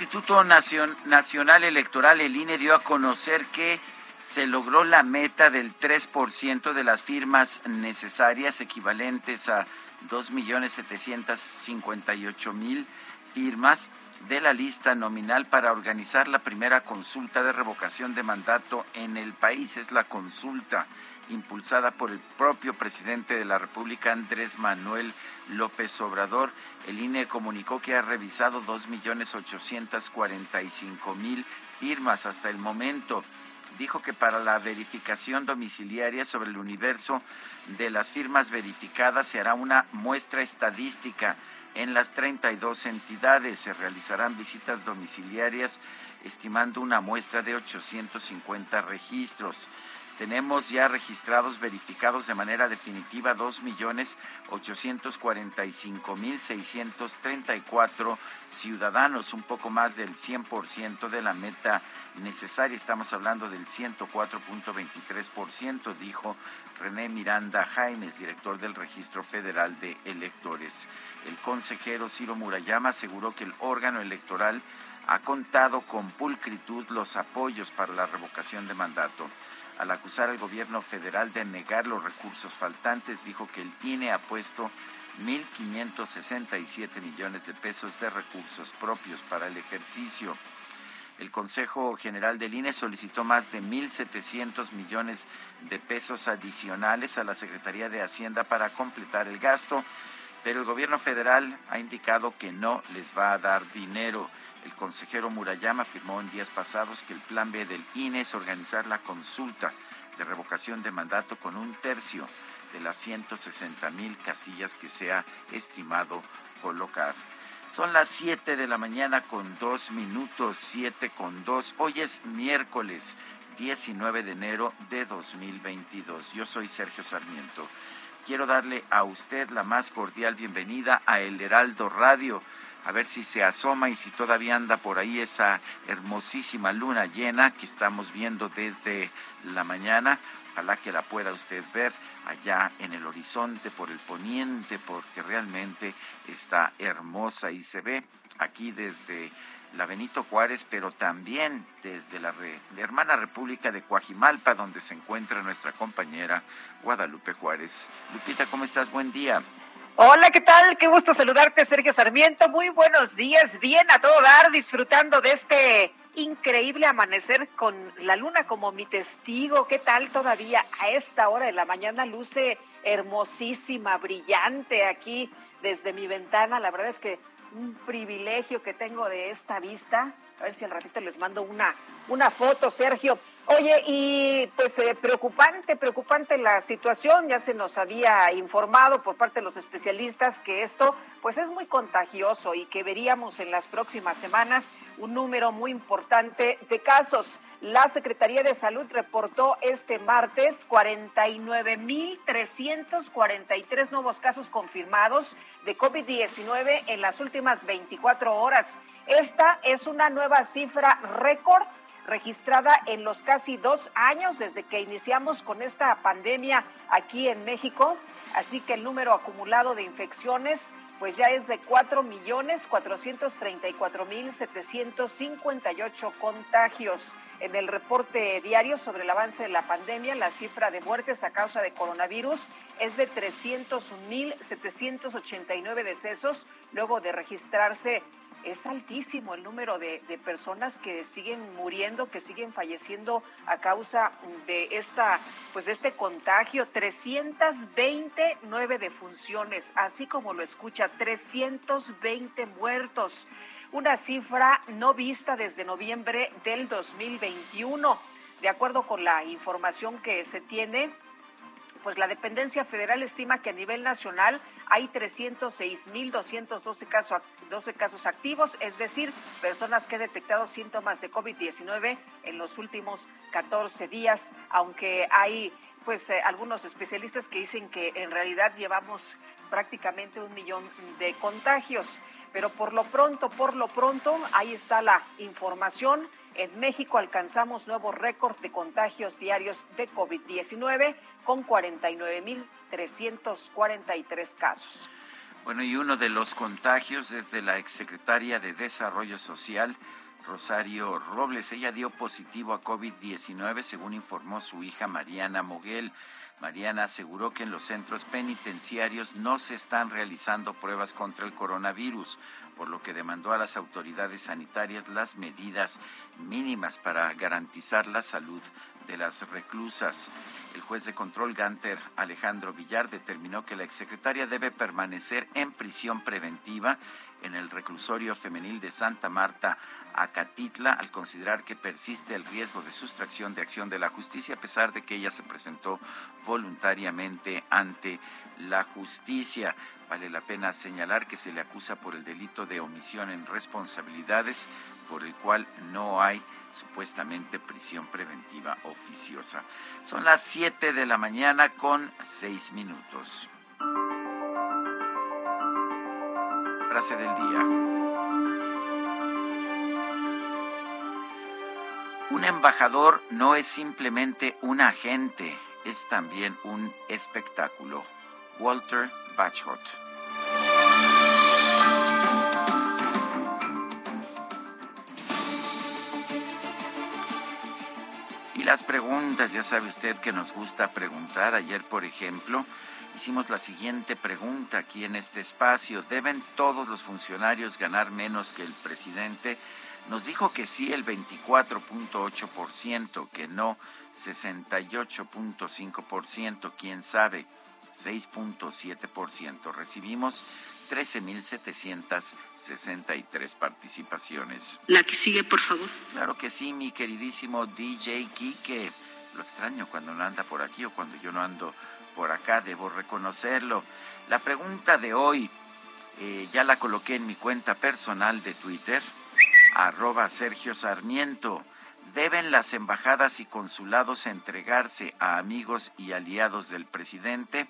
Instituto Nacional Electoral, el INE, dio a conocer que se logró la meta del 3% de las firmas necesarias, equivalentes a 2.758.000 firmas de la lista nominal para organizar la primera consulta de revocación de mandato en el país. Es la consulta impulsada por el propio presidente de la República, Andrés Manuel López Obrador. El INE comunicó que ha revisado 2.845.000 firmas hasta el momento. Dijo que para la verificación domiciliaria sobre el universo de las firmas verificadas se hará una muestra estadística en las 32 entidades. Se realizarán visitas domiciliarias estimando una muestra de 850 registros. Tenemos ya registrados, verificados de manera definitiva, 2.845.634 ciudadanos, un poco más del 100% de la meta necesaria. Estamos hablando del 104.23%, dijo René Miranda Jaimes, director del Registro Federal de Electores. El consejero Ciro Murayama aseguró que el órgano electoral ha contado con pulcritud los apoyos para la revocación de mandato al acusar al gobierno federal de negar los recursos faltantes, dijo que el INE ha puesto 1.567 millones de pesos de recursos propios para el ejercicio. El Consejo General del INE solicitó más de 1.700 millones de pesos adicionales a la Secretaría de Hacienda para completar el gasto, pero el gobierno federal ha indicado que no les va a dar dinero. El consejero Murayama afirmó en días pasados que el plan B del INE es organizar la consulta de revocación de mandato con un tercio de las 160 mil casillas que se ha estimado colocar. Son las 7 de la mañana con dos minutos, 7 con dos. Hoy es miércoles 19 de enero de 2022. Yo soy Sergio Sarmiento. Quiero darle a usted la más cordial bienvenida a El Heraldo Radio a ver si se asoma y si todavía anda por ahí esa hermosísima luna llena que estamos viendo desde la mañana. Ojalá que la pueda usted ver allá en el horizonte por el poniente porque realmente está hermosa y se ve aquí desde la Benito Juárez, pero también desde la, hermana República de Coajimalpa, donde se encuentra nuestra compañera Guadalupe Juárez. Lupita, ¿cómo estás? Buen día. Hola, ¿qué tal? Qué gusto saludarte, Sergio Sarmiento. Muy buenos días, bien a todo dar, disfrutando de este increíble amanecer con la luna como mi testigo. ¿Qué tal todavía a esta hora de la mañana? Luce hermosísima, brillante aquí desde mi ventana. La verdad es que un privilegio que tengo de esta vista. A ver si al ratito les mando una, una foto, Sergio. Oye, y pues eh, preocupante, preocupante la situación. Ya se nos había informado por parte de los especialistas que esto pues es muy contagioso y que veríamos en las próximas semanas un número muy importante de casos. La Secretaría de Salud reportó este martes 49.343 nuevos casos confirmados de COVID-19 en las últimas 24 horas. Esta es una nueva cifra récord registrada en los casi dos años desde que iniciamos con esta pandemia aquí en México. Así que el número acumulado de infecciones pues ya es de 4.434.758 contagios. En el reporte diario sobre el avance de la pandemia, la cifra de muertes a causa de coronavirus es de 301.789 decesos, luego de registrarse es altísimo el número de, personas que siguen muriendo, que siguen falleciendo a causa de esta, pues de este contagio. 329 defunciones, así como lo escucha, 320 muertos. Una cifra no vista desde noviembre del 2021. De acuerdo con la información que se tiene, pues la dependencia federal estima que a nivel nacional hay 306.212 casos, 12 casos activos, es decir, personas que han detectado síntomas de COVID-19 en los últimos 14 días, aunque hay pues eh, algunos especialistas que dicen que en realidad llevamos prácticamente un millón de contagios. Pero por lo pronto, por lo pronto, ahí está la información. En México alcanzamos nuevos récords de contagios diarios de COVID-19 con 49.343 casos. Bueno, y uno de los contagios es de la exsecretaria de Desarrollo Social, Rosario Robles. Ella dio positivo a COVID-19, según informó su hija Mariana Moguel. Mariana aseguró que en los centros penitenciarios no se están realizando pruebas contra el coronavirus, por lo que demandó a las autoridades sanitarias las medidas mínimas para garantizar la salud de las reclusas. El juez de control Ganter Alejandro Villar determinó que la exsecretaria debe permanecer en prisión preventiva en el reclusorio femenil de Santa Marta, Acatitla, al considerar que persiste el riesgo de sustracción de acción de la justicia, a pesar de que ella se presentó voluntariamente ante la justicia. Vale la pena señalar que se le acusa por el delito de omisión en responsabilidades, por el cual no hay supuestamente prisión preventiva oficiosa. Son las 7 de la mañana con 6 minutos. Frase del día. Un embajador no es simplemente un agente, es también un espectáculo. Walter Bachot. Y las preguntas, ya sabe usted que nos gusta preguntar. Ayer, por ejemplo, hicimos la siguiente pregunta aquí en este espacio. ¿Deben todos los funcionarios ganar menos que el presidente? Nos dijo que sí el 24.8%, que no 68.5%, quién sabe 6.7%. Recibimos 13.763 participaciones. La que sigue, por favor. Claro que sí, mi queridísimo DJ Kike. Lo extraño cuando no anda por aquí o cuando yo no ando por acá, debo reconocerlo. La pregunta de hoy eh, ya la coloqué en mi cuenta personal de Twitter, arroba Sergio Sarmiento. ¿Deben las embajadas y consulados entregarse a amigos y aliados del presidente?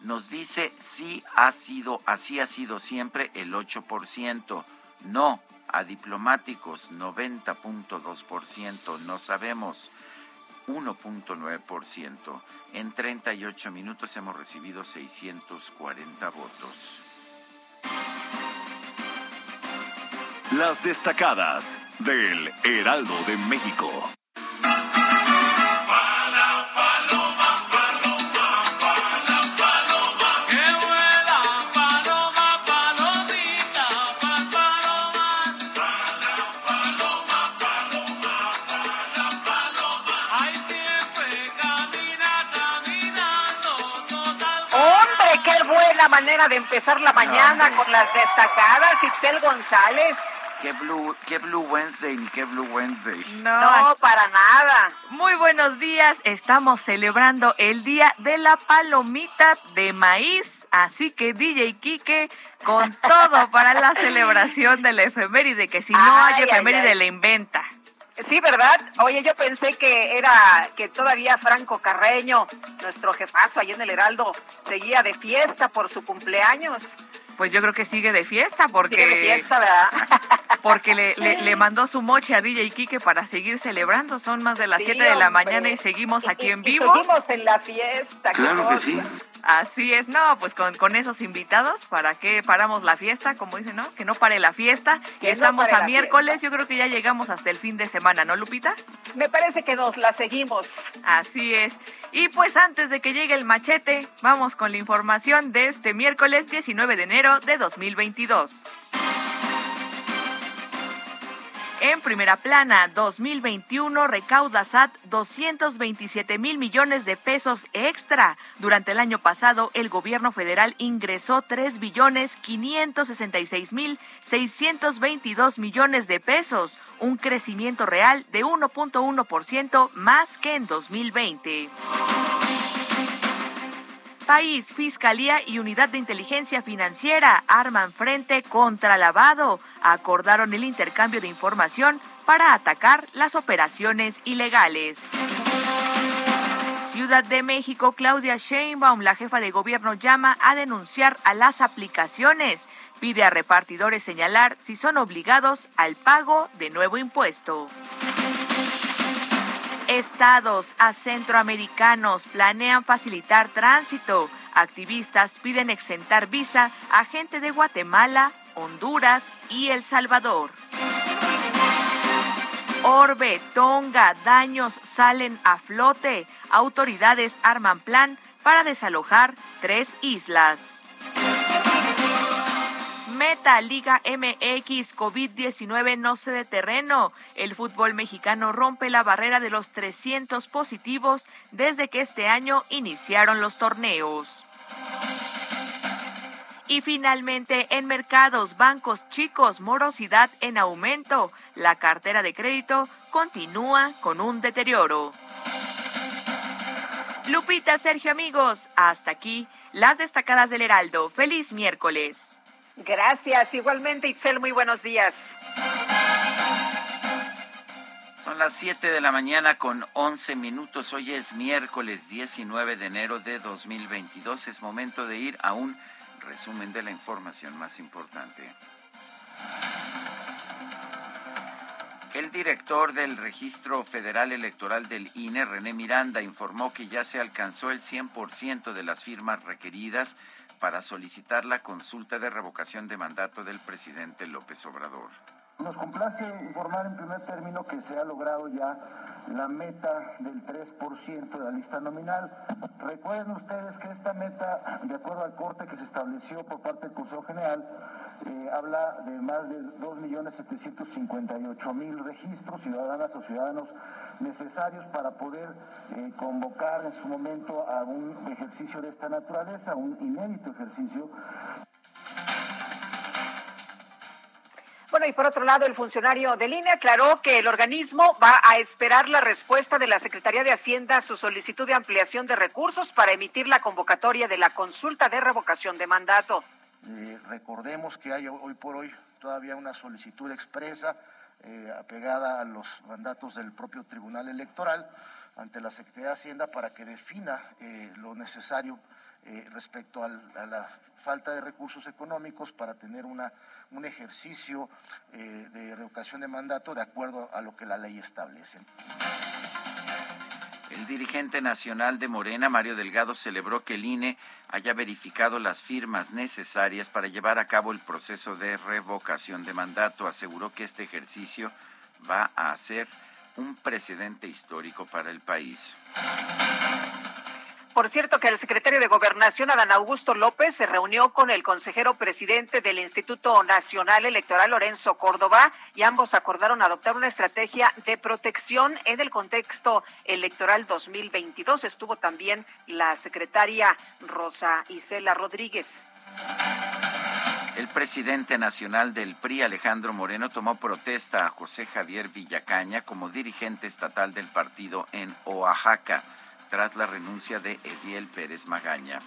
nos dice sí ha sido, así ha sido siempre el 8%, no a diplomáticos 90.2%, no sabemos 1.9%. En 38 minutos hemos recibido 640 votos. Las destacadas del Heraldo de México. Manera de empezar la mañana con las destacadas, Itzel González. ¿Qué Blue, qué Blue Wednesday ni qué Blue Wednesday? No, para nada. Muy buenos días. Estamos celebrando el día de la palomita de maíz. Así que DJ Kike, con todo para la celebración de la efeméride, que si no hay efeméride, le inventa. Sí, ¿verdad? Oye, yo pensé que era que todavía Franco Carreño, nuestro jefazo ahí en el Heraldo, seguía de fiesta por su cumpleaños. Pues yo creo que sigue de fiesta porque... Sigue de fiesta, ¿verdad? Porque le, le, mandó su moche a DJ Quique para seguir celebrando. Son más de las 7 de la mañana y seguimos aquí en vivo. seguimos en la fiesta. Claro que sí. Así es, no, pues con, con esos invitados, ¿para qué paramos la fiesta? Como dicen, ¿no? Que no pare la fiesta. y estamos a miércoles, yo creo que ya llegamos hasta el fin de semana, ¿no, Lupita? Me parece que nos la seguimos. Así es. Y pues antes de que llegue el machete, vamos con la información de este miércoles 19 de enero de 2022. En primera plana, 2021 recauda SAT 227 mil millones de pesos extra. Durante el año pasado, el gobierno federal ingresó 3 billones 566 mil 622 millones de pesos, un crecimiento real de 1.1% más que en 2020 país, Fiscalía y Unidad de Inteligencia Financiera arman frente contra lavado. Acordaron el intercambio de información para atacar las operaciones ilegales. Ciudad de México, Claudia Sheinbaum, la jefa de gobierno, llama a denunciar a las aplicaciones. Pide a repartidores señalar si son obligados al pago de nuevo impuesto. Estados a centroamericanos planean facilitar tránsito. Activistas piden exentar visa a gente de Guatemala, Honduras y El Salvador. Orbe, Tonga, daños salen a flote. Autoridades arman plan para desalojar tres islas. Meta Liga MX COVID-19 no cede terreno. El fútbol mexicano rompe la barrera de los 300 positivos desde que este año iniciaron los torneos. Y finalmente, en mercados, bancos chicos, morosidad en aumento. La cartera de crédito continúa con un deterioro. Lupita, Sergio, amigos, hasta aquí las destacadas del Heraldo. Feliz miércoles. Gracias. Igualmente, Itzel, muy buenos días. Son las 7 de la mañana con 11 minutos. Hoy es miércoles 19 de enero de 2022. Es momento de ir a un resumen de la información más importante. El director del Registro Federal Electoral del INE, René Miranda, informó que ya se alcanzó el 100% de las firmas requeridas para solicitar la consulta de revocación de mandato del presidente López Obrador. Nos complace informar en primer término que se ha logrado ya la meta del 3% de la lista nominal. Recuerden ustedes que esta meta, de acuerdo al corte que se estableció por parte del Consejo General, eh, habla de más de 2.758.000 registros, ciudadanas o ciudadanos necesarios para poder eh, convocar en su momento a un ejercicio de esta naturaleza, un inédito ejercicio. Bueno, y por otro lado, el funcionario de línea aclaró que el organismo va a esperar la respuesta de la Secretaría de Hacienda a su solicitud de ampliación de recursos para emitir la convocatoria de la consulta de revocación de mandato. Eh, recordemos que hay hoy por hoy todavía una solicitud expresa eh, apegada a los mandatos del propio Tribunal Electoral ante la Secretaría de Hacienda para que defina eh, lo necesario eh, respecto a la falta de recursos económicos para tener una, un ejercicio de revocación de mandato de acuerdo a lo que la ley establece. El dirigente nacional de Morena, Mario Delgado, celebró que el INE haya verificado las firmas necesarias para llevar a cabo el proceso de revocación de mandato. Aseguró que este ejercicio va a ser un precedente histórico para el país. Por cierto, que el secretario de Gobernación, Adán Augusto López, se reunió con el consejero presidente del Instituto Nacional Electoral, Lorenzo Córdoba, y ambos acordaron adoptar una estrategia de protección en el contexto electoral 2022. Estuvo también la secretaria Rosa Isela Rodríguez. El presidente nacional del PRI, Alejandro Moreno, tomó protesta a José Javier Villacaña como dirigente estatal del partido en Oaxaca tras la renuncia de Ediel Pérez Magaña.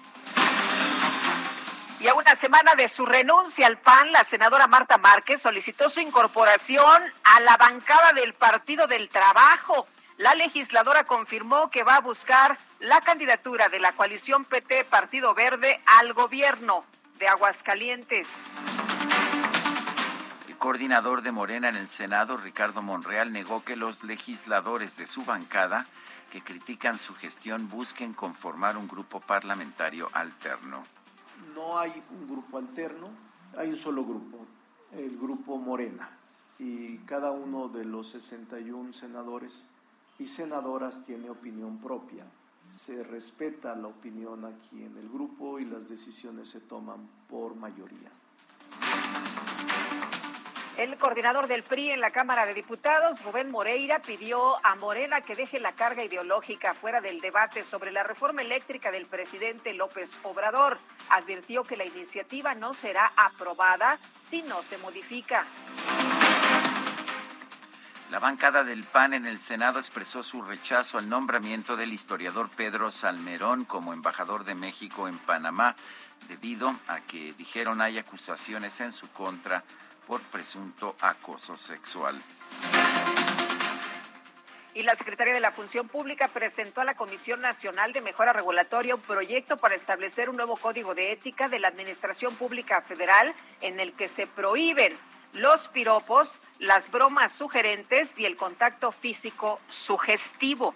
Y a una semana de su renuncia al PAN, la senadora Marta Márquez solicitó su incorporación a la bancada del Partido del Trabajo. La legisladora confirmó que va a buscar la candidatura de la coalición PT Partido Verde al gobierno de Aguascalientes El coordinador de Morena en el Senado, Ricardo Monreal, negó que los legisladores de su bancada que critican su gestión busquen conformar un grupo parlamentario alterno. No hay un grupo alterno, hay un solo grupo, el grupo Morena. Y cada uno de los 61 senadores y senadoras tiene opinión propia. Se respeta la opinión aquí en el grupo y las decisiones se toman por mayoría. El coordinador del PRI en la Cámara de Diputados, Rubén Moreira, pidió a Morena que deje la carga ideológica fuera del debate sobre la reforma eléctrica del presidente López Obrador. Advirtió que la iniciativa no será aprobada si no se modifica. La bancada del PAN en el Senado expresó su rechazo al nombramiento del historiador Pedro Salmerón como embajador de México en Panamá, debido a que dijeron hay acusaciones en su contra por presunto acoso sexual. Y la Secretaría de la Función Pública presentó a la Comisión Nacional de Mejora Regulatoria un proyecto para establecer un nuevo código de ética de la Administración Pública Federal en el que se prohíben los piropos, las bromas sugerentes y el contacto físico sugestivo.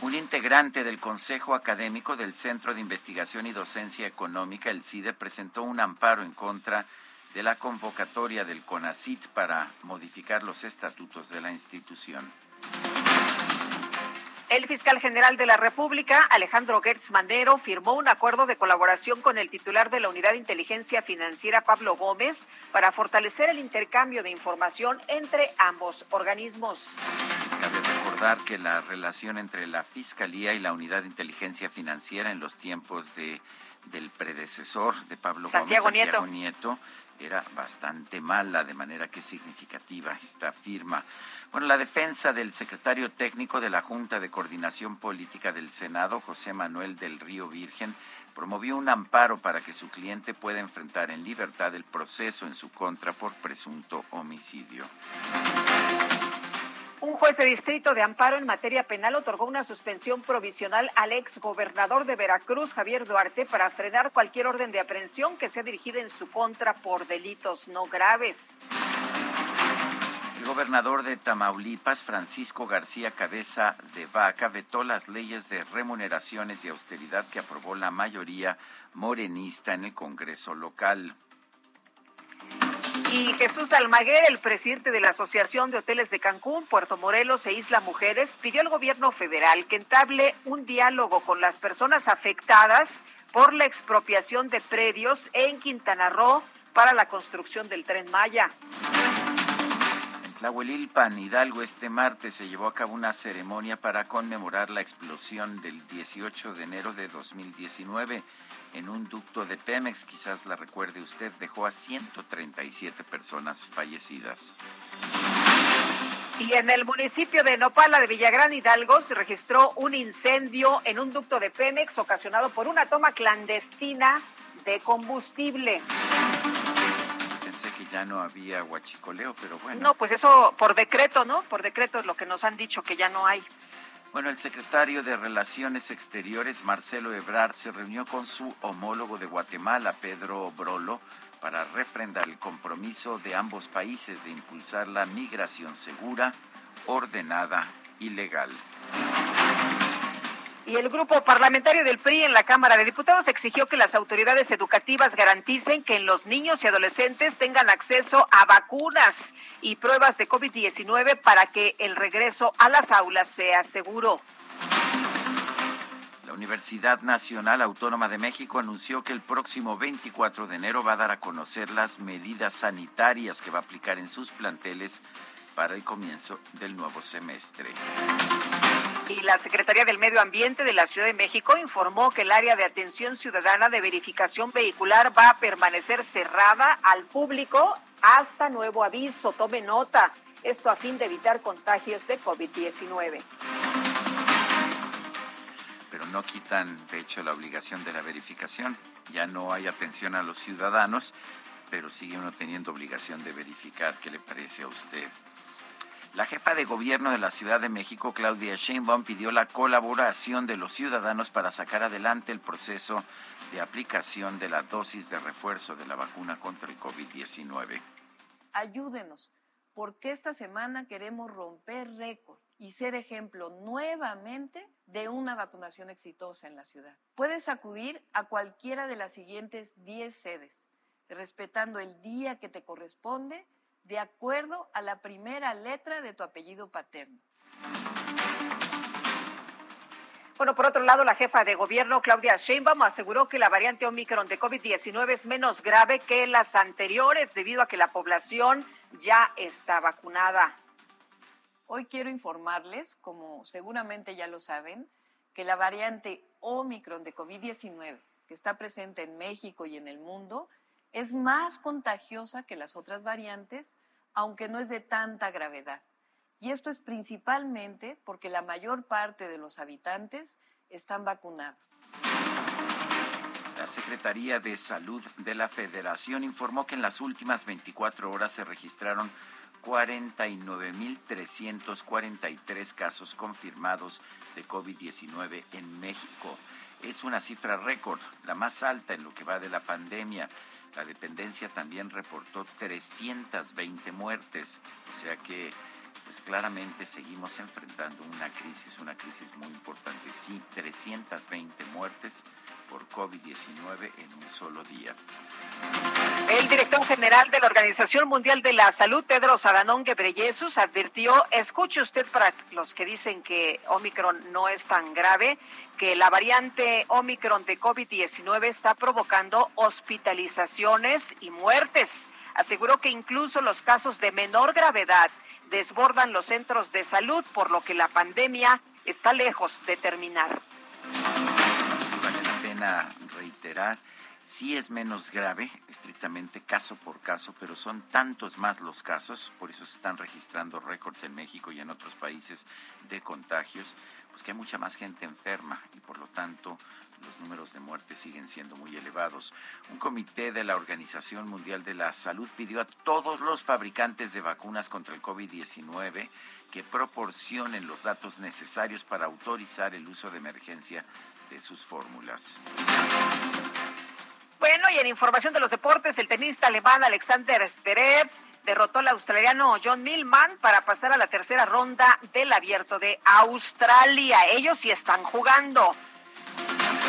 Un integrante del Consejo Académico del Centro de Investigación y Docencia Económica, el CIDE, presentó un amparo en contra de la convocatoria del CONACIT para modificar los estatutos de la institución. El fiscal general de la República, Alejandro Gertz Manero, firmó un acuerdo de colaboración con el titular de la Unidad de Inteligencia Financiera, Pablo Gómez, para fortalecer el intercambio de información entre ambos organismos. Cabe recordar que la relación entre la Fiscalía y la Unidad de Inteligencia Financiera en los tiempos de, del predecesor de Pablo Santiago Gómez, Nieto. Santiago Nieto, era bastante mala, de manera que significativa esta firma. Bueno, la defensa del secretario técnico de la Junta de Coordinación Política del Senado, José Manuel del Río Virgen, promovió un amparo para que su cliente pueda enfrentar en libertad el proceso en su contra por presunto homicidio. Un juez de distrito de amparo en materia penal otorgó una suspensión provisional al ex gobernador de Veracruz, Javier Duarte, para frenar cualquier orden de aprehensión que sea dirigida en su contra por delitos no graves. El gobernador de Tamaulipas, Francisco García Cabeza de Vaca, vetó las leyes de remuneraciones y austeridad que aprobó la mayoría morenista en el Congreso local. Y Jesús Almaguer, el presidente de la Asociación de Hoteles de Cancún, Puerto Morelos e Isla Mujeres, pidió al gobierno federal que entable un diálogo con las personas afectadas por la expropiación de predios en Quintana Roo para la construcción del tren Maya. En Tlahuelilpan, Hidalgo, este martes se llevó a cabo una ceremonia para conmemorar la explosión del 18 de enero de 2019 en un ducto de Pemex, quizás la recuerde usted, dejó a 137 personas fallecidas. Y en el municipio de Nopala de Villagrán, Hidalgo, se registró un incendio en un ducto de Pemex ocasionado por una toma clandestina de combustible. Pensé que ya no había huachicoleo, pero bueno. No, pues eso por decreto, ¿no? Por decreto es lo que nos han dicho que ya no hay. Bueno, el secretario de Relaciones Exteriores, Marcelo Ebrard, se reunió con su homólogo de Guatemala, Pedro Brolo, para refrendar el compromiso de ambos países de impulsar la migración segura, ordenada y legal. Y el grupo parlamentario del PRI en la Cámara de Diputados exigió que las autoridades educativas garanticen que en los niños y adolescentes tengan acceso a vacunas y pruebas de COVID-19 para que el regreso a las aulas sea seguro. La Universidad Nacional Autónoma de México anunció que el próximo 24 de enero va a dar a conocer las medidas sanitarias que va a aplicar en sus planteles para el comienzo del nuevo semestre. Y la Secretaría del Medio Ambiente de la Ciudad de México informó que el área de atención ciudadana de verificación vehicular va a permanecer cerrada al público hasta nuevo aviso. Tome nota. Esto a fin de evitar contagios de COVID-19. Pero no quitan, de hecho, la obligación de la verificación. Ya no hay atención a los ciudadanos, pero sigue uno teniendo obligación de verificar qué le parece a usted. La jefa de gobierno de la Ciudad de México, Claudia Sheinbaum, pidió la colaboración de los ciudadanos para sacar adelante el proceso de aplicación de la dosis de refuerzo de la vacuna contra el COVID-19. Ayúdenos, porque esta semana queremos romper récord y ser ejemplo nuevamente de una vacunación exitosa en la ciudad. Puedes acudir a cualquiera de las siguientes 10 sedes, respetando el día que te corresponde de acuerdo a la primera letra de tu apellido paterno. Bueno, por otro lado, la jefa de gobierno, Claudia Sheinbaum, aseguró que la variante Omicron de COVID-19 es menos grave que las anteriores debido a que la población ya está vacunada. Hoy quiero informarles, como seguramente ya lo saben, que la variante Omicron de COVID-19, que está presente en México y en el mundo, es más contagiosa que las otras variantes, aunque no es de tanta gravedad. Y esto es principalmente porque la mayor parte de los habitantes están vacunados. La Secretaría de Salud de la Federación informó que en las últimas 24 horas se registraron 49.343 casos confirmados de COVID-19 en México. Es una cifra récord, la más alta en lo que va de la pandemia. La dependencia también reportó 320 muertes, o sea que pues claramente seguimos enfrentando una crisis, una crisis muy importante. Sí, 320 muertes por COVID-19 en un solo día. El director general de la Organización Mundial de la Salud, Tedros Adhanom Ghebreyesus, advirtió, escuche usted para los que dicen que Omicron no es tan grave, que la variante Omicron de COVID-19 está provocando hospitalizaciones y muertes. Aseguró que incluso los casos de menor gravedad desbordan los centros de salud, por lo que la pandemia está lejos de terminar. Reiterar sí es menos grave, estrictamente caso por caso, pero son tantos más los casos, por eso se están registrando récords en México y en otros países de contagios, pues que hay mucha más gente enferma y por lo tanto los números de muertes siguen siendo muy elevados. Un comité de la Organización Mundial de la Salud pidió a todos los fabricantes de vacunas contra el COVID-19 que proporcionen los datos necesarios para autorizar el uso de emergencia de sus fórmulas. Bueno, y en información de los deportes, el tenista alemán Alexander Zverev derrotó al australiano John Millman para pasar a la tercera ronda del abierto de Australia. Ellos sí están jugando.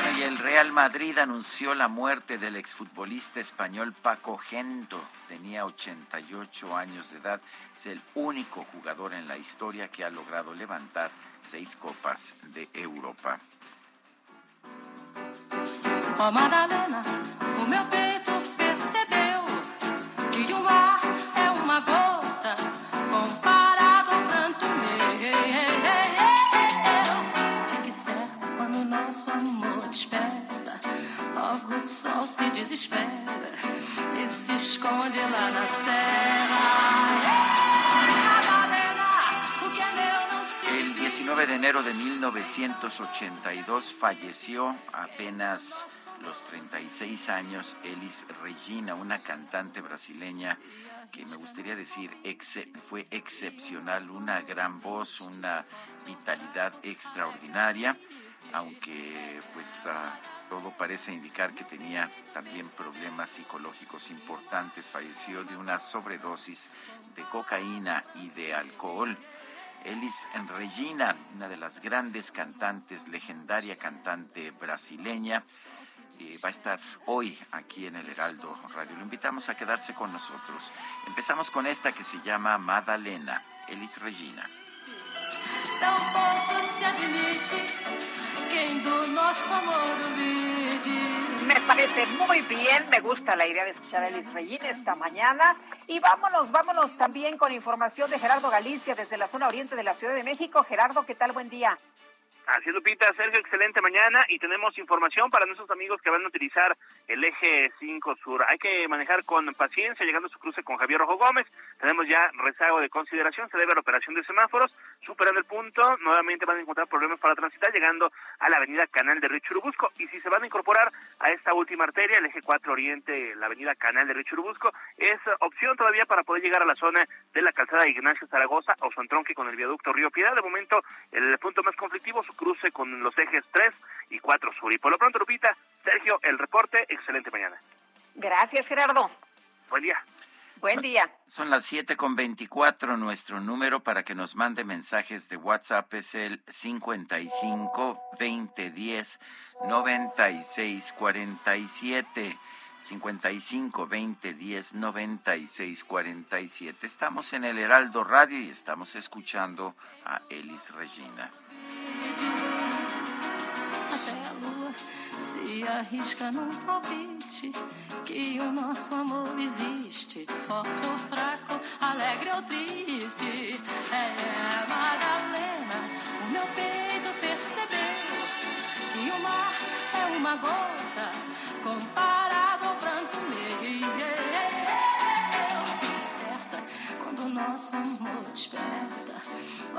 Bueno, y el Real Madrid anunció la muerte del exfutbolista español Paco Gento. Tenía 88 años de edad. Es el único jugador en la historia que ha logrado levantar seis copas de Europa. Ó oh, Madalena, o meu peito percebeu que o mar é uma gota comparado ao pranto meu. Fique certo quando o nosso amor desperta, logo o sol se desespera e se esconde lá na serra. 9 de enero de 1982 falleció apenas los 36 años Elis Regina, una cantante brasileña que me gustaría decir fue excepcional, una gran voz, una vitalidad extraordinaria, aunque pues todo parece indicar que tenía también problemas psicológicos importantes, falleció de una sobredosis de cocaína y de alcohol. Elis Regina, una de las grandes cantantes, legendaria cantante brasileña, eh, va a estar hoy aquí en el Heraldo Radio. Lo invitamos a quedarse con nosotros. Empezamos con esta que se llama Madalena, Elis Regina. Me parece muy bien, me gusta la idea de escuchar a Elis Regina esta mañana. Y vámonos, vámonos también con información de Gerardo Galicia desde la zona oriente de la Ciudad de México. Gerardo, ¿qué tal? Buen día. Así es, Lupita. Sergio, excelente mañana y tenemos información para nuestros amigos que van a utilizar el eje 5 sur. Hay que manejar con paciencia llegando a su cruce con Javier Rojo Gómez. Tenemos ya rezago de consideración, se debe a la operación de semáforos. Superando el punto, nuevamente van a encontrar problemas para transitar llegando a la avenida Canal de Río. Y si se van a incorporar a esta última arteria, el eje 4 Oriente, la avenida Canal de Río es opción todavía para poder llegar a la zona de la calzada Ignacio Zaragoza o su entronque con el viaducto Río Piedad. De momento, el punto más conflictivo, cruce con los ejes 3 y 4 sur. Y por lo pronto, Lupita, Sergio, el reporte, excelente mañana. Gracias, Gerardo. Buen día. Buen día. Son las 7 con 24. Nuestro número para que nos mande mensajes de WhatsApp es el 55 20 10 96 47. 55 20 10 96 47. Estamos en el Heraldo Radio y estamos escuchando a Elis Regina. Até a lua se arrisca num palpite que o nosso amor existe, forte ou fraco, alegre ou triste. É Madalena, o meu peito percebeu que o mar é uma gota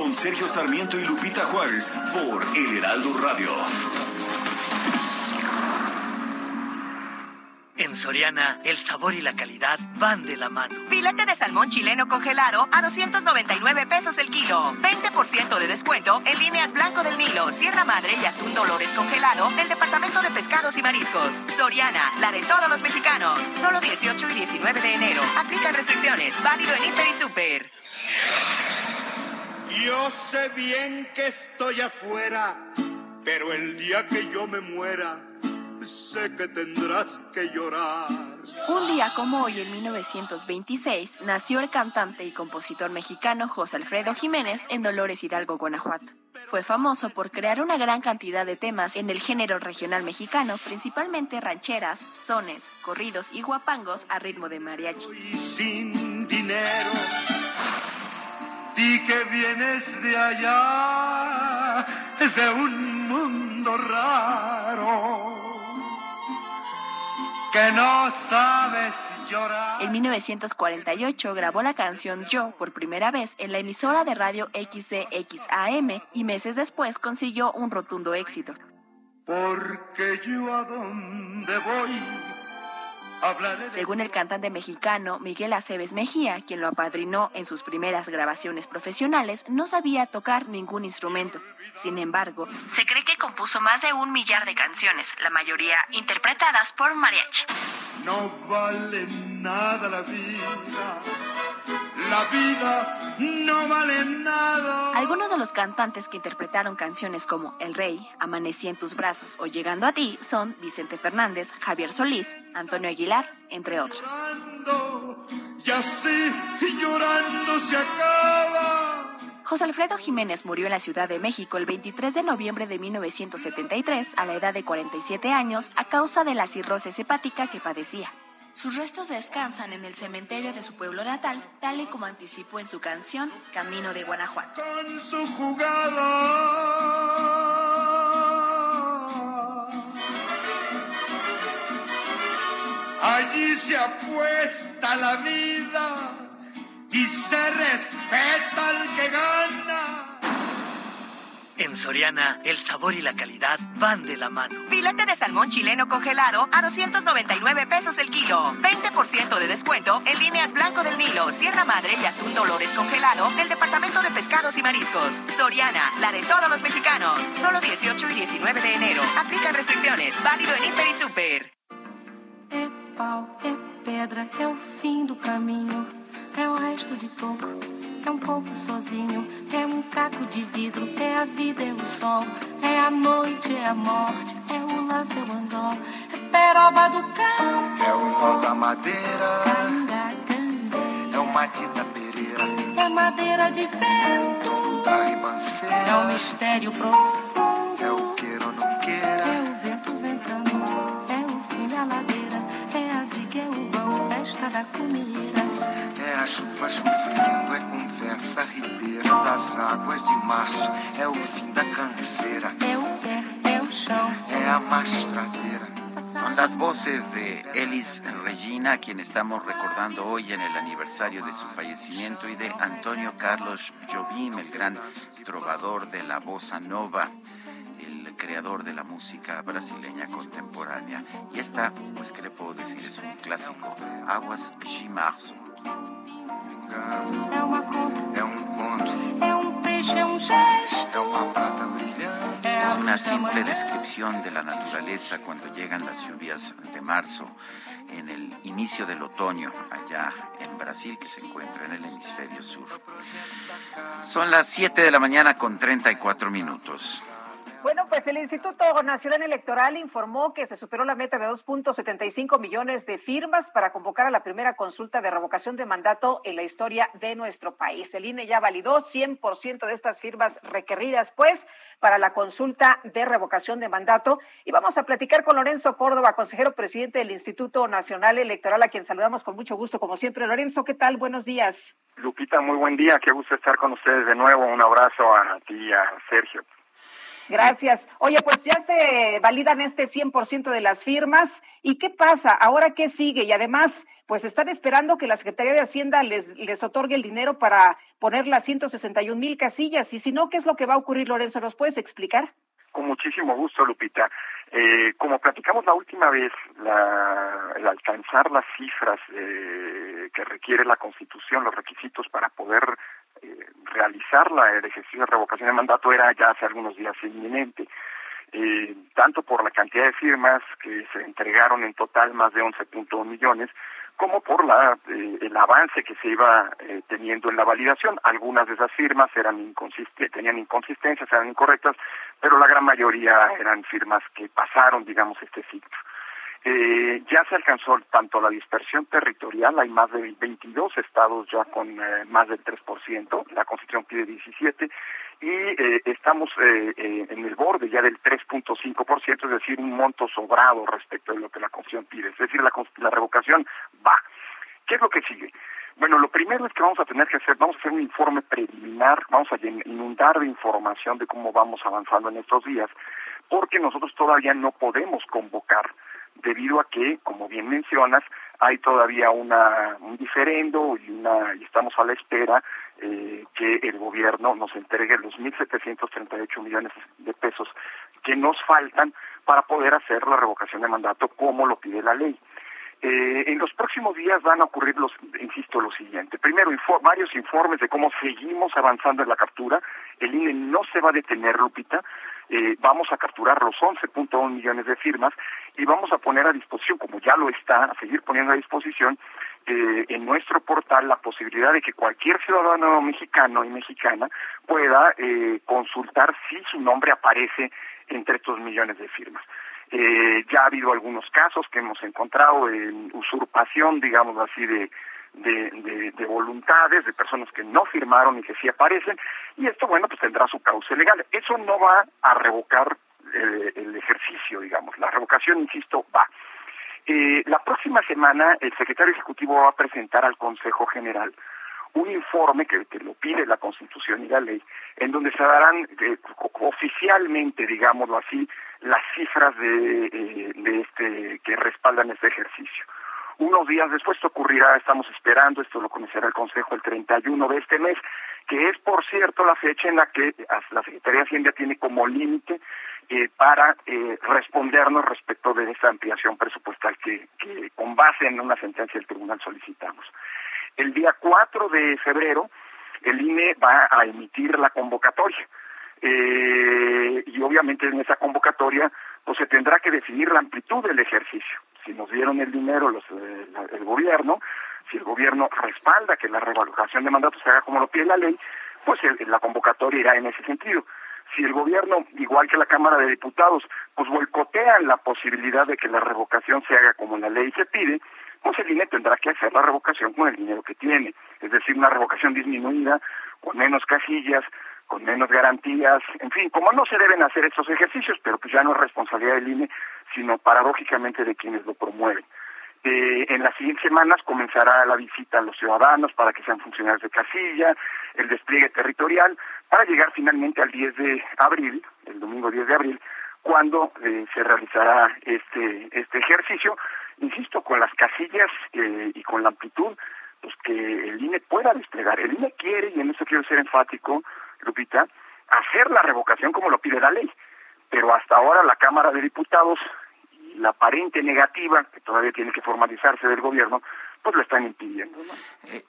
Con Sergio Sarmiento y Lupita Juárez por El Heraldo Radio. En Soriana, el sabor y la calidad van de la mano. Filete de salmón chileno congelado a 299 pesos el kilo. 20% de descuento en líneas Blanco del Nilo, Sierra Madre y Atún Dolores congelado del Departamento de Pescados y Mariscos. Soriana, la de todos los mexicanos. Solo 18 y 19 de enero. Aplican restricciones. Válido en Hiper y Super. Yo sé bien que estoy afuera, pero el día que yo me muera, sé que tendrás que llorar. Un día como hoy, en 1926, nació el cantante y compositor mexicano José Alfredo Jiménez en Dolores Hidalgo, Guanajuato. Fue famoso por crear una gran cantidad de temas en el género regional mexicano, principalmente rancheras, sones, corridos y guapangos a ritmo de mariachi. Sin dinero, di que vienes de allá, de un mundo raro que no sabes llorar. En 1948 grabó la canción Yo por primera vez en la emisora de radio XCXAM y meses después consiguió un rotundo éxito. Porque yo a donde voy. Según el cantante mexicano Miguel Aceves Mejía, quien lo apadrinó en sus primeras grabaciones profesionales, no sabía tocar ningún instrumento. Sin embargo, se cree que compuso más de un millar de canciones, la mayoría interpretadas por mariachi. No vale nada la vida. La vida no vale nada. Algunos de los cantantes que interpretaron canciones como El Rey, Amanecí en tus brazos o Llegando a ti son Vicente Fernández, Javier Solís, Antonio Aguilar, entre otros. Y así llorando se acaba. José Alfredo Jiménez murió en la Ciudad de México el 23 de noviembre de 1973 a la edad de 47 años a causa de la cirrosis hepática que padecía. Sus restos descansan en el cementerio de su pueblo natal, tal y como anticipó en su canción Camino de Guanajuato. Con su jugada. Allí se apuesta la vida y se respeta al que gana. En Soriana, el sabor y la calidad van de la mano. Filete de salmón chileno congelado a 299 pesos el kilo. 20% de descuento en líneas Blanco del Nilo, Sierra Madre y Atún Dolores congelado del Departamento de Pescados y Mariscos. Soriana, la de todos los mexicanos. Solo 18 y 19 de enero. Aplican restricciones. Válido en Hiper y Super. É pau, é pedra, é o fim do caminho. é resto de toco, é um pouco sozinho, é um caco de vidro, é a vida, é o sol, é a noite, é a morte, é o laço, é o anzol, é peroba do campo, é o nó da madeira, canga, é o matita pereira, é madeira de vento, da ribanceira, é um mistério profundo, é o queira ou não queira, é o vento ventando, é o fim da ladeira, é a viga, é o vão, festa da comida. É a chuva chovendo, é conversa ribeira das águas de março, é o fim da canseira, é o pé, é o chão, é a mastradeira. Son las voces de Elis Regina, a quien estamos recordando hoy en el aniversario de su fallecimiento, y de Antonio Carlos Jobim, el gran trovador de la bossa nova, el creador de la música brasileña contemporánea. Y esta, pues, ¿qué le puedo decir? Es un clásico, Aguas de Março. É uma conta, é um conto, é um peixe, é um gesto, é uma prata brilhante. é Es a una simple descripción de la naturaleza cuando llegan las lluvias de marzo, en el inicio del otoño, allá en Brasil, que se encuentra en el hemisferio sur. Son las 7 de la mañana con 34 minutos. Bueno, pues el Instituto Nacional Electoral informó que se superó la meta de 2.75 millones de firmas para convocar a la primera consulta de revocación de mandato en la historia de nuestro país. El INE ya validó 100% de estas firmas requeridas, pues, para la consulta de revocación de mandato. Y vamos a platicar con Lorenzo Córdoba, consejero presidente del Instituto Nacional Electoral, a quien saludamos con mucho gusto, como siempre. Lorenzo, ¿qué tal? Buenos días. Lupita, muy buen día, qué gusto estar con ustedes de nuevo. Un abrazo a ti y a Sergio. Gracias. Oye, pues ya se validan este 100% de las firmas. ¿Y qué pasa? ¿Ahora qué sigue? Y además, pues están esperando que la Secretaría de Hacienda les, les otorgue el dinero para poner las 161 mil casillas. Y si no, ¿qué es lo que va a ocurrir, Lorenzo? ¿Nos puedes explicar? Con muchísimo gusto, Lupita. Eh, como platicamos la última vez, la- el alcanzar las cifras eh, que requiere la Constitución, los requisitos para poder eh, realizar la, el ejercicio de revocación de mandato era ya hace algunos días inminente. Eh, tanto por la cantidad de firmas que se entregaron en total, más de 11.1 millones, como por la, eh, el avance que se iba eh, teniendo en la validación. Algunas de esas firmas eran inconsistentes, tenían inconsistencias, eran incorrectas, pero la gran mayoría eran firmas que pasaron, digamos, este filtro. Eh, ya se alcanzó tanto la dispersión territorial, hay más de 22 estados ya con eh, más del 3%, la Constitución pide 17, y eh, estamos eh, eh, en el borde ya del 3.5%, es decir, un monto sobrado respecto de lo que la Constitución pide, es decir, la, la revocación va. ¿Qué es lo que sigue? Bueno, lo primero es que vamos a tener que hacer, vamos a hacer un informe preliminar, vamos a inundar de información de cómo vamos avanzando en estos días, porque nosotros todavía no podemos convocar, debido a que, como bien mencionas, hay todavía una, un diferendo y, una, y estamos a la espera eh, que el gobierno nos entregue los 1.738 millones de pesos que nos faltan para poder hacer la revocación de mandato como lo pide la ley. Eh, en los próximos días van a ocurrir, los, insisto, lo siguiente. Primero, varios informes de cómo seguimos avanzando en la captura. El INE no se va a detener, Lupita. Eh, vamos a capturar los 11.1 millones de firmas y vamos a poner a disposición, como ya lo está, a seguir poniendo a disposición eh, en nuestro portal la posibilidad de que cualquier ciudadano mexicano y mexicana pueda eh, consultar si su nombre aparece entre estos millones de firmas. Eh, ya ha habido algunos casos que hemos encontrado en usurpación, digamos así, de, de, de- de voluntades de personas que no firmaron y que sí aparecen, y esto, bueno, pues tendrá su cauce legal. Eso no va a revocar eh, el ejercicio, digamos. La revocación, insisto, va. Eh, la próxima semana el secretario ejecutivo va a presentar al Consejo General un informe que, que lo pide la Constitución y la ley, en donde se darán eh, oficialmente, digámoslo así, las cifras de, eh, de este que respaldan este ejercicio. Unos días después esto ocurrirá, estamos esperando, esto lo conocerá el Consejo el 31 de este mes, que es, por cierto, la fecha en la que la Secretaría de Hacienda tiene como límite eh, para eh, respondernos respecto de esta ampliación presupuestal que, que con base en una sentencia del tribunal solicitamos. El día 4 de febrero, el INE va a emitir la convocatoria. Eh, y obviamente en esa convocatoria pues se tendrá que definir la amplitud del ejercicio. Si nos dieron el dinero eh, el gobierno, si el gobierno respalda que la revocación de mandato se haga como lo pide la ley, pues la convocatoria irá en ese sentido. Si el gobierno, igual que la Cámara de Diputados, pues boicotean la posibilidad de que la revocación se haga como la ley se pide, pues el INE tendrá que hacer la revocación con el dinero que tiene, es decir, una revocación disminuida, con menos casillas, con menos garantías, en fin, como no se deben hacer estos ejercicios, pero pues ya no es responsabilidad del INE, sino paradójicamente de quienes lo promueven. Eh, en las siguientes semanas comenzará la visita a los ciudadanos para que sean funcionarios de casilla, el despliegue territorial, para llegar finalmente al 10 de abril, el domingo 10 de abril, cuando eh, se realizará este, este ejercicio, insisto, con las casillas eh, y con la amplitud pues que el INE pueda desplegar. El INE quiere, y en eso quiero ser enfático, Lupita, hacer la revocación como lo pide la ley. Pero hasta ahora la Cámara de Diputados la aparente negativa, que todavía tiene que formalizarse del gobierno, pues lo están impidiendo. Eh,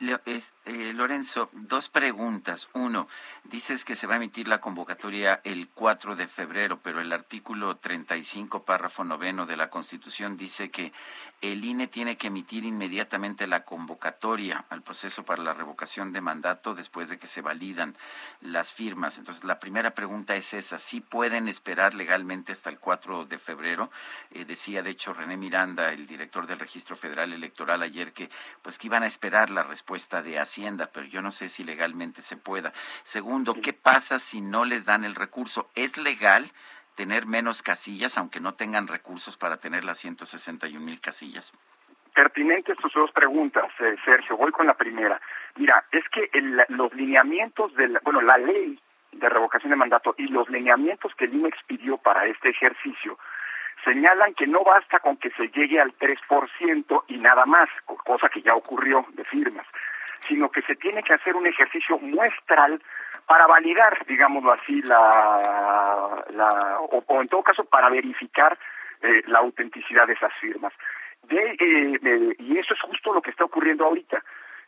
eh, Lorenzo, dos preguntas. Uno, dices que se va a emitir la convocatoria el 4 de febrero, pero el artículo 35, párrafo noveno de la Constitución dice que el INE tiene que emitir inmediatamente la convocatoria al proceso para la revocación de mandato después de que se validan las firmas. Entonces, la primera pregunta es esa, ¿sí pueden esperar legalmente hasta el 4 de febrero? Eh, decía, de hecho, René Miranda, el director del Registro Federal Electoral, ayer que, pues, que iban a esperar la respuesta de Hacienda, pero yo no sé si legalmente se pueda. Segundo, ¿qué pasa si no les dan el recurso? ¿Es legal? tener menos casillas, aunque no tengan recursos para tener las 161 mil casillas? Pertinentes tus dos preguntas, eh, Sergio. Voy con la primera. Mira, es que los lineamientos de, la, bueno, la ley de revocación de mandato y los lineamientos que el INE expidió para este ejercicio señalan que no basta con que se llegue al 3% y nada más, cosa que ya ocurrió de firmas, sino que se tiene que hacer un ejercicio muestral para validar, digámoslo así, la, o, en todo caso para verificar eh, la autenticidad de esas firmas. Eh, y eso es justo lo que está ocurriendo ahorita.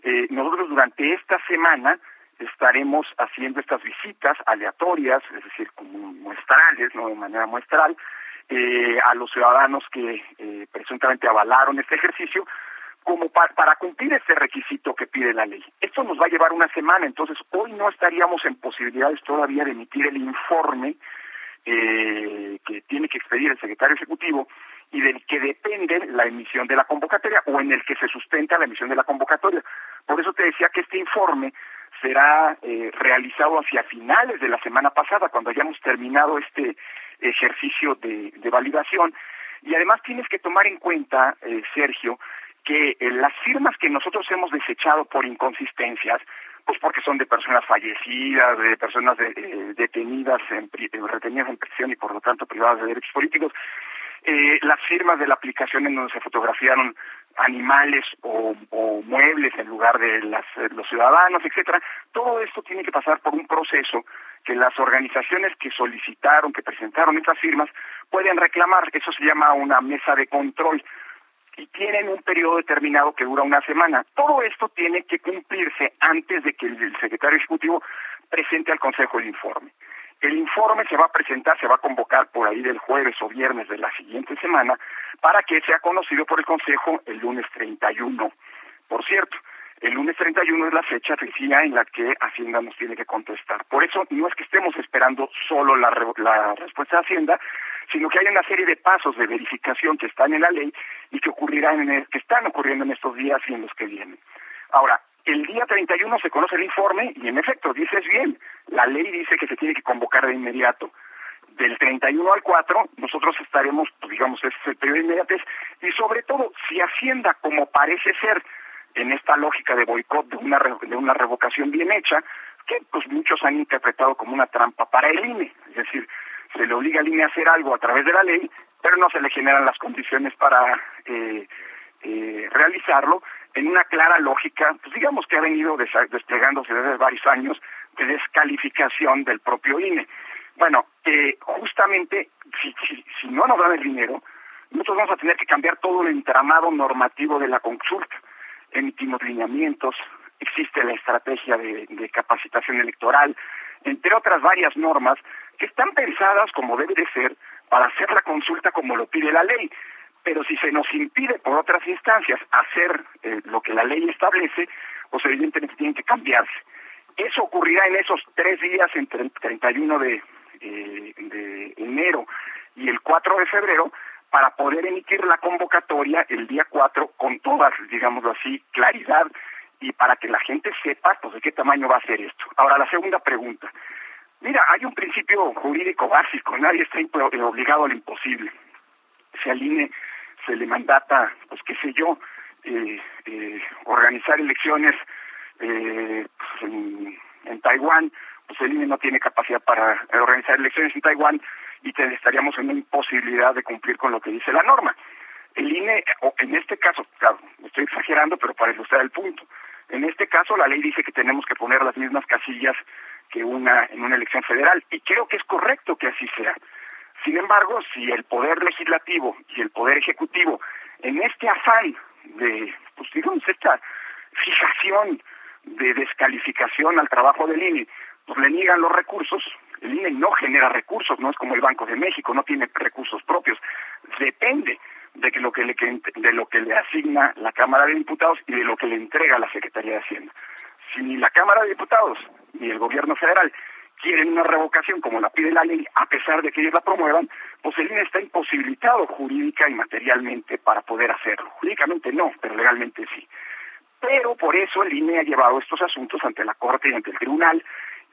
Eh, nosotros durante esta semana estaremos haciendo estas visitas aleatorias, es decir, como muestrales, no de manera muestral, a los ciudadanos que presuntamente avalaron este ejercicio, como para, cumplir este requisito que pide la ley. Esto nos va a llevar una semana, entonces hoy no estaríamos en posibilidades todavía de emitir el informe eh, que tiene que expedir el secretario ejecutivo y del que depende la emisión de la convocatoria o en el que se sustenta la emisión de la convocatoria. Por eso te decía que este informe será eh, realizado hacia finales de la semana pasada, cuando hayamos terminado este ejercicio de, validación. Y además tienes que tomar en cuenta, eh, Sergio, que eh, las firmas que nosotros hemos desechado por inconsistencias, pues porque son de personas fallecidas, de personas eh, detenidas, en, retenidas en prisión y por lo tanto privadas de derechos políticos, eh, las firmas de la aplicación en donde se fotografiaron animales o, muebles en lugar de los ciudadanos, etcétera, todo esto tiene que pasar por un proceso que las organizaciones que solicitaron, que presentaron estas firmas, pueden reclamar. Eso se llama una mesa de control y tienen un periodo determinado que dura una semana. Todo esto tiene que cumplirse antes de que el secretario ejecutivo presente al Consejo el informe. El informe se va a presentar, se va a convocar por ahí del jueves o viernes de la siguiente semana para que sea conocido por el Consejo el lunes 31. Por cierto, el lunes 31 es la fecha decía en la que Hacienda nos tiene que contestar. Por eso no es que estemos esperando solo la, respuesta de Hacienda, sino que hay una serie de pasos de verificación que están en la ley y que ocurrirán en que están ocurriendo en estos días y en los que vienen. Ahora, el día 31 se conoce el informe y en efecto, dices bien, la ley dice que se tiene que convocar de inmediato. Del 31 al 4, nosotros estaremos, pues, digamos, ese es el periodo de inmediatez, y sobre todo, si Hacienda, como parece ser en esta lógica de boicot de una, de una revocación bien hecha, que pues muchos han interpretado como una trampa para el INE, es decir, se le obliga al INE a hacer algo a través de la ley, pero no se le generan las condiciones para eh, eh, realizarlo en una clara lógica, pues digamos que ha venido desplegándose desde varios años de descalificación del propio INE. Bueno, eh, justamente si, no nos dan el dinero, nosotros vamos a tener que cambiar todo el entramado normativo de la consulta. Emitimos lineamientos, existe la estrategia de, capacitación electoral, entre otras varias normas que están pensadas como debe de ser para hacer la consulta como lo pide la ley. Pero si se nos impide por otras instancias hacer eh, lo que la ley establece, pues evidentemente tienen que cambiarse. Eso ocurrirá en esos tres días entre el 31 de, eh, de enero y el 4 de febrero para poder emitir la convocatoria el día 4 con todas, digámoslo así, claridad y para que la gente sepa pues, de qué tamaño va a ser esto. Ahora, la segunda pregunta. Mira, hay un principio jurídico básico, nadie está obligado a lo imposible. Si al INE se le mandata, pues qué sé yo, eh, eh, organizar elecciones eh, pues, en, Taiwán, pues el INE no tiene capacidad para organizar elecciones en Taiwán y estaríamos en una imposibilidad de cumplir con lo que dice la norma. El INE, o en este caso, claro, estoy exagerando, pero para ilustrar el punto, en este caso la ley dice que tenemos que poner las mismas casillas que una en una elección federal y creo que es correcto que así sea. Sin embargo, si el poder legislativo y el poder ejecutivo en este afán de, pues digamos, esta fijación de descalificación al trabajo del INE, pues le niegan los recursos, el INE no genera recursos, no es como el Banco de México, no tiene recursos propios, depende de lo que le, asigna la Cámara de Diputados y de lo que le entrega la Secretaría de Hacienda. Si ni la Cámara de Diputados ni el Gobierno Federal quieren una revocación como la pide la ley, a pesar de que ellos la promuevan, pues el INE está imposibilitado jurídica y materialmente para poder hacerlo. Jurídicamente no, pero legalmente sí. Pero por eso el INE ha llevado estos asuntos ante la Corte y ante el Tribunal,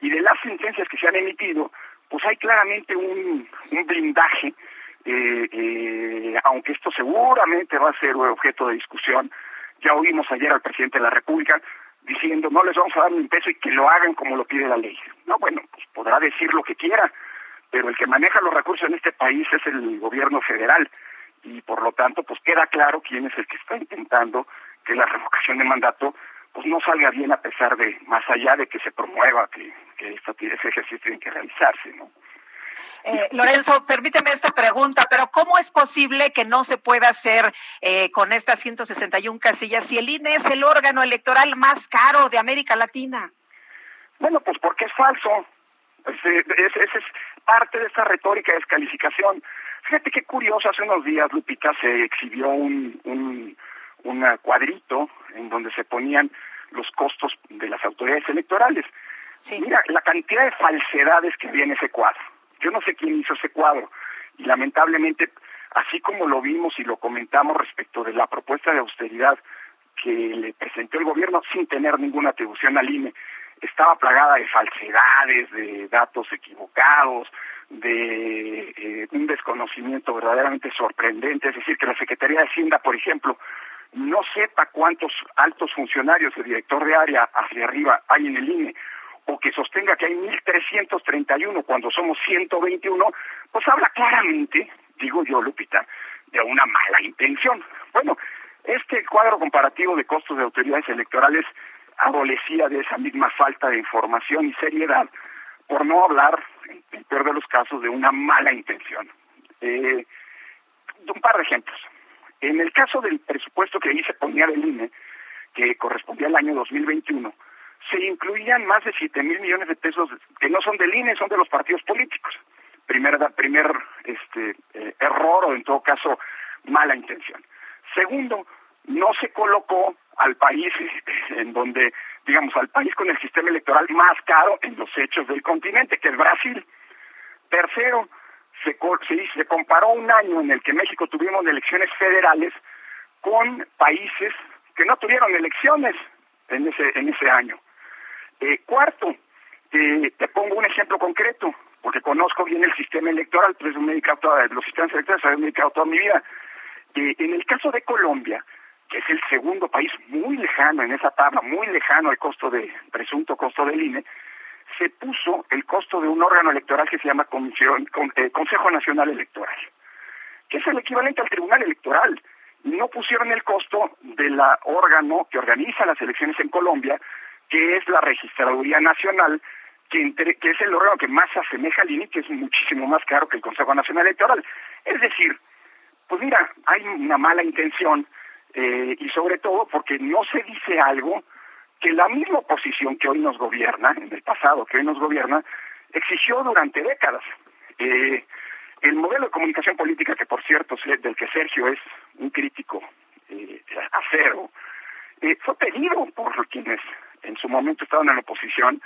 y de las sentencias que se han emitido, pues hay claramente un, blindaje eh, eh, aunque esto seguramente va a ser objeto de discusión. Ya oímos ayer al presidente de la República diciendo no les vamos a dar un peso y que lo hagan como lo pide la ley. No, bueno, pues podrá decir lo que quiera, pero el que maneja los recursos en este país es el gobierno federal y por lo tanto pues queda claro quién es el que está intentando que la revocación de mandato pues no salga bien a pesar de, más allá de que se promueva que, que ese ejercicio tiene que realizarse, ¿no? Eh, Lorenzo, permíteme esta pregunta, pero ¿cómo es posible que no se pueda hacer eh, con estas 161 casillas si el INE es el órgano electoral más caro de América Latina? Bueno, pues porque es falso. Esa es, parte de esta retórica de descalificación. Fíjate qué curioso, hace unos días, Lupita, se exhibió un, un, un cuadrito en donde se ponían los costos de las autoridades electorales. Mira, la cantidad de falsedades que había en ese cuadro. Yo no sé quién hizo ese cuadro y lamentablemente, así como lo vimos y lo comentamos respecto de la propuesta de austeridad que le presentó el gobierno sin tener ninguna atribución al INE, estaba plagada de falsedades, de datos equivocados, de eh, un desconocimiento verdaderamente sorprendente, es decir, que la Secretaría de Hacienda, por ejemplo, no sepa cuántos altos funcionarios de director de área hacia arriba hay en el INE, o que sostenga que hay 1.331 cuando somos 121, pues habla claramente, digo yo, Lupita, de una mala intención. Bueno, este cuadro comparativo de costos de autoridades electorales adolecía de esa misma falta de información y seriedad, por no hablar, en el peor de los casos, de una mala intención. Eh, un par de ejemplos. En el caso del presupuesto que ahí se ponía del INE, que correspondía al año 2021, se incluían más de 7 mil millones de pesos que no son del INE, son de los partidos políticos. Primer, primer este, eh, error o en todo caso mala intención. Segundo, no se colocó al país en donde, digamos, al país con el sistema electoral más caro en los hechos del continente, que es Brasil. Tercero, se, se, se comparó un año en el que México tuvimos elecciones federales con países que no tuvieron elecciones en ese, en ese año. Eh, cuarto, eh, te pongo un ejemplo concreto, porque conozco bien el sistema electoral, pues me he toda, los sistemas electorales, me he dedicado toda mi vida. Eh, en el caso de Colombia, que es el segundo país muy lejano en esa tabla, muy lejano al costo de, presunto costo del INE, se puso el costo de un órgano electoral que se llama Comisión, Consejo Nacional Electoral, que es el equivalente al Tribunal Electoral. No pusieron el costo del órgano que organiza las elecciones en Colombia, que es la Registraduría Nacional, que, que es el órgano que más se asemeja al INE, que es muchísimo más caro que el Consejo Nacional Electoral. Es decir, pues mira, hay una mala intención eh, y sobre todo porque no se dice algo que la misma oposición que hoy nos gobierna, en el pasado que hoy nos gobierna, exigió durante décadas. Eh, el modelo comunicación política, que por cierto, del que Sergio es un crítico eh, acero, eh, fue pedido por quienes en su momento estaban en la oposición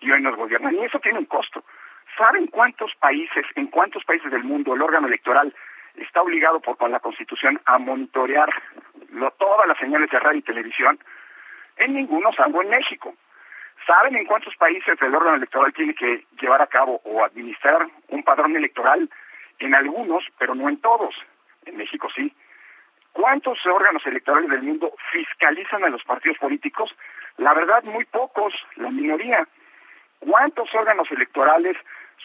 y hoy nos gobiernan. Y eso tiene un costo. ¿Saben cuántos países, en cuántos países del mundo el órgano electoral está obligado por la Constitución a monitorear todas las señales de radio y televisión? En ninguno, salvo en México. ¿Saben en cuántos países el órgano electoral tiene que llevar a cabo o administrar un padrón electoral? En algunos, pero no en todos. En México sí. ¿Cuántos órganos electorales del mundo fiscalizan a los partidos políticos? La verdad, muy pocos, la minoría. ¿Cuántos órganos electorales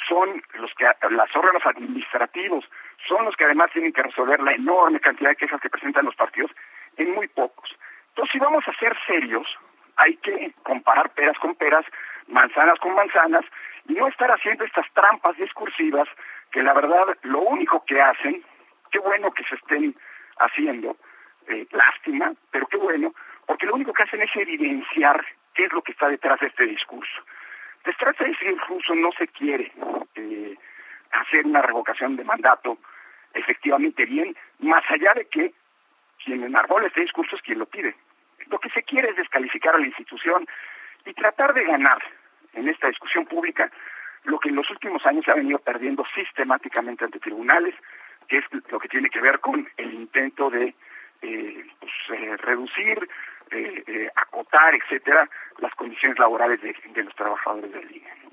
son los que, los órganos administrativos, son los que además tienen que resolver la enorme cantidad de quejas que presentan los partidos? En muy pocos. Entonces, si vamos a ser serios, hay que comparar peras con peras, manzanas con manzanas, y no estar haciendo estas trampas discursivas que la verdad lo único que hacen, qué bueno que se estén haciendo, eh, lástima, pero qué bueno, porque lo único que hacen es evidenciar qué es lo que está detrás de este discurso. Detrás de ese discurso no se quiere eh, hacer una revocación de mandato efectivamente bien, más allá de que quien enarbola este discurso es quien lo pide. Lo que se quiere es descalificar a la institución y tratar de ganar en esta discusión pública lo que en los últimos años se ha venido perdiendo sistemáticamente ante tribunales, que es lo que tiene que ver con el intento de eh, pues, eh, reducir, eh, acotar, etcétera, las condiciones laborales de, de los trabajadores del INE.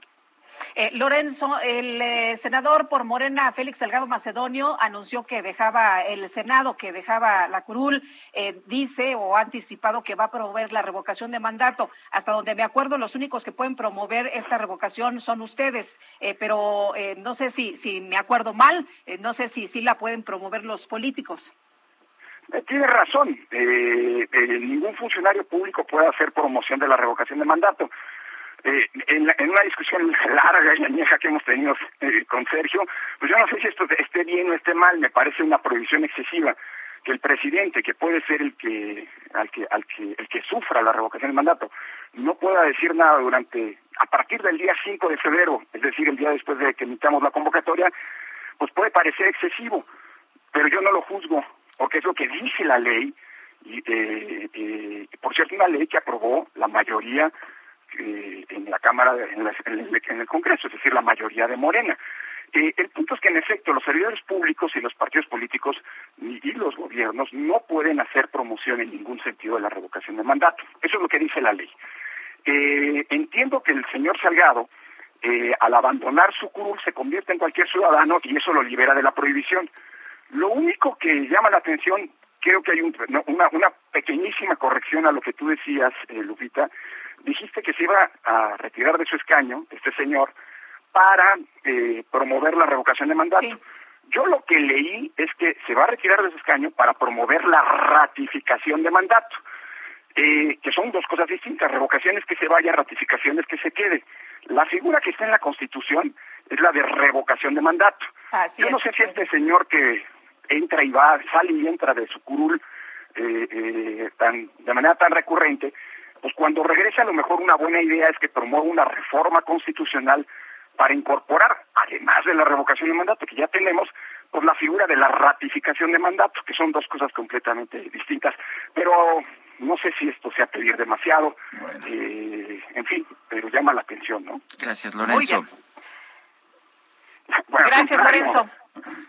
Eh, Lorenzo, el eh, senador por Morena, Félix Salgado Macedonio, anunció que dejaba el Senado, que dejaba la curul, eh, dice o ha anticipado que va a promover la revocación de mandato. Hasta donde me acuerdo, los únicos que pueden promover esta revocación son ustedes, pero no sé si, si me acuerdo mal, no sé si, si la pueden promover los políticos. Tiene razón, ningún funcionario público puede hacer promoción de la revocación de mandato. Eh, en, una discusión larga y añeja que hemos tenido eh, con Sergio, pues yo no sé si esto esté bien o esté mal, me parece una prohibición excesiva que el presidente, que puede ser el que, al que, al que, el que sufra la revocación del mandato, no pueda decir nada durante, a partir del día 5 de febrero, es decir, el día después de que emitamos la convocatoria, pues puede parecer excesivo, pero yo no lo juzgo, porque es lo que dice la ley, y eh, por cierto, una ley que aprobó la mayoría eh, en la Cámara, en, en, el Congreso, es decir, la mayoría de Morena. Eh, el punto es que, en efecto, los servidores públicos y los partidos políticos y los gobiernos no pueden hacer promoción en ningún sentido de la revocación de mandato. Eso es lo que dice la ley. Eh, entiendo que el señor Salgado, al abandonar su curul, se convierte en cualquier ciudadano y eso lo libera de la prohibición. Lo único que llama la atención, creo que hay una, una pequeñísima corrección a lo que tú decías, Lupita, dijiste que se iba a retirar de su escaño, este señor, para eh, promover la revocación de mandato. Yo lo que leí es que se va a retirar de su escaño para promover la ratificación de mandato, eh, que son dos cosas distintas, revocaciones que se vaya, ratificaciones que se quede. La figura que está en la Constitución es la de revocación de mandato. Yo no sé si este señor que entra y va, sale y entra de su curul eh, tan, de manera tan recurrente, pues, cuando regrese a lo mejor una buena idea es que promueva una reforma constitucional para incorporar, además de la revocación de mandato que ya tenemos, pues la figura de la ratificación de mandatos, que son dos cosas completamente distintas. Pero no sé si esto sea pedir demasiado, eh, en fin, pero llama la atención, ¿no? Gracias, Lorenzo. Bueno, Gracias, pues, Lorenzo.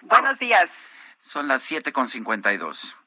Buenos días. Son las 7.52.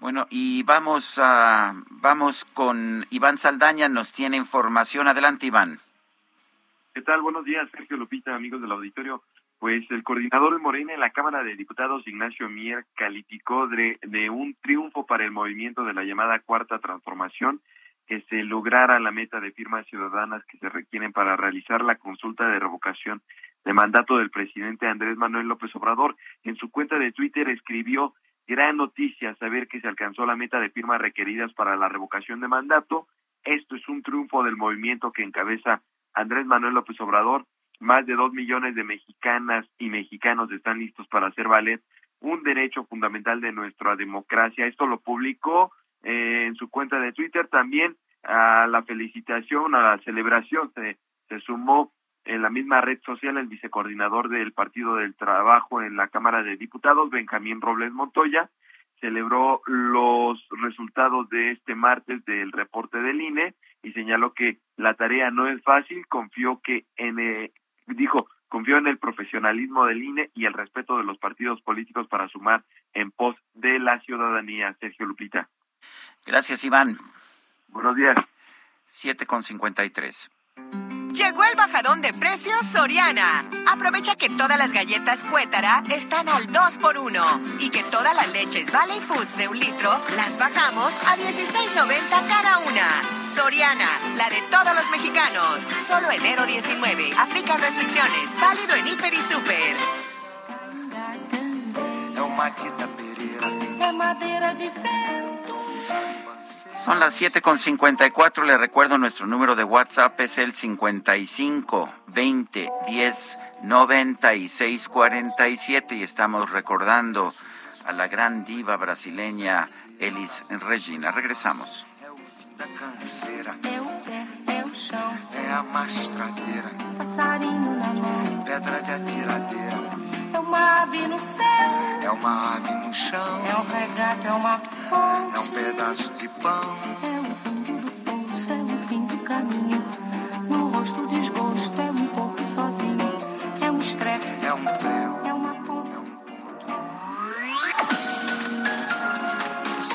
Bueno, y vamos a vamos con Iván Saldaña, nos tiene información. Adelante, Iván. ¿Qué tal? Buenos días, Sergio Lupita, amigos del auditorio. Pues el coordinador de Morena en la Cámara de Diputados, Ignacio Mier, calificó de, de un triunfo para el movimiento de la llamada Cuarta Transformación que se lograra la meta de firmas ciudadanas que se requieren para realizar la consulta de revocación de mandato del presidente Andrés Manuel López Obrador. En su cuenta de Twitter escribió gran noticia saber que se alcanzó la meta de firmas requeridas para la revocación de mandato. Esto es un triunfo del movimiento que encabeza Andrés Manuel López Obrador. Más de dos millones de mexicanas y mexicanos están listos para hacer valer un derecho fundamental de nuestra democracia. Esto lo publicó eh, en su cuenta de Twitter. También a la felicitación, a la celebración se, se sumó en la misma red social el vicecoordinador del Partido del Trabajo en la Cámara de Diputados, Benjamín Robles Montoya, celebró los resultados de este martes del reporte del INE y señaló que la tarea no es fácil, confió que en eh, dijo, confió en el profesionalismo del INE y el respeto de los partidos políticos para sumar en pos de la ciudadanía. Sergio Lupita. Gracias, Iván. Buenos días. 7 con 53. Llegó el bajadón de precios Soriana. Aprovecha que todas las galletas Cuétara están al 2x1 y que todas las leches Valley Foods de un litro las bajamos a 16.90 cada una. Soriana, la de todos los mexicanos. Solo enero 19. Aplica restricciones. Válido en Hiper y Super. Son las siete con 54. Le recuerdo nuestro número de WhatsApp es el 55 20 10 96 47 y estamos recordando a la gran diva brasileña Elis Regina. Regresamos. Uma ave no céu, é uma ave no chão, é um regato, é uma fonte, é um pedaço de pão, é o fundo do poço, é o fim do caminho. No rosto desgosto, é um pouco sozinho, é um estrepe, é um prego,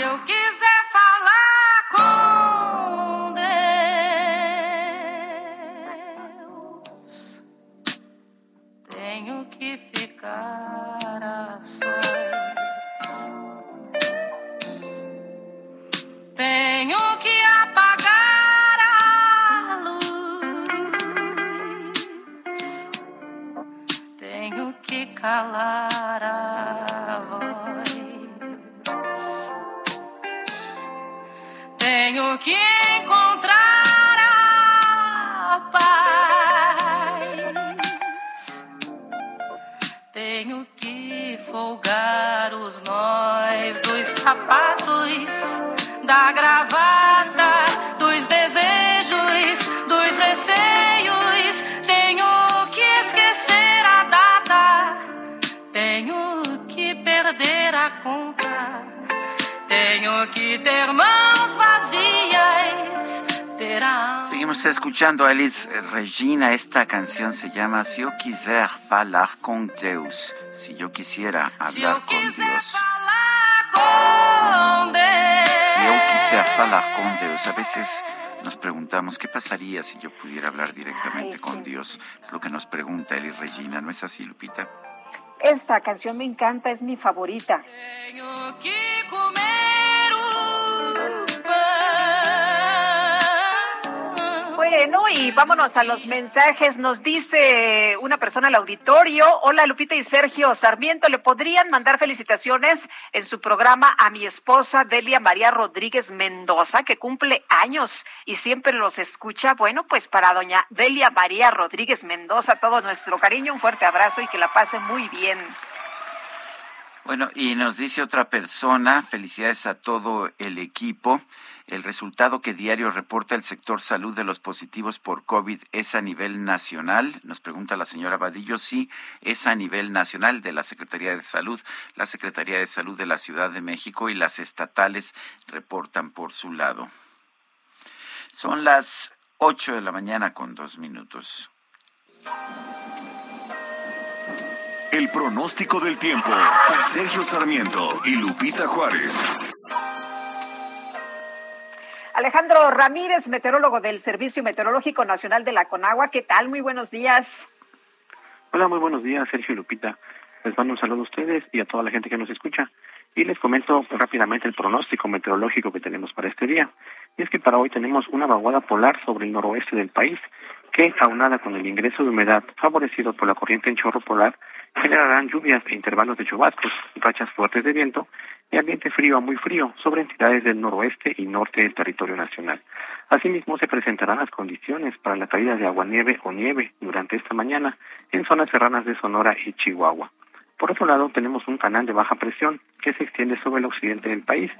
Eu quiser falar com Deus, tenho que ficar a sós. Tenho que apagar a luz. Tenho que calar a Tenho que encontrar a paz. Tenho que folgar os nós dos sapatos, da gravata, dos desejos, dos receios. Tenho que esquecer a data. Tenho que perder a conta. Tenho que ter mãos vazias, ter a Seguimos escuchando a Elis Regina. Esta canción se llama Si yo quiser falar con Deus. Si yo quisiera hablar con quiser Dios. falar Si yo Deus. quisiera hablar con Dios. A veces nos preguntamos qué pasaría si yo pudiera hablar directamente Ay, con sí. Dios. Es lo que nos pregunta Elis Regina. ¿No es así, Lupita? Esta canción me encanta, es mi favorita. Tenho que comer Bueno, y vámonos a los mensajes. Nos dice una persona al auditorio, hola Lupita y Sergio Sarmiento, ¿le podrían mandar felicitaciones en su programa a mi esposa Delia María Rodríguez Mendoza, que cumple años y siempre los escucha? Bueno, pues para doña Delia María Rodríguez Mendoza, todo nuestro cariño, un fuerte abrazo y que la pase muy bien. Bueno, y nos dice otra persona, felicidades a todo el equipo. El resultado que diario reporta el sector salud de los positivos por COVID es a nivel nacional. Nos pregunta la señora Vadillo, sí, es a nivel nacional de la Secretaría de Salud. La Secretaría de Salud de la Ciudad de México y las estatales reportan por su lado. Son las 8 de la mañana con dos minutos. El pronóstico del tiempo. Sergio Sarmiento y Lupita Juárez. Alejandro Ramírez, meteorólogo del Servicio Meteorológico Nacional de la Conagua. ¿Qué tal? Muy buenos días. Hola, muy buenos días, Sergio y Lupita. Les mando un saludo a ustedes y a toda la gente que nos escucha. Y les comento rápidamente el pronóstico meteorológico que tenemos para este día. Y es que para hoy tenemos una vaguada polar sobre el noroeste del país que, aunada con el ingreso de humedad favorecido por la corriente en chorro polar, generarán lluvias e intervalos de chubascos, rachas fuertes de viento y ambiente frío a muy frío sobre entidades del noroeste y norte del territorio nacional. Asimismo, se presentarán las condiciones para la caída de agua-nieve o nieve durante esta mañana en zonas serranas de Sonora y Chihuahua. Por otro lado, tenemos un canal de baja presión que se extiende sobre el occidente del país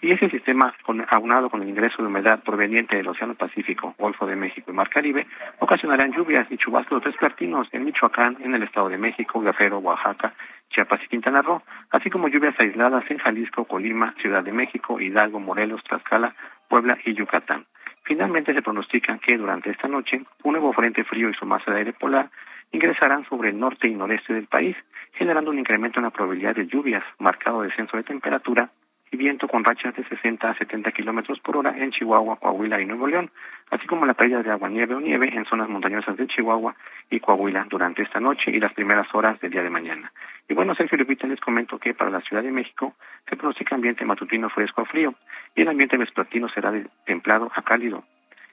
y ese sistema, aunado con el ingreso de humedad proveniente del Océano Pacífico, Golfo de México y Mar Caribe, ocasionarán lluvias y chubascos vespertinos en Michoacán, en el Estado de México, Guerrero, Oaxaca, Chiapas y Quintana Roo, así como lluvias aisladas en Jalisco, Colima, Ciudad de México, Hidalgo, Morelos, Tlaxcala, Puebla y Yucatán. Finalmente se pronostica que durante esta noche un nuevo frente frío y su masa de aire polar ingresarán sobre el norte y noreste del país, generando un incremento en la probabilidad de lluvias, marcado descenso de temperatura y viento con rachas de 60 a 70 kilómetros por hora en Chihuahua, Coahuila y Nuevo León, así como la caída de agua, nieve o nieve en zonas montañosas de Chihuahua y Coahuila durante esta noche y las primeras horas del día de mañana. Y bueno, Sergio Lupita, les comento que para la Ciudad de México se pronostica ambiente matutino fresco a frío y el ambiente vespertino será de templado a cálido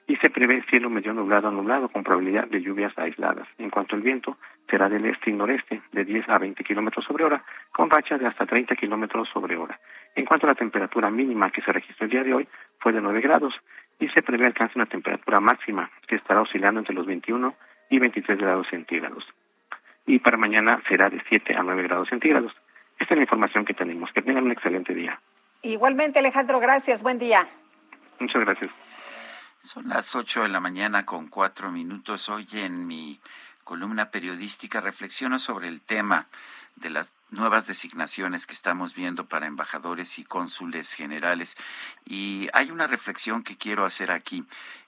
y se prevé cielo medio nublado a nublado con probabilidad de lluvias aisladas. En cuanto al viento, será del este y noreste de 10 a 20 kilómetros sobre hora, con rachas de hasta 30 kilómetros sobre hora. En cuanto a la temperatura mínima que se registró el día de hoy, fue de 9 grados y se prevé alcance una temperatura máxima que estará oscilando entre los 21 y 23 grados centígrados. Y para mañana será de 7 a 9 grados centígrados. Esta es la información que tenemos. Que tengan un excelente día. Igualmente, Alejandro, gracias. Buen día. Muchas gracias. Son las 8 de la mañana con cuatro minutos. Hoy en mi columna periodística reflexiono sobre el tema de las nuevas designaciones que estamos viendo para embajadores y cónsules generales. Y hay una reflexión que quiero hacer aquí.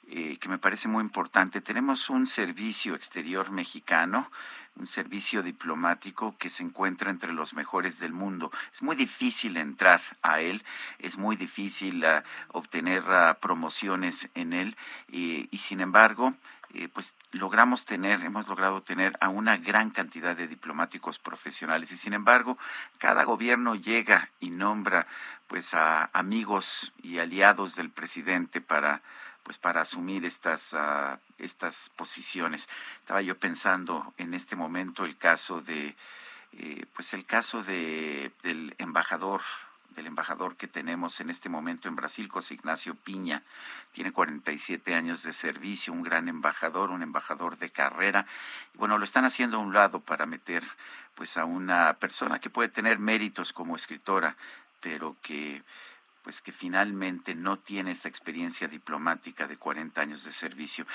Eh, que me parece muy importante. Tenemos un servicio exterior mexicano, un servicio diplomático que se encuentra entre los mejores del mundo. Es muy difícil entrar a él, es muy difícil uh, obtener uh, promociones en él y sin embargo, eh, pues logramos tener, hemos logrado tener a una gran cantidad de diplomáticos profesionales y sin embargo cada gobierno llega y nombra pues a amigos y aliados del presidente para pues para asumir estas uh, estas posiciones. Estaba yo pensando en este momento el caso de eh, pues el caso de del embajador del embajador que tenemos en este momento en Brasil, José Ignacio Piña. Tiene 47 años de servicio, un gran embajador, un embajador de carrera. Bueno, lo están haciendo a un lado para meter pues a una persona que puede tener méritos como escritora, pero que pues que finalmente no tiene esta experiencia diplomática de 40 años de servicio.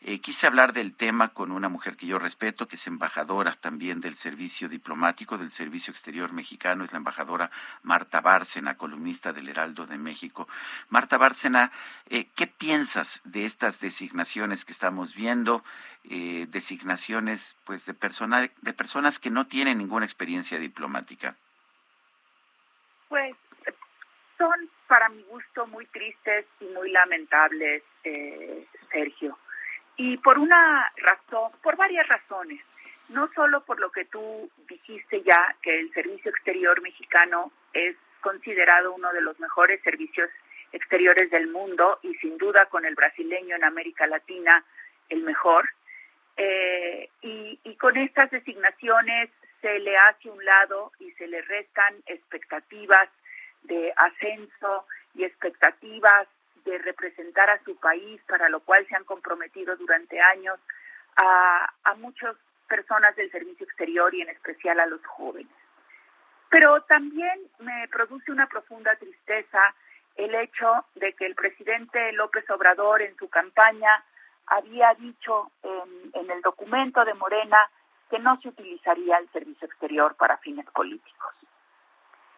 Eh, quise hablar del tema con una mujer que yo respeto, que es embajadora también del servicio diplomático, del servicio exterior mexicano, es la embajadora Marta Bárcena, columnista del Heraldo de México. Marta Bárcena, eh, ¿qué piensas de estas designaciones que estamos viendo? Eh, designaciones pues de, persona, de personas que no tienen ninguna experiencia diplomática. Pues son para mi gusto muy tristes y muy lamentables, eh, Sergio. Y por una razón, por varias razones. No solo por lo que tú dijiste ya, que el servicio exterior mexicano es considerado uno de los mejores servicios exteriores del mundo y sin duda con el brasileño en América Latina el mejor. Eh, y, y con estas designaciones se le hace un lado y se le restan expectativas de ascenso y expectativas de representar a su país, para lo cual se han comprometido durante años a, a muchas personas del servicio exterior y en especial a los jóvenes. Pero también me produce una profunda tristeza el hecho de que el presidente López Obrador en su campaña había dicho en, en el documento de Morena que no se utilizaría el servicio exterior para fines políticos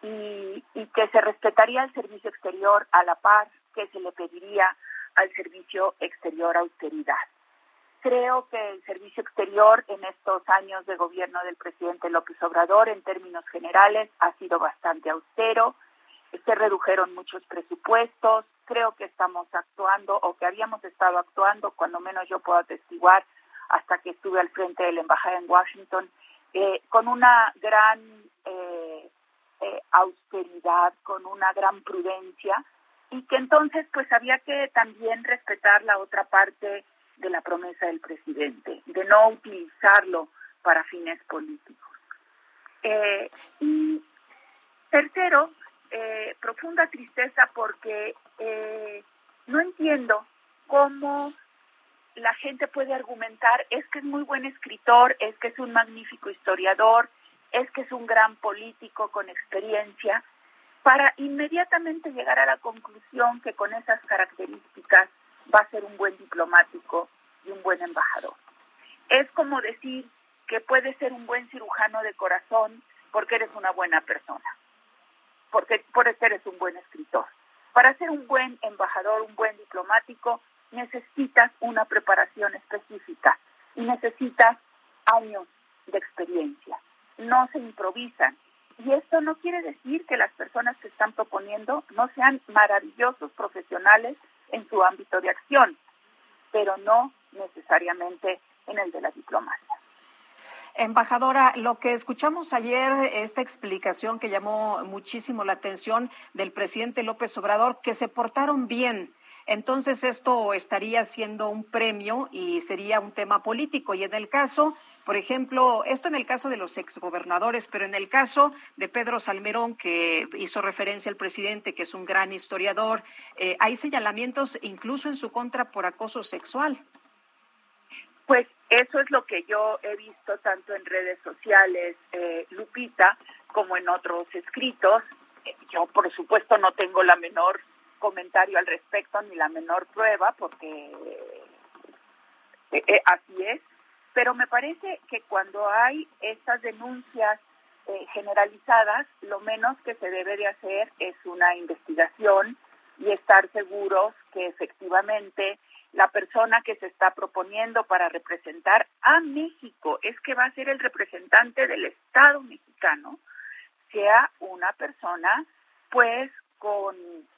y, que se respetaría el servicio exterior a la par que se le pediría al servicio exterior austeridad. Creo que el servicio exterior en estos años de gobierno del presidente López Obrador, en términos generales, ha sido bastante austero. Se redujeron muchos presupuestos. Creo que estamos actuando o que habíamos estado actuando, cuando menos yo puedo atestiguar, hasta que estuve al frente de la embajada en Washington, eh, con una gran eh, eh, austeridad, con una gran prudencia, y que entonces pues había que también respetar la otra parte de la promesa del presidente, de no utilizarlo para fines políticos. Eh, y tercero, eh, profunda tristeza porque no entiendo cómo la gente puede argumentar es que es muy buen escritor, es que es un magnífico historiador, es que es un gran político con experiencia, para inmediatamente llegar a la conclusión que con esas características va a ser un buen diplomático y un buen embajador. Es como decir que puedes ser un buen cirujano de corazón porque eres una buena persona, porque por eso eres un buen escritor. Para ser un buen embajador, un buen diplomático, necesitas una preparación específica y necesitas años de experiencia. No se improvisan. Y esto no quiere decir que las personas que están proponiendo no sean maravillosos profesionales en su ámbito de acción, pero no necesariamente en el de la diplomacia. Embajadora, lo que escuchamos ayer, esta explicación que llamó muchísimo la atención del presidente López Obrador, que se portaron bien. Entonces esto estaría siendo un premio y sería un tema político. Y en el caso, por ejemplo, esto en el caso de los exgobernadores, pero en el caso de Pedro Salmerón, que hizo referencia al presidente, que es un gran historiador, eh, hay señalamientos incluso en su contra por acoso sexual. Pues eso es lo que yo he visto tanto en redes sociales, eh, Lupita, como en otros escritos. Yo, por supuesto, no tengo la menor comentario al respecto ni la menor prueba, porque eh, eh, así es. Pero me parece que cuando hay estas denuncias generalizadas, lo menos que se debe de hacer es una investigación y estar seguros que efectivamente la persona que se está proponiendo para representar a México, es que va a ser el representante del Estado mexicano, sea una persona pues con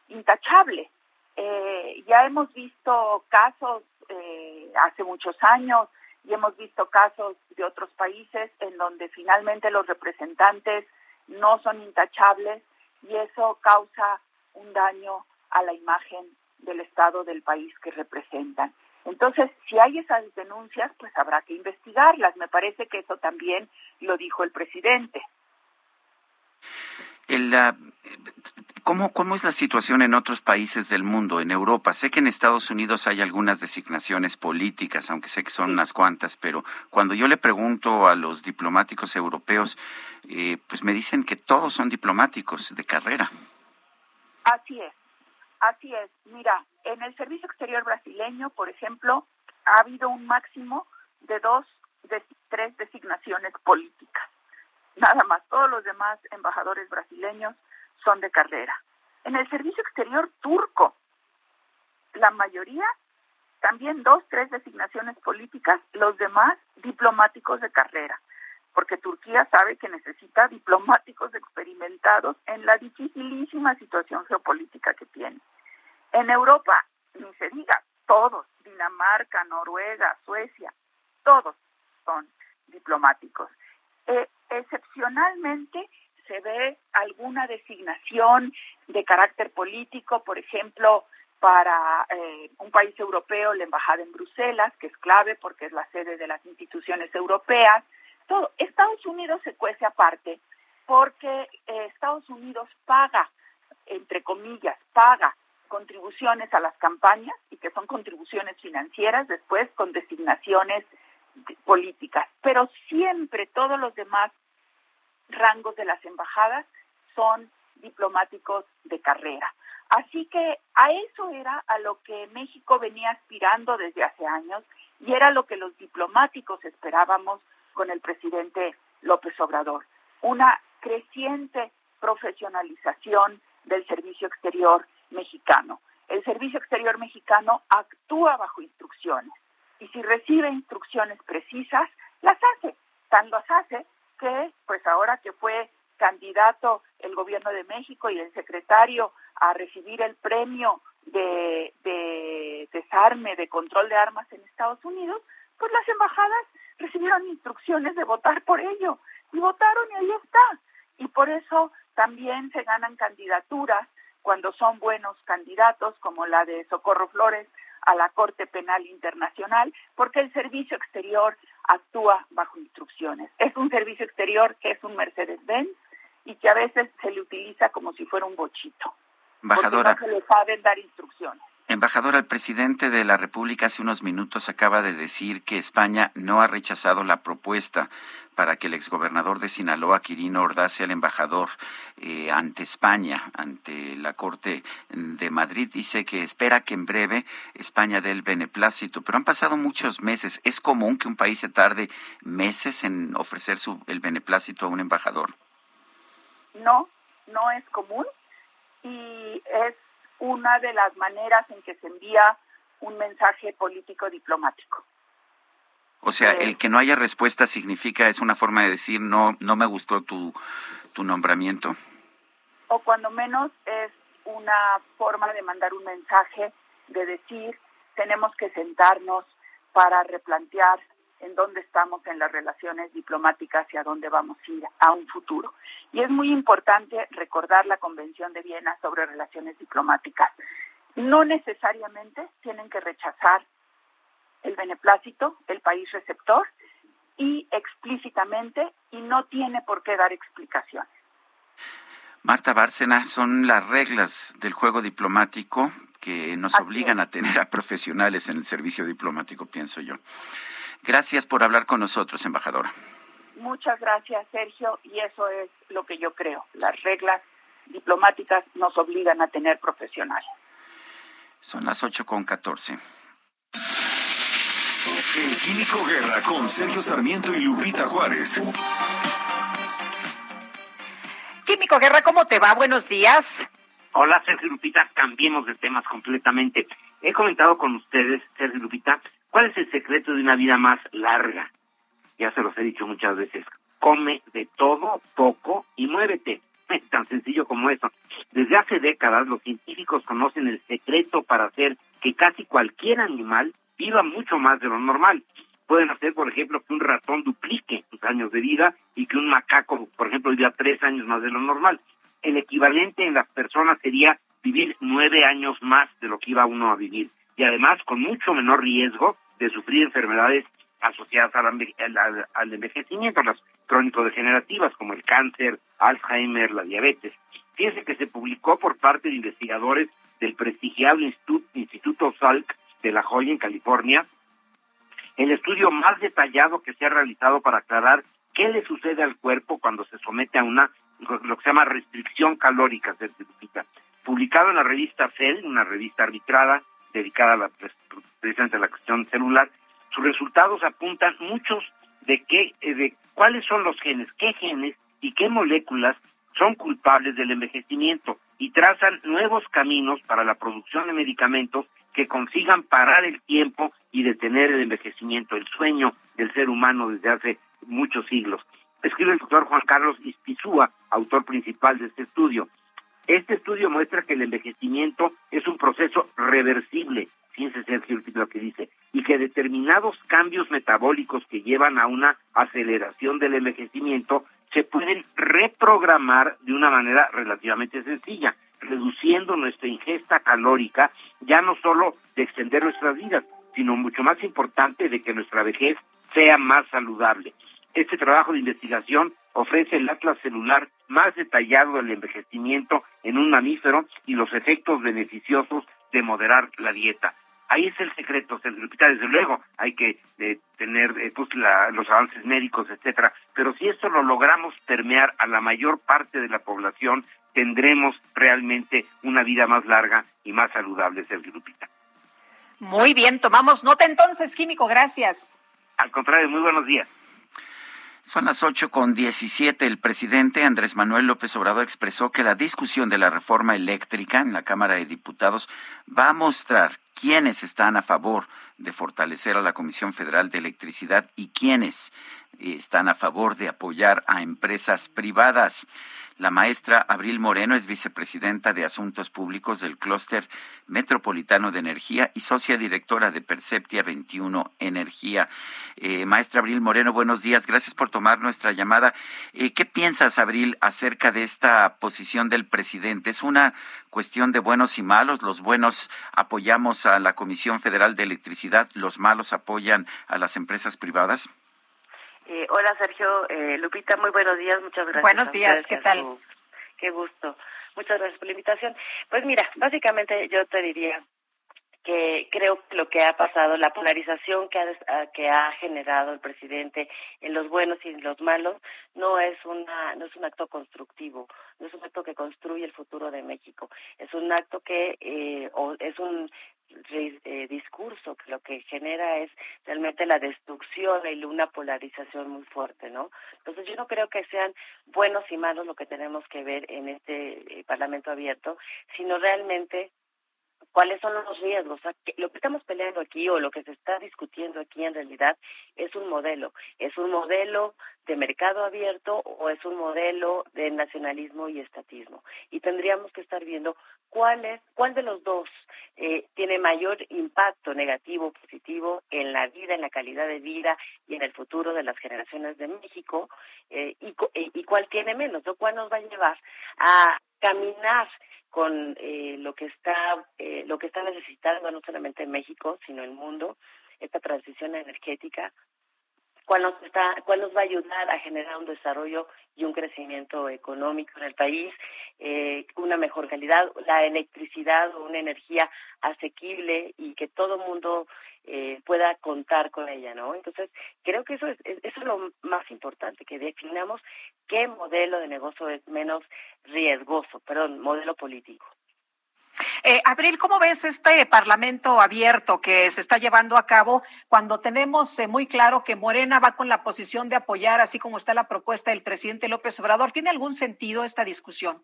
intachable. Eh, ya hemos visto casos eh, hace muchos años y hemos visto casos de otros países en donde finalmente los representantes no son intachables y eso causa un daño a la imagen del Estado del país que representan. Entonces, si hay esas denuncias, pues habrá que investigarlas. Me parece que eso también lo dijo el presidente. El, ¿cómo, ¿Cómo es la situación en otros países del mundo, en Europa? Sé que en Estados Unidos hay algunas designaciones políticas, aunque sé que son unas cuantas, pero cuando yo le pregunto a los diplomáticos europeos, eh, pues me dicen que todos son diplomáticos de carrera. Así es. Así es. Mira, en el Servicio Exterior brasileño, por ejemplo, ha habido un máximo de dos, de tres designaciones políticas. Nada más. Todos los demás embajadores brasileños son de carrera. En el Servicio Exterior turco, la mayoría, también dos, tres designaciones políticas, los demás diplomáticos de carrera porque Turquía sabe que necesita diplomáticos experimentados en la dificilísima situación geopolítica que tiene. En Europa, ni se diga, todos, Dinamarca, Noruega, Suecia, todos son diplomáticos. Eh, excepcionalmente se ve alguna designación de carácter político, por ejemplo, para eh, un país europeo, la embajada en Bruselas, que es clave porque es la sede de las instituciones europeas, Estados Unidos se cuece aparte porque eh, Estados Unidos paga, entre comillas, paga contribuciones a las campañas y que son contribuciones financieras, después con designaciones políticas. Pero siempre todos los demás rangos de las embajadas son diplomáticos de carrera. Así que a eso era a lo que México venía aspirando desde hace años y era lo que los diplomáticos esperábamos con el presidente López Obrador. Una creciente profesionalización del servicio exterior mexicano. el Servicio Exterior Mexicano actúa bajo instrucciones y si recibe instrucciones precisas, las hace. Tan las hace que, pues ahora que fue candidato el gobierno de México y el secretario a recibir el premio de, de desarme, de control de armas en Estados Unidos, pues las embajadas recibieron instrucciones de votar por ello y votaron y ahí está. Y por eso también se ganan candidaturas cuando son buenos candidatos, como la de Socorro Flores a la Corte Penal Internacional, porque el servicio exterior actúa bajo instrucciones. Es un servicio exterior que es un Mercedes-Benz y que a veces se le utiliza como si fuera un bochito. Embajadora. Porque no se le saben dar instrucciones. Embajadora, el presidente de la República hace unos minutos acaba de decir que España no ha rechazado la propuesta para que el exgobernador de Sinaloa, Quirino Ordaz, sea el embajador eh, ante España, ante la Corte de Madrid. Dice que espera que en breve España dé el beneplácito, pero han pasado muchos meses. ¿Es común que un país se tarde meses en ofrecer su, el beneplácito a un embajador? No, no es común y es una de las maneras en que se envía un mensaje político diplomático. O sea, el que no haya respuesta significa, es una forma de decir, no, no me gustó tu, tu nombramiento. O cuando menos es una forma de mandar un mensaje, de decir, tenemos que sentarnos para replantear en dónde estamos en las relaciones diplomáticas y a dónde vamos a ir a un futuro. Y es muy importante recordar la Convención de Viena sobre relaciones diplomáticas. No necesariamente tienen que rechazar el beneplácito, el país receptor, y explícitamente, y no tiene por qué dar explicaciones. Marta Bárcena, son las reglas del juego diplomático que nos obligan a tener a profesionales en el servicio diplomático, pienso yo. Gracias por hablar con nosotros, embajadora. Muchas gracias, Sergio, y eso es lo que yo creo. Las reglas diplomáticas nos obligan a tener profesionales. Son las ocho con catorce. El Químico Guerra con Sergio Sarmiento y Lupita Juárez. Químico Guerra, ¿cómo te va? Buenos días. Hola, Sergio Lupita. Cambiemos de temas completamente. He comentado con ustedes, Sergio Lupita, ¿Cuál es el secreto de una vida más larga? Ya se los he dicho muchas veces. Come de todo, poco y muévete. Es tan sencillo como eso. Desde hace décadas los científicos conocen el secreto para hacer que casi cualquier animal viva mucho más de lo normal. Pueden hacer, por ejemplo, que un ratón duplique sus años de vida y que un macaco, por ejemplo, viva tres años más de lo normal. El equivalente en las personas sería vivir nueve años más de lo que iba uno a vivir y además con mucho menor riesgo de sufrir enfermedades asociadas al, envejecimiento, las crónico-degenerativas como el cáncer, Alzheimer, la diabetes. Fíjense que se publicó por parte de investigadores del prestigiable Instituto, Instituto Salk de La Joya en California el estudio más detallado que se ha realizado para aclarar qué le sucede al cuerpo cuando se somete a una lo que se llama restricción calórica certificada. Publicado en la revista Cell, una revista arbitrada dedicada a la, precisamente a la cuestión celular, sus resultados apuntan muchos de qué, eh, de cuáles son los genes, qué genes y qué moléculas son culpables del envejecimiento y trazan nuevos caminos para la producción de medicamentos que consigan parar el tiempo y detener el envejecimiento, el sueño del ser humano desde hace muchos siglos. Escribe el doctor Juan Carlos Ispizúa, autor principal de este estudio. Este estudio muestra que el envejecimiento es un proceso reversible, fíjense Sergio lo que dice, y que determinados cambios metabólicos que llevan a una aceleración del envejecimiento se pueden reprogramar de una manera relativamente sencilla, reduciendo nuestra ingesta calórica, ya no solo de extender nuestras vidas, sino mucho más importante de que nuestra vejez sea más saludable. Este trabajo de investigación ofrece el atlas celular más detallado del envejecimiento en un mamífero y los efectos beneficiosos de moderar la dieta. Ahí es el secreto, desde luego hay que eh, tener eh, pues, los avances médicos, etcétera, pero si esto lo logramos permear a la mayor parte de la población, tendremos realmente una vida más larga y más saludable, Sergio Lupita. Muy bien, tomamos nota entonces, Químico, gracias. Al contrario, muy buenos días. Son las ocho con diecisiete. El presidente Andrés Manuel López Obrador expresó que la discusión de la reforma eléctrica en la Cámara de Diputados va a mostrar quiénes están a favor de fortalecer a la Comisión Federal de Electricidad y quiénes eh, están a favor de apoyar a empresas privadas. La maestra Abril Moreno es vicepresidenta de Asuntos Públicos del Clúster Metropolitano de Energía y socia directora de Perceptia 21 Energía. Eh, maestra Abril Moreno, buenos días. Gracias por tomar nuestra llamada. Eh, ¿Qué piensas, Abril, acerca de esta posición del presidente? ¿Es una cuestión de buenos y malos? ¿Los buenos apoyamos a la Comisión Federal de Electricidad? ¿Los malos apoyan a las empresas privadas? Eh, hola Sergio, eh, Lupita, muy buenos días, muchas gracias. Buenos días, ¿qué tal? qué gusto, muchas gracias por la invitación. Pues mira, básicamente yo te diría que creo que lo que ha pasado, la polarización que ha, que ha generado el presidente en los buenos y en los malos, no es una no es un acto constructivo, no es un acto que construye el futuro de México, es un acto que eh, o es un eh, discurso que lo que genera es realmente la destrucción y una polarización muy fuerte, ¿no? Entonces yo no creo que sean buenos y malos lo que tenemos que ver en este eh, Parlamento abierto, sino realmente cuáles son los riesgos. lo que estamos peleando aquí o lo que se está discutiendo aquí en realidad es un modelo. Es un modelo de mercado abierto o es un modelo de nacionalismo y estatismo. Y tendríamos que estar viendo cuál cuál de los dos eh, tiene mayor impacto negativo o positivo en la vida, en la calidad de vida y en el futuro de las generaciones de México eh, y, y cuál tiene menos, lo cual nos va a llevar a caminar con eh, lo que está eh, lo que está necesitando no solamente en México sino el mundo esta transición energética cuál nos está cuál nos va a ayudar a generar un desarrollo y un crecimiento económico en el país eh, una mejor calidad la electricidad o una energía asequible y que todo mundo eh, pueda contar con ella, ¿no? Entonces, creo que eso es, eso es lo más importante, que definamos qué modelo de negocio es menos riesgoso, perdón, modelo político. Eh, Abril, ¿cómo ves este parlamento abierto que se está llevando a cabo cuando tenemos eh, muy claro que Morena va con la posición de apoyar, así como está la propuesta del presidente López Obrador? ¿Tiene algún sentido esta discusión?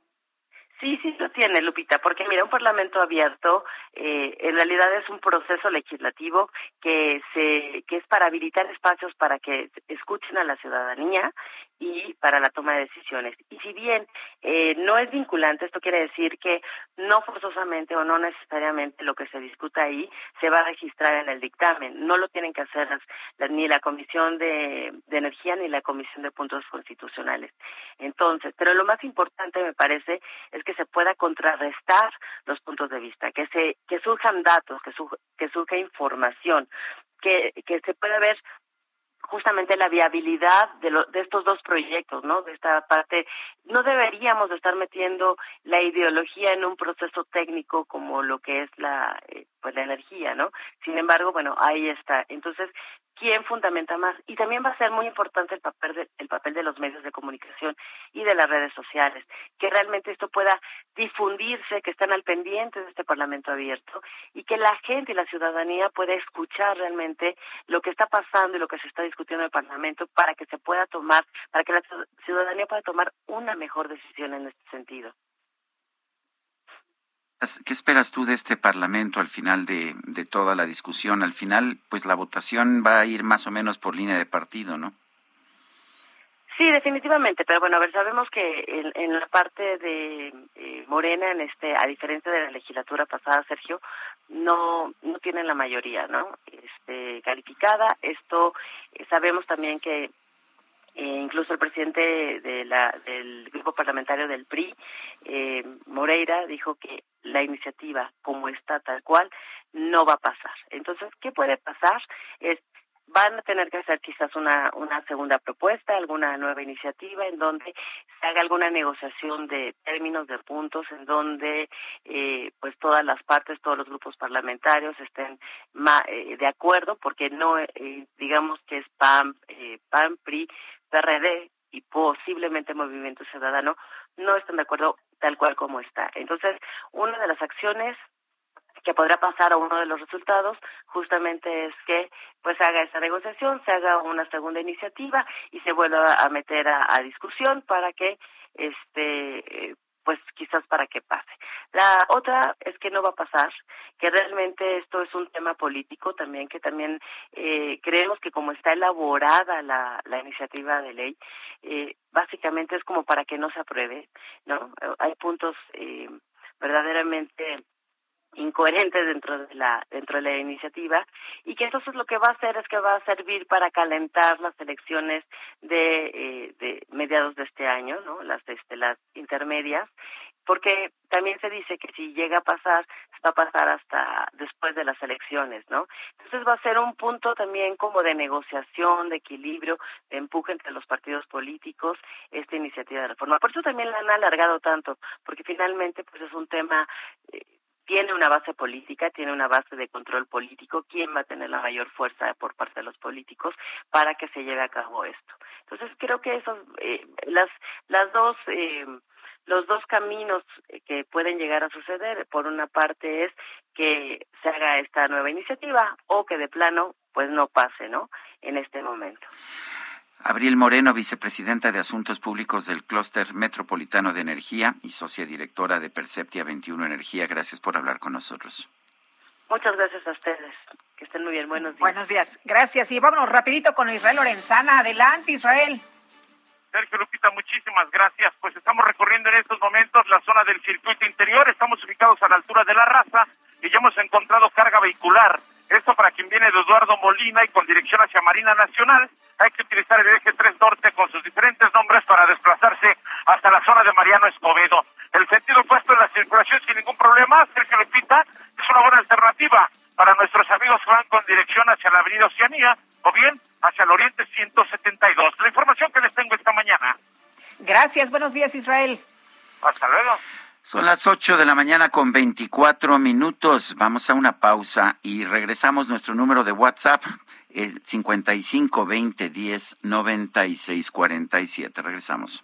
Sí, sí lo tiene, Lupita, porque mira, un parlamento abierto eh, en realidad es un proceso legislativo que se que es para habilitar espacios para que escuchen a la ciudadanía y para la toma de decisiones. Y si bien eh, no es vinculante, esto quiere decir que no forzosamente o no necesariamente lo que se discuta ahí se va a registrar en el dictamen. No lo tienen que hacer ni la Comisión de, de Energía ni la Comisión de Puntos Constitucionales. Entonces, pero lo más importante me parece es que se pueda contrarrestar los puntos de vista, que se que surjan datos, que, que surja información, que, que se pueda ver justamente la viabilidad de, de estos dos proyectos, ¿no? De esta parte, no deberíamos de estar metiendo la ideología en un proceso técnico como lo que es la, pues la energía, ¿no? Sin embargo, bueno, ahí está. Entonces, quién fundamenta más. Y también va a ser muy importante el papel, de, el papel de los medios de comunicación y de las redes sociales, que realmente esto pueda difundirse, que están al pendiente de este Parlamento abierto y que la gente y la ciudadanía pueda escuchar realmente lo que está pasando y lo que se está discutiendo en el Parlamento para que se pueda tomar, para que la ciudadanía pueda tomar una mejor decisión en este sentido. ¿Qué esperas tú de este Parlamento al final de, toda la discusión? Al final, pues la votación va a ir más o menos por línea de partido, ¿no? Sí, definitivamente, pero bueno, a ver, sabemos que en, la parte de eh, Morena, en este, a diferencia de la legislatura pasada, Sergio, no no tienen la mayoría, ¿no? Este, calificada. Esto eh, sabemos también que eh, incluso el presidente de la, del grupo parlamentario del PRI, eh, Moreira, dijo que la iniciativa, como está tal cual, no va a pasar. Entonces, ¿qué puede pasar? Es van a tener que hacer quizás una, una segunda propuesta, alguna nueva iniciativa en donde se haga alguna negociación de términos, de puntos, en donde eh, pues todas las partes, todos los grupos parlamentarios estén eh, de acuerdo, porque no, eh, digamos que es PAN, eh, PAN, PRI, PRD y posiblemente Movimiento Ciudadano no están de acuerdo tal cual como está. Entonces, una de las acciones que podrá pasar a uno de los resultados justamente es que pues haga esa negociación, se haga una segunda iniciativa y se vuelva a meter a, a discusión para que este pues quizás para que pase. La otra es que no va a pasar, que realmente esto es un tema político también, que también eh, creemos que como está elaborada la, la iniciativa de ley, eh, básicamente es como para que no se apruebe, ¿no? Hay puntos eh, verdaderamente incoherentes dentro de la dentro de la iniciativa y que entonces lo que va a hacer es que va a servir para calentar las elecciones de, eh, de mediados de este año no las este las intermedias porque también se dice que si llega a pasar va a pasar hasta después de las elecciones no entonces va a ser un punto también como de negociación de equilibrio de empuje entre los partidos políticos esta iniciativa de reforma. Por eso también la han alargado tanto porque finalmente pues es un tema eh, tiene una base política, tiene una base de control político, quién va a tener la mayor fuerza por parte de los políticos para que se lleve a cabo esto. Entonces creo que esos, eh, las, las dos, eh, los dos caminos que pueden llegar a suceder, por una parte es que se haga esta nueva iniciativa o que de plano pues no pase, ¿no? En este momento. Abril Moreno, vicepresidenta de Asuntos Públicos del Clúster Metropolitano de Energía y socia directora de Perceptia 21 Energía, gracias por hablar con nosotros. Muchas gracias a ustedes. Que estén muy bien. Buenos días. Buenos días. Gracias. Y vámonos rapidito con Israel Lorenzana. Adelante, Israel. Sergio Lupita, muchísimas gracias. Pues estamos recorriendo en estos momentos la zona del circuito interior. Estamos ubicados a la altura de la raza y ya hemos encontrado carga vehicular. Esto para quien viene de Eduardo Molina y con dirección hacia Marina Nacional hay que utilizar el eje 3 norte con sus diferentes nombres para desplazarse hasta la zona de Mariano Escobedo. El sentido opuesto de la circulación sin ningún problema, Sergio Lupita, es una buena alternativa para nuestros amigos que van con dirección hacia la avenida Oceanía o bien hacia el oriente 172. La información que les tengo esta mañana. Gracias, buenos días Israel. Hasta luego. Son las 8 de la mañana con 24 minutos. Vamos a una pausa y regresamos nuestro número de WhatsApp el 55 20 10 96 47. Regresamos.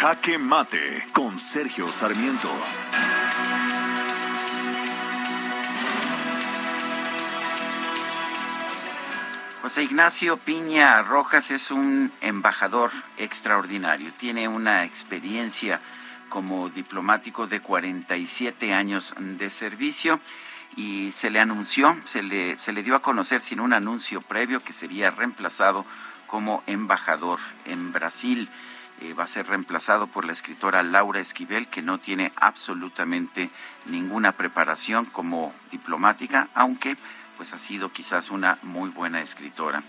Jaque Mate con Sergio Sarmiento. José Ignacio Piña Rojas es un embajador extraordinario. Tiene una experiencia como diplomático de 47 años de servicio y se le anunció, se le, se le dio a conocer sin un anuncio previo que sería reemplazado como embajador en Brasil. Eh, va a ser reemplazado por la escritora Laura Esquivel, que no tiene absolutamente ninguna preparación como diplomática, aunque pues ha sido quizás una muy buena escritora.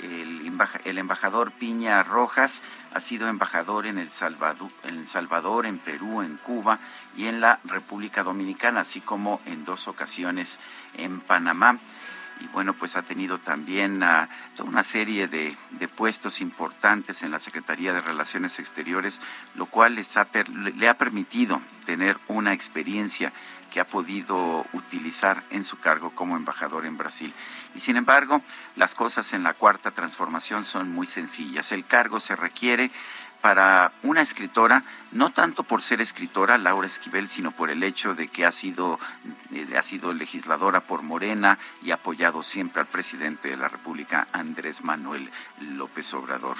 El, embajador Piña Rojas ha sido embajador en el Salvador, en Perú, en Cuba y en la República Dominicana, así como en dos ocasiones en Panamá. Y bueno, pues ha tenido también ah, una serie de, puestos importantes en la Secretaría de Relaciones Exteriores, lo cual les ha, le ha permitido tener una experiencia que ha podido utilizar en su cargo como embajador en Brasil. Y sin embargo, las cosas en la cuarta transformación son muy sencillas. El cargo se requiere para una escritora, no tanto por ser escritora, Laura Esquivel, sino por el hecho de que ha sido, eh, ha sido legisladora por Morena y ha apoyado siempre al presidente de la República, Andrés Manuel López Obrador.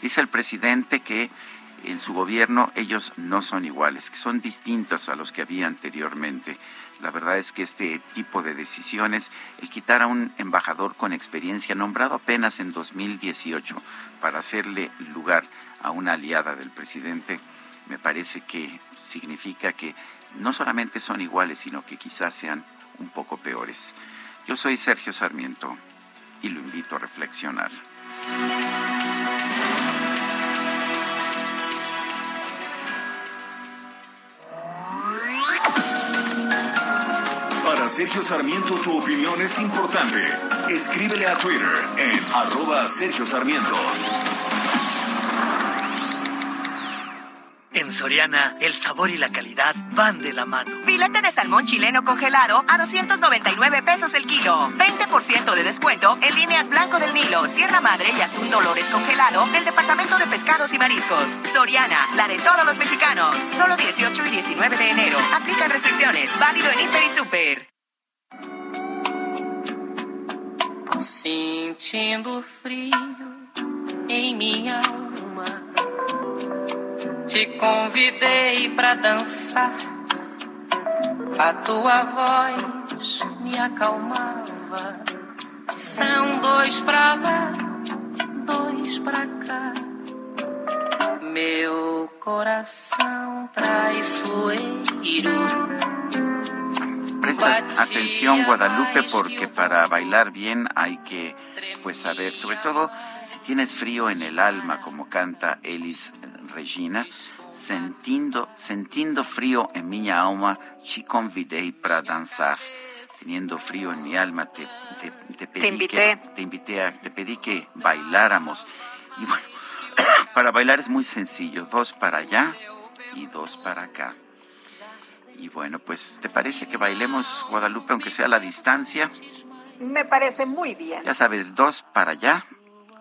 Dice el presidente que en su gobierno ellos no son iguales, que son distintos a los que había anteriormente. La verdad es que este tipo de decisiones, el quitar a un embajador con experiencia nombrado apenas en 2018 para hacerle lugar a una aliada del presidente, me parece que significa que no solamente son iguales, sino que quizás sean un poco peores. Yo soy Sergio Sarmiento y lo invito a reflexionar. Para Sergio Sarmiento tu opinión es importante. Escríbele a Twitter en arroba Sergio Sarmiento. En Soriana, el sabor y la calidad van de la mano. Filete de salmón chileno congelado a 299 pesos el kilo. 20% de descuento en líneas Blanco del Nilo, Sierra Madre y Atún Dolores congelado del Departamento de Pescados y Mariscos. Soriana, la de todos los mexicanos. Solo 18 y 19 de enero. Aplica restricciones. Válido en Hiper y Super. Sintiendo frío en mi alma. Te convidei para dançar, a tua voz me acalmava. São dois pra lá, dois pra cá. Meu coração traiçoeiro. Presta atención Guadalupe porque para bailar bien hay que pues saber, sobre todo si tienes frío en el alma como canta Elis Regina, sentindo, sentindo frío en mi alma, ci convidei para danzar. Teniendo frío en mi alma, te, te, pedí invité. Que, te invité a, te pedí que bailáramos. Y bueno, para bailar es muy sencillo, dos para allá y dos para acá. Y bueno, pues, ¿te parece que bailemos Guadalupe, aunque sea a la distancia? Me parece muy bien. Ya sabes, dos para allá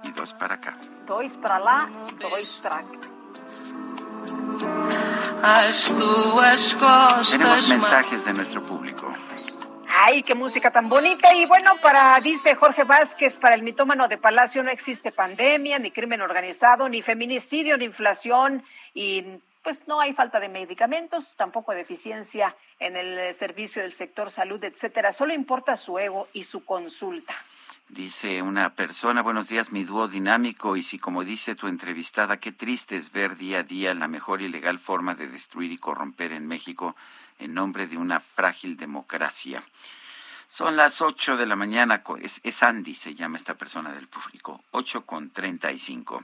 y dos para acá. Dos para allá, dos para acá. Tenemos mensajes de nuestro público. Ay, qué música tan bonita. Y bueno, para, dice Jorge Vázquez, para el mitómano de Palacio no existe pandemia, ni crimen organizado, ni feminicidio, ni inflación, y pues no hay falta de medicamentos, tampoco deficiencia en el servicio del sector salud, etcétera. Solo importa su ego y su consulta. Dice una persona, buenos días, mi dúo dinámico, y si como dice tu entrevistada, qué triste es ver día a día la mejor y legal forma de destruir y corromper en México en nombre de una frágil democracia. Son las ocho de la mañana, es, es Andy, se llama esta persona del público, ocho con treinta y cinco.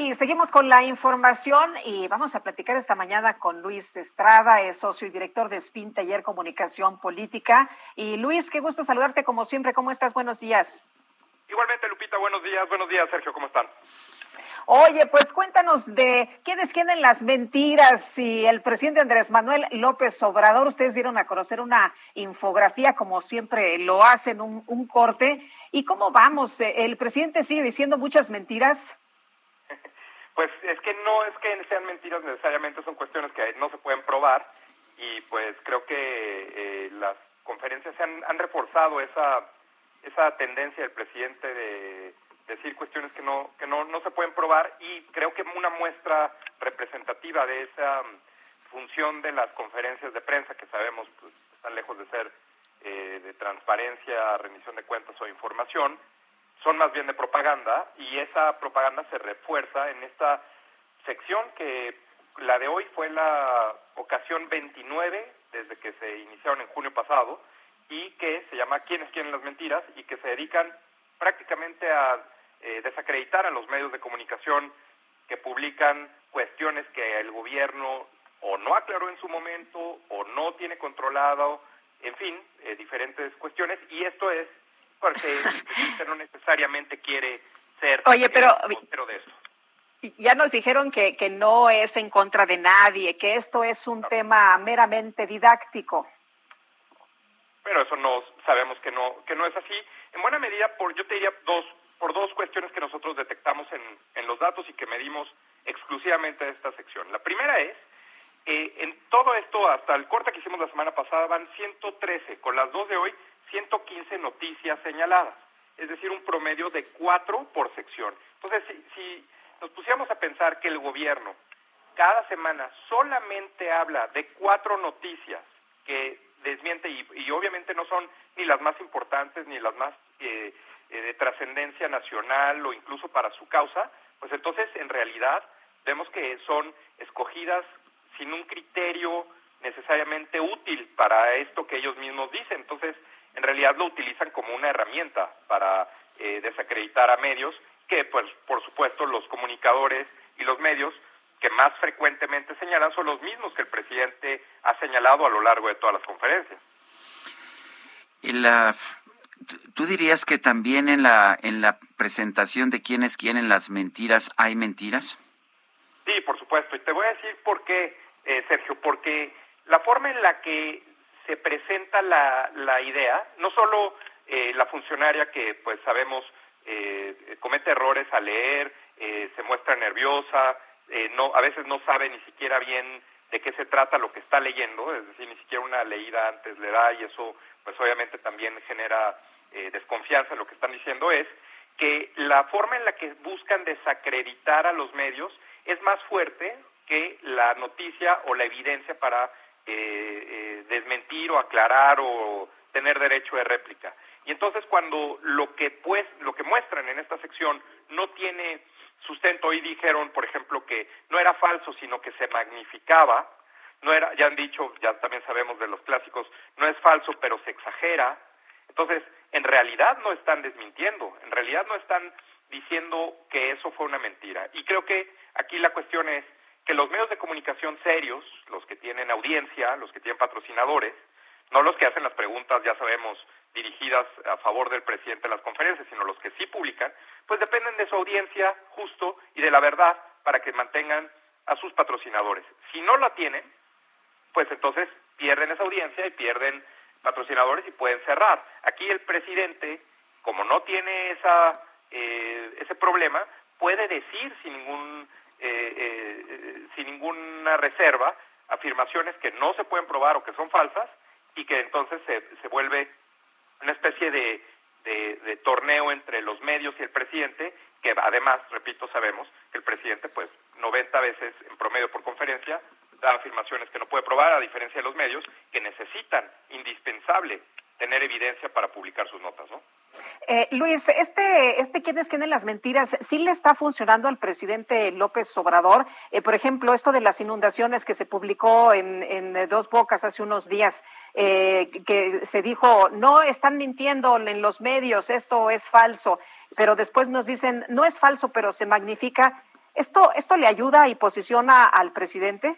Y seguimos con la información y vamos a platicar esta mañana con Luis Estrada, es socio y director de SPIN Taller Comunicación Política. Y Luis, qué gusto saludarte como siempre. ¿Cómo estás? Buenos días. Igualmente, Lupita, buenos días. Buenos días, Sergio, ¿cómo están? Oye, pues cuéntanos de quiénes tienen las mentiras y el presidente Andrés Manuel López Obrador, ustedes dieron a conocer una infografía como siempre lo hacen, un, un corte. ¿Y cómo vamos? ¿El presidente sigue diciendo muchas mentiras? Pues es que no es que sean mentiras necesariamente, son cuestiones que no se pueden probar y pues creo que eh, las conferencias han, han reforzado esa esa tendencia del presidente de decir cuestiones que no que no, no se pueden probar y creo que una muestra representativa de esa función de las conferencias de prensa que sabemos pues, están lejos de ser eh, de transparencia, rendición de cuentas o información, son más bien de propaganda y esa propaganda se refuerza en esta sección que la de hoy fue la ocasión 29 desde que se iniciaron en junio pasado y que se llama ¿Quiénes quieren las mentiras? y que se dedican prácticamente a eh, desacreditar a los medios de comunicación que publican cuestiones que el gobierno o no aclaró en su momento o no tiene controlado, en fin, eh, diferentes cuestiones y esto es porque no necesariamente quiere ser Oye, pero de eso. Ya nos dijeron que, que no es en contra de nadie, que esto es un tema meramente didáctico. Pero eso no sabemos que no que no es así. En buena medida, por yo te diría dos por dos cuestiones que nosotros detectamos en, en los datos y que medimos exclusivamente de esta sección. La primera es eh, en todo esto, hasta el corte que hicimos la semana pasada, van 113, con las dos de hoy, 115 noticias señaladas, es decir, un promedio de cuatro por sección. Entonces, si, si nos pusiéramos a pensar que el gobierno cada semana solamente habla de cuatro noticias que desmiente y, obviamente no son ni las más importantes ni las más eh, eh, de trascendencia nacional o incluso para su causa, pues entonces en realidad vemos que son escogidas sin un criterio necesariamente útil para esto que ellos mismos dicen. Entonces, en realidad lo utilizan como una herramienta para eh, desacreditar a medios que, pues, por supuesto, los comunicadores y los medios que más frecuentemente señalan son los mismos que el presidente ha señalado a lo largo de todas las conferencias. La, ¿Tú dirías que también en la, en la presentación de quiénes quieren las mentiras hay mentiras? Sí, por supuesto. Y te voy a decir por qué, eh, Sergio, porque la forma en la que se presenta la, la idea, no solo eh, la funcionaria que pues sabemos eh, comete errores al leer, eh, se muestra nerviosa, eh, no, a veces no sabe ni siquiera bien de qué se trata lo que está leyendo, es decir, ni siquiera una leída antes le da y eso pues obviamente también genera eh, desconfianza. Lo que están diciendo, es que la forma en la que buscan desacreditar a los medios es más fuerte que la noticia o la evidencia para desmentir o aclarar o tener derecho de réplica. Y entonces cuando lo que pues lo que muestran en esta sección no tiene sustento, hoy dijeron, por ejemplo, que no era falso, sino que se magnificaba, no era, ya han dicho, ya también sabemos de los clásicos, no es falso, pero se exagera. Entonces, en realidad no están desmintiendo, en realidad no están diciendo que eso fue una mentira. Y creo que aquí la cuestión es que los medios de comunicación serios, los que tienen audiencia, los que tienen patrocinadores, no los que hacen las preguntas, ya sabemos, dirigidas a favor del presidente en las conferencias, sino los que sí publican, pues dependen de su audiencia justo y de la verdad para que mantengan a sus patrocinadores. Si no la tienen, pues entonces pierden esa audiencia y pierden patrocinadores y pueden cerrar. Aquí el presidente, como no tiene esa, eh, ese problema, puede decir sin ningún eh, eh, sin ninguna reserva afirmaciones que no se pueden probar o que son falsas y que entonces se, se vuelve una especie de, de, torneo entre los medios y el presidente, que además, repito, sabemos que el presidente, pues, 90 veces en promedio por conferencia, da afirmaciones que no puede probar, a diferencia de los medios, que necesitan, indispensable, tener evidencia para publicar sus notas, ¿no? Eh, Luis, este, este quiénes tienen las mentiras, ¿sí le está funcionando al presidente López Obrador? Eh, por ejemplo, esto de las inundaciones que se publicó en, en Dos Bocas hace unos días, eh, que se dijo, no están mintiendo en los medios, esto es falso, pero después nos dicen, no es falso, pero se magnifica. ¿Esto, esto le ayuda y posiciona al presidente?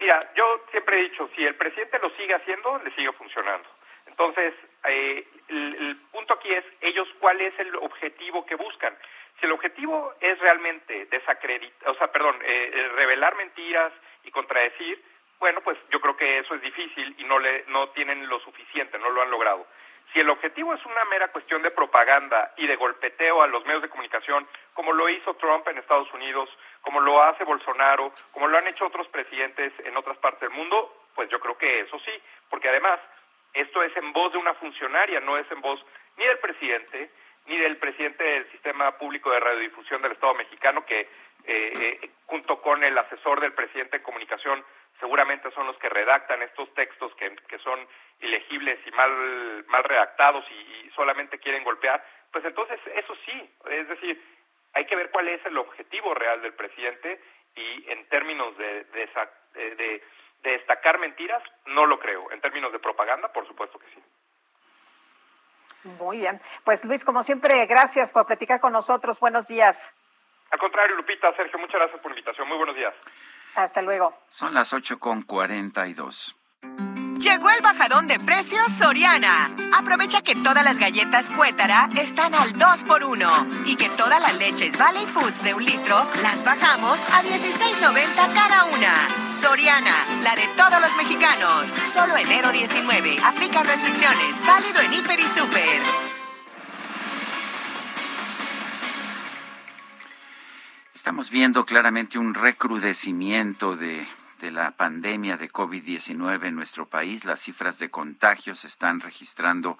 Mira, yo siempre he dicho, si el presidente lo sigue haciendo, le sigue funcionando. Entonces, eh, el, punto aquí es ellos cuál es el objetivo que buscan. Si el objetivo es realmente desacreditar, o sea, perdón, eh, eh, revelar mentiras y contradecir, bueno, pues yo creo que eso es difícil y no le no tienen lo suficiente, no lo han logrado. Si el objetivo es una mera cuestión de propaganda y de golpeteo a los medios de comunicación, como lo hizo Trump en Estados Unidos, como lo hace Bolsonaro, como lo han hecho otros presidentes en otras partes del mundo, pues yo creo que eso sí, porque además esto es en voz de una funcionaria, no es en voz ni del presidente, ni del presidente del Sistema Público de Radiodifusión del Estado mexicano, que eh, eh, junto con el asesor del presidente de comunicación seguramente son los que redactan estos textos que, son ilegibles y mal, mal redactados y, solamente quieren golpear, pues entonces eso sí, es decir, hay que ver cuál es el objetivo real del presidente y en términos de, de, de, de destacar mentiras, no lo creo. En términos de propaganda, por supuesto que sí. Muy bien. Pues Luis, como siempre, gracias por platicar con nosotros. Buenos días. Al contrario, Lupita, Sergio, muchas gracias por la invitación. Muy buenos días. Hasta luego. Son las ocho con cuarenta y dos. Llegó el bajadón de precios Soriana. Aprovecha que todas las galletas Cuétara están al 2 por 1 y que todas las leches Valley Foods de un litro las bajamos a 16.90 cada una. Soriana, la de todos los mexicanos. Solo enero 19. Aplica restricciones. Válido en Hiper y Super. Estamos viendo claramente un recrudecimiento de de la pandemia de COVID-19 en nuestro país. Las cifras de contagios están registrando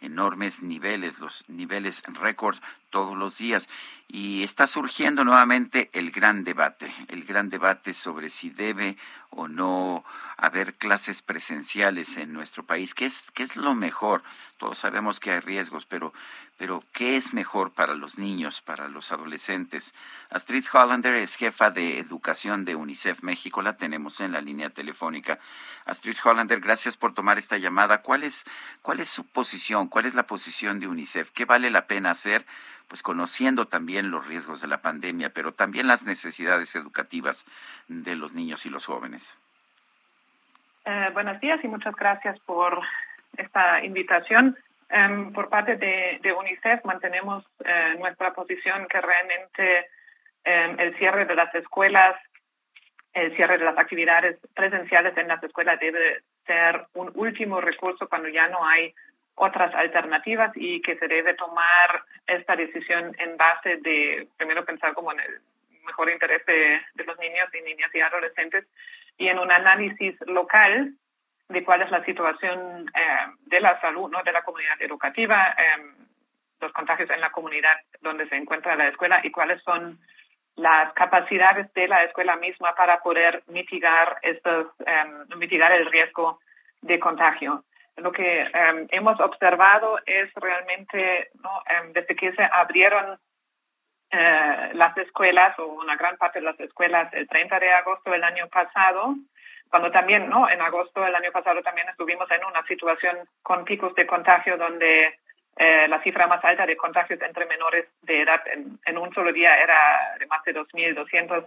enormes niveles, los niveles récord todos los días. Y está surgiendo nuevamente el gran debate, el gran debate sobre si debe o no haber clases presenciales en nuestro país. ¿Qué es, qué es lo mejor? Todos sabemos que hay riesgos, pero, pero ¿qué es mejor para los niños, para los adolescentes? Astrid Hollander es jefa de educación de UNICEF México, la tenemos en la línea telefónica. Astrid Hollander, gracias por tomar esta llamada. ¿Cuál es, su posición? ¿Cuál es la posición de UNICEF? ¿Qué vale la pena hacer? Pues conociendo también los riesgos de la pandemia, pero también las necesidades educativas de los niños y los jóvenes. Eh, buenos días y muchas gracias por esta invitación. Em, por parte de, UNICEF mantenemos eh, nuestra posición que realmente em, el cierre de las escuelas, el cierre de las actividades presenciales en las escuelas debe ser un último recurso cuando ya no hay otras alternativas y que se debe tomar esta decisión en base de, primero pensar como en el mejor interés de, los niños y niñas y adolescentes y en un análisis local de cuál es la situación eh, de la salud, ¿no? de la comunidad educativa, em, los contagios en la comunidad donde se encuentra la escuela y cuáles son las capacidades de la escuela misma para poder mitigar estos, em, mitigar el riesgo de contagio. Lo que em, hemos observado es realmente, ¿no? desde que se abrieron eh, las escuelas o una gran parte de las escuelas el 30 de agosto del año pasado, cuando también, ¿no? En agosto del año pasado también estuvimos en una situación con picos de contagio donde eh, la cifra más alta de contagios entre menores de edad en, un solo día era de más de 2.200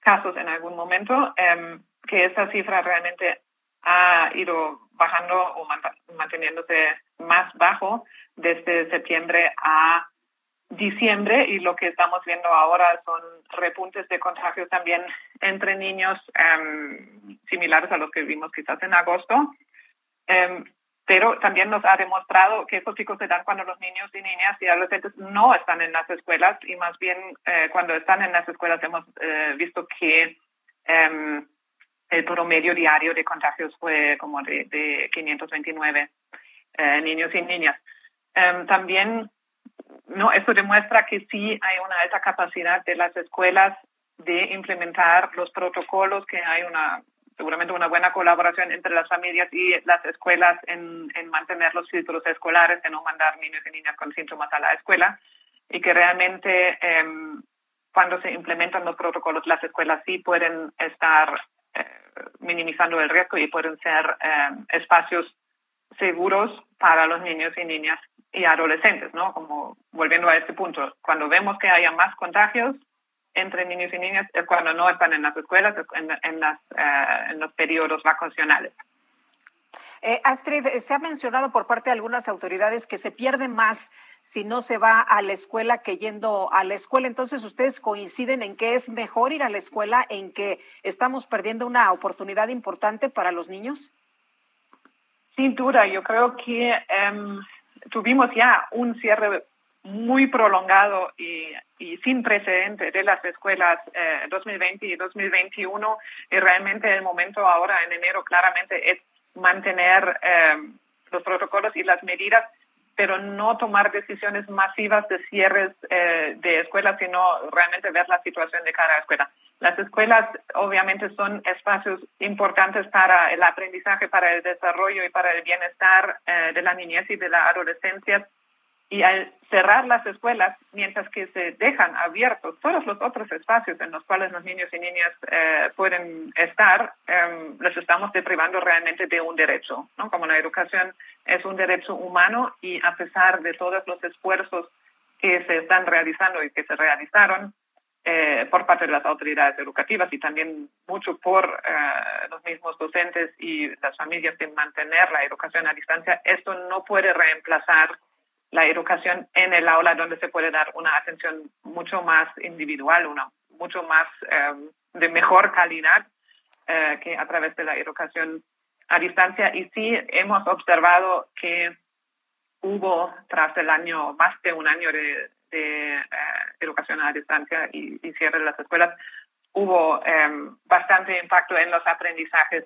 casos en algún momento, em, que esa cifra realmente ha ido bajando o manteniéndose más bajo desde septiembre a diciembre y lo que estamos viendo ahora son repuntes de contagios también entre niños em, similares a los que vimos quizás en agosto. Em, pero también nos ha demostrado que estos picos se dan cuando los niños y niñas y adolescentes no están en las escuelas y más bien eh, cuando están en las escuelas hemos eh, visto que em, el promedio diario de contagios fue como de, de 529 eh, niños y niñas. también no, eso demuestra que sí hay una alta capacidad de las escuelas de implementar los protocolos, que hay una seguramente una buena colaboración entre las familias y las escuelas en, mantener los filtros escolares, en no mandar niños y niñas con síntomas a la escuela y que realmente em, cuando se implementan los protocolos las escuelas sí pueden estar eh, minimizando el riesgo y pueden ser em, espacios seguros para los niños y niñas y adolescentes, ¿no? Como volviendo a este punto, cuando vemos que haya más contagios entre niños y niñas es cuando no están en las escuelas, en, en, las, eh, en los periodos vacacionales. Eh, Astrid, se ha mencionado por parte de algunas autoridades que se pierde más si no se va a la escuela que yendo a la escuela. Entonces, ¿ustedes coinciden en que es mejor ir a la escuela, en que estamos perdiendo una oportunidad importante para los niños? Sin duda, yo creo que em, tuvimos ya un cierre muy prolongado y, sin precedente de las escuelas 2020 eh, y 2021 y realmente el momento ahora en enero claramente es mantener eh, los protocolos y las medidas pero no tomar decisiones masivas de cierres eh, de escuelas, sino realmente ver la situación de cada escuela. Las escuelas obviamente son espacios importantes para el aprendizaje, para el desarrollo y para el bienestar eh, de la niñez y de la adolescencia. Y al cerrar las escuelas, mientras que se dejan abiertos todos los otros espacios en los cuales los niños y niñas eh, pueden estar, eh, estamos deprivando realmente de un derecho. ¿no? Como la educación es un derecho humano y a pesar de todos los esfuerzos que se están realizando y que se realizaron, eh, por parte de las autoridades educativas y también mucho por eh, los mismos docentes y las familias de mantener la educación a distancia, esto no puede reemplazar la educación en el aula donde se puede dar una atención mucho más individual, una mucho más eh, de mejor calidad que a través de la educación a distancia. Y sí hemos observado que hubo tras el año, más de un año de, de eh, educación a distancia y, cierre de las escuelas, hubo em, bastante impacto en los aprendizajes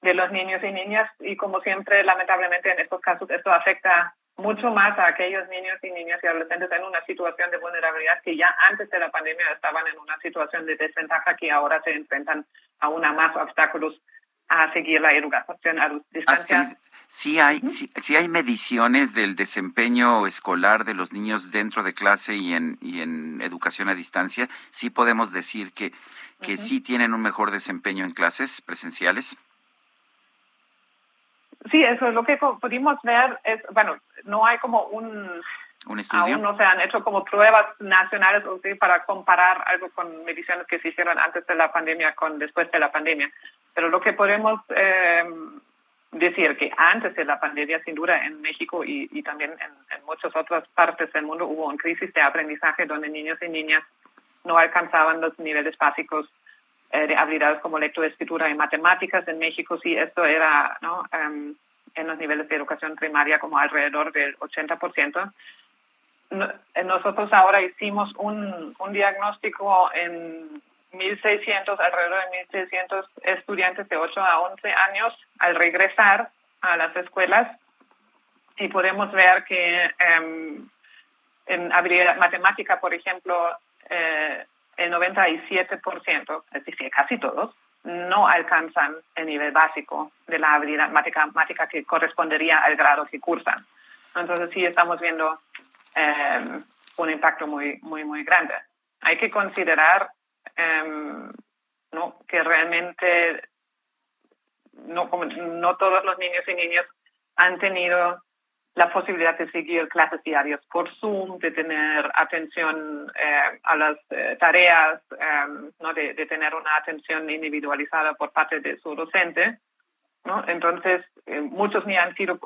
de los niños y niñas. Y como siempre, lamentablemente en estos casos, esto afecta mucho más a aquellos niños y niñas y adolescentes en una situación de vulnerabilidad que ya antes de la pandemia estaban en una situación de desventaja que ahora se enfrentan a una más obstáculos a seguir la educación a distancia. Sí hay, sí, hay mediciones del desempeño escolar de los niños dentro de clase y en, y en educación a distancia. Sí podemos decir que, que sí tienen un mejor desempeño en clases presenciales. Sí, eso es lo que pudimos ver. Es, bueno, no hay como un... ¿Un? Aún no se han hecho como pruebas nacionales para comparar algo con mediciones que se hicieron antes de la pandemia con después de la pandemia. Pero lo que podemos... Eh, decir que antes de la pandemia, sin duda, en México y, también en, en, muchas otras partes del mundo hubo una crisis de aprendizaje donde niños y niñas no alcanzaban los niveles básicos eh, de habilidades como lectura, escritura y matemáticas. En México sí, esto era ¿no? Um, en los niveles de educación primaria como alrededor del 80%. Nosotros ahora hicimos un, un diagnóstico en 1.600, alrededor de 1.600 estudiantes de 8 a 11 años al regresar a las escuelas y podemos ver que em, en habilidad matemática, por ejemplo, eh, el 97%, es decir, casi todos, no alcanzan el nivel básico de la habilidad matemática que correspondería al grado que cursan. Entonces sí estamos viendo em, un impacto muy, muy, muy grande. Hay que considerar Em, no que realmente no, no todos los niños y niñas han tenido la posibilidad de seguir clases diarias por Zoom, de tener atención eh, a las eh, tareas, em, ¿no? De, tener una atención individualizada por parte de su docente. ¿no? Entonces, eh, muchos ni han, sido,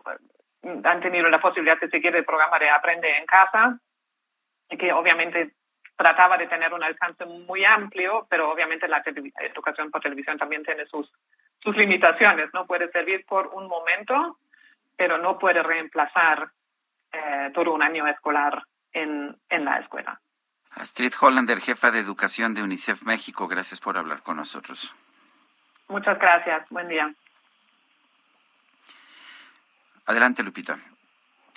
han tenido la posibilidad de seguir el programa de Aprende en Casa, que obviamente trataba de tener un alcance muy amplio, pero obviamente la educación por televisión también tiene sus, sus limitaciones, ¿no? Puede servir por un momento, pero no puede reemplazar eh, todo un año escolar en, en la escuela. Astrid Hollander, jefa de educación de UNICEF México, gracias por hablar con nosotros. Muchas gracias. Buen día. Adelante, Lupita.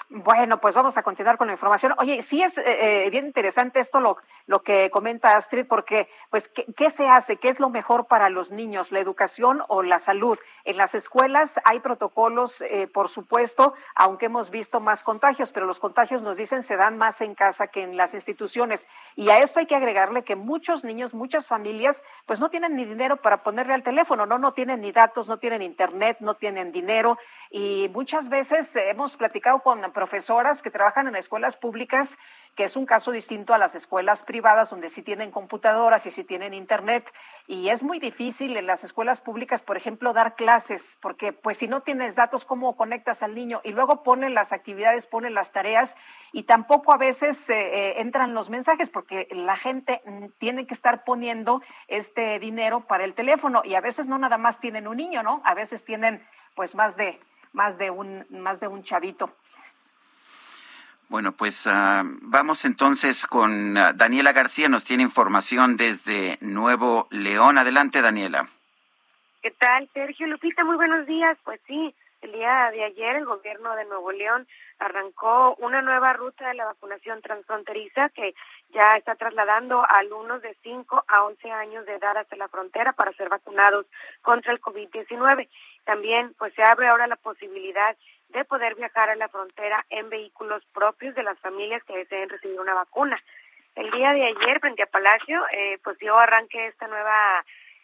Bueno, pues vamos a continuar con la información. Oye, sí es eh, eh, bien interesante esto lo, que comenta Astrid, porque, pues, ¿qué, se hace? ¿Qué es lo mejor para los niños, la educación o la salud? En las escuelas hay protocolos, eh, por supuesto, aunque hemos visto más contagios, pero los contagios nos dicen se dan más en casa que en las instituciones. Y a esto hay que agregarle que muchos niños, muchas familias, pues no tienen ni dinero para ponerle al teléfono, no, no tienen ni datos, no tienen internet, no tienen dinero. Y muchas veces hemos platicado con profesoras que trabajan en escuelas públicas, que es un caso distinto a las escuelas privadas, donde sí tienen computadoras y sí tienen internet. Y es muy difícil en las escuelas públicas, por ejemplo, dar clases, porque pues si no tienes datos, ¿cómo conectas al niño? Y luego ponen las actividades, ponen las tareas y tampoco a veces eh, eh, entran los mensajes, porque la gente tiene que estar poniendo este dinero para el teléfono y a veces no nada más tienen un niño, ¿no? A veces tienen pues más de más de un más de un chavito. Bueno, pues ah, vamos entonces con ah, Daniela García, nos tiene información desde Nuevo León. Adelante, Daniela. ¿Qué tal, Sergio Lupita? Muy buenos días. Pues sí, el día de ayer el gobierno de Nuevo León arrancó una nueva ruta de la vacunación transfronteriza que ya está trasladando a alumnos de 5 a 11 años de edad hasta la frontera para ser vacunados contra el COVID-19. También pues se abre ahora la posibilidad de poder viajar a la frontera en vehículos propios de las familias que deseen recibir una vacuna. El día de ayer, frente a Palacio, eh, pues dio arranque esta nueva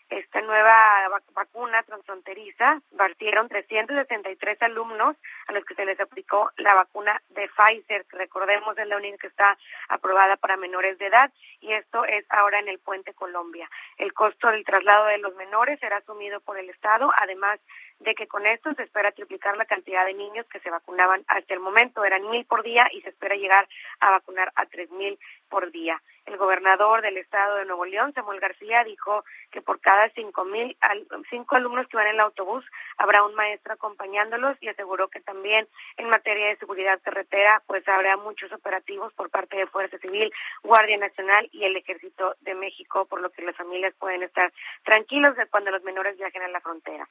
esta nueva vacuna transfronteriza, partieron 363 alumnos a los que se les aplicó la vacuna de Pfizer, que recordemos es la única que está aprobada para menores de edad, y esto es ahora en el Puente Colombia. El costo del traslado de los menores será asumido por el Estado, además de que con esto se espera triplicar la cantidad de niños que se vacunaban hasta el momento. Eran mil por día y se espera llegar a vacunar a tres mil por día. El gobernador del estado de Nuevo León, Samuel García, dijo que por cada cinco mil cinco alumnos que van en el autobús habrá un maestro acompañándolos y aseguró que también en materia de seguridad carretera pues habrá muchos operativos por parte de Fuerza Civil, Guardia Nacional y el Ejército de México, por lo que las familias pueden estar tranquilos de cuando los menores viajen a la frontera.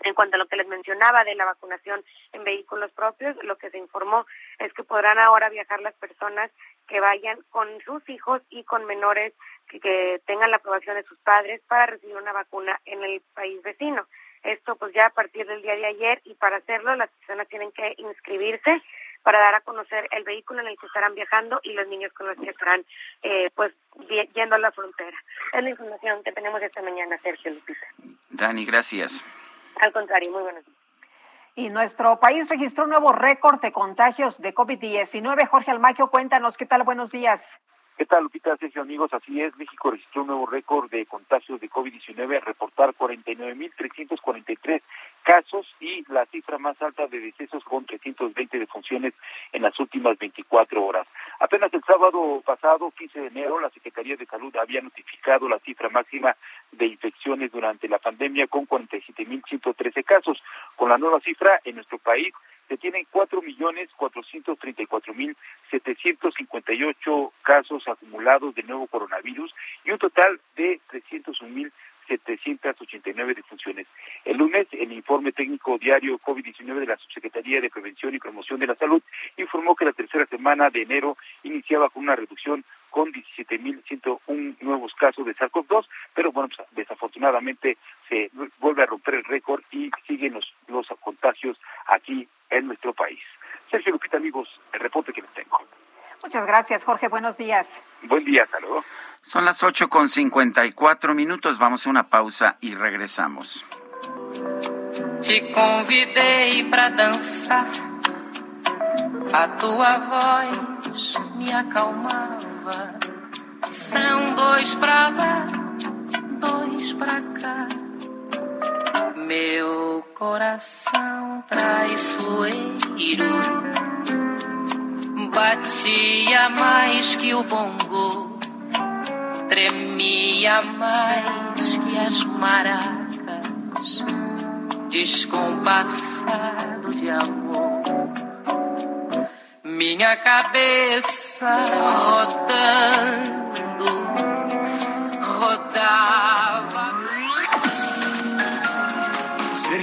En cuanto a lo que les mencionaba de la vacunación en vehículos propios, lo que se informó es que podrán ahora viajar las personas que vayan con sus hijos y con menores que, tengan la aprobación de sus padres para recibir una vacuna en el país vecino. Esto pues ya a partir del día de ayer y para hacerlo las personas tienen que inscribirse para dar a conocer el vehículo en el que estarán viajando y los niños con los que estarán eh, pues yendo a la frontera. Es la información que tenemos esta mañana, Sergio Lupita. Dani, gracias. Al contrario, muy buenos días. Y nuestro país registró un nuevo récord de contagios de COVID-19. Jorge Almaquio, cuéntanos, ¿qué tal? Buenos días. ¿Qué tal, Lupita? Sergio, amigos, así es. México registró un nuevo récord de contagios de COVID-19 al reportar 49.343 casos y la cifra más alta de decesos con 320 defunciones en las últimas 24 horas. Apenas el sábado pasado, 15 de enero, la Secretaría de Salud había notificado la cifra máxima de infecciones durante la pandemia con 47.113 casos. Con la nueva cifra, en nuestro país se tienen cuatro millones cuatrocientos treinta y cuatro mil setecientos cincuenta y ocho casos acumulados de nuevo coronavirus y un total de trescientos un mil 789 defunciones. El lunes, el informe técnico diario COVID-19 de la Subsecretaría de Prevención y Promoción de la Salud informó que la tercera semana de enero iniciaba con una reducción con 17.101 nuevos casos de SARS-CoV-2, pero bueno, pues, desafortunadamente se vuelve a romper el récord y siguen los, los contagios aquí en nuestro país. Sergio Lupita, amigos, el reporte que les tengo. Muchas gracias, Jorge. Buenos días. Buen día, saludos. Son las 8 con 54 minutos. Vamos a una pausa y regresamos. Te convidei para dançar, a tua voz me acalmava. São dois pra lá, dois pra cá. Meu coração traiçoeiro batia mais que o bongo tremia mais que as maracas, descompassado de amor. Minha cabeça rodando, rodava.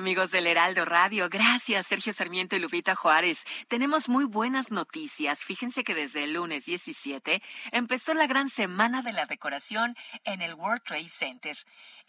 Amigos del Heraldo Radio, gracias Sergio Sarmiento y Lupita Juárez. Tenemos muy buenas noticias. Fíjense que desde el lunes 17 empezó la gran semana de la decoración en el World Trade Center.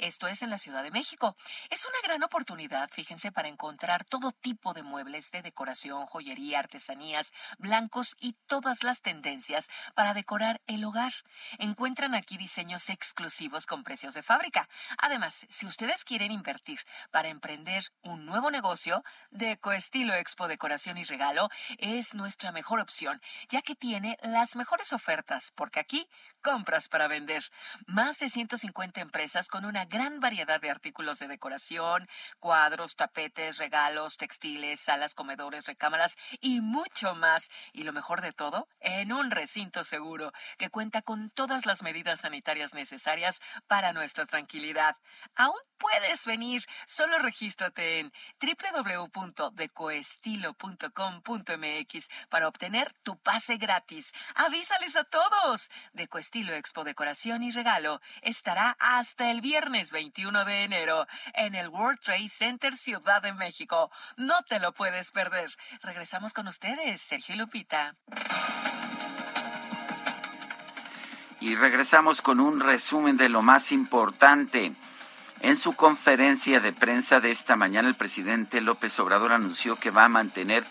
Esto es en la Ciudad de México. Es una gran oportunidad, fíjense, para encontrar todo tipo de muebles de decoración, joyería, artesanías, blancos y todas las tendencias para decorar el hogar. Encuentran aquí diseños exclusivos con precios de fábrica. Además, si ustedes quieren invertir para emprender un nuevo negocio, Deco Estilo Expo Decoración y Regalo es nuestra mejor opción, ya que tiene las mejores ofertas, porque aquí compras para vender. Más de 150 empresas con una gran variedad de artículos de decoración, cuadros, tapetes, regalos, textiles, salas, comedores, recámaras y mucho más. Y lo mejor de todo, en un recinto seguro que cuenta con todas las medidas sanitarias necesarias para nuestra tranquilidad. Aún puedes venir, solo regístrate en www.decoestilo.com.mx para obtener tu pase gratis. Avísales a todos. Decoestilo Expo Decoración y Regalo estará hasta el viernes 21 de enero en el World Trade Center Ciudad de México. No te lo puedes perder. Regresamos con ustedes, Sergio y Lupita. Y regresamos con un resumen de lo más importante. En su conferencia de prensa de esta mañana, el presidente López Obrador anunció que va a mantener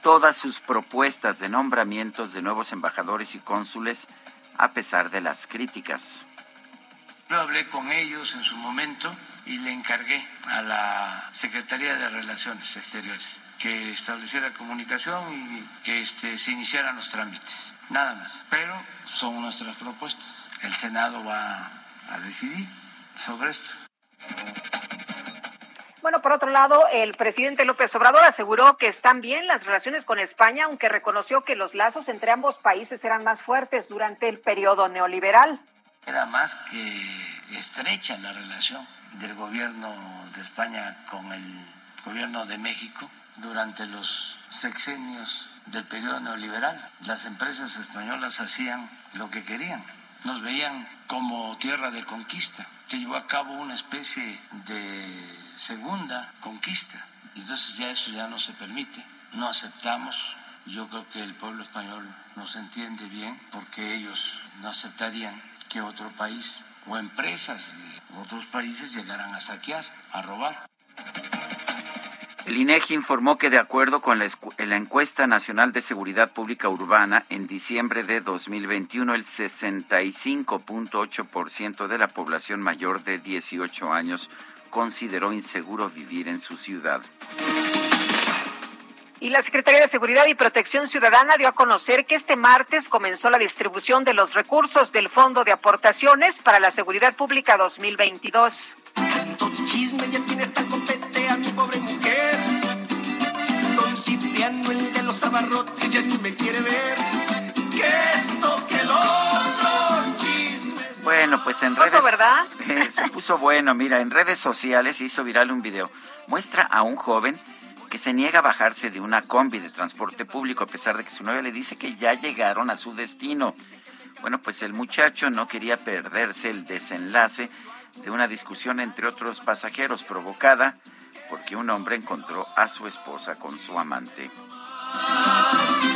todas sus propuestas de nombramientos de nuevos embajadores y cónsules a pesar de las críticas. Yo hablé con ellos en su momento y le encargué a la Secretaría de Relaciones Exteriores que estableciera comunicación y que este, se iniciaran los trámites. Nada más. Pero son nuestras propuestas. El Senado va a decidir sobre esto. Bueno, por otro lado, el presidente López Obrador aseguró que están bien las relaciones con España, aunque reconoció que los lazos entre ambos países eran más fuertes durante el periodo neoliberal. Era más que estrecha la relación del gobierno de España con el gobierno de México durante los sexenios del periodo neoliberal. Las empresas españolas hacían lo que querían, nos veían como tierra de conquista. Se llevó a cabo una especie de segunda conquista. Entonces ya eso ya no se permite, no aceptamos. Yo creo que el pueblo español nos entiende bien porque ellos no aceptarían que otro país o empresas de otros países llegaran a saquear, a robar. El INEGI informó que de acuerdo con la, la, encuesta nacional de seguridad pública urbana, en diciembre de 2021 el 65.8% de la población mayor de 18 años consideró inseguro vivir en su ciudad. Y la Secretaría de Seguridad y Protección Ciudadana dio a conocer que este martes comenzó la distribución de los recursos del Fondo de Aportaciones para la Seguridad Pública 2022. Chisme ya tienes tan compete a mi pobre mujer. Don Cipriano, el de los abarrotes, ya ni me quiere ver. Que esto, que lo otro, chismes. Bueno, pues en redes. ¿Puso verdad? se puso bueno. Mira, en redes sociales hizo viral un video. Muestra a un joven que se niega a bajarse de una combi de transporte público a pesar de que su novia le dice que ya llegaron a su destino. Bueno, pues el muchacho no quería perderse el desenlace de una discusión entre otros pasajeros provocada porque un hombre encontró a su esposa con su amante.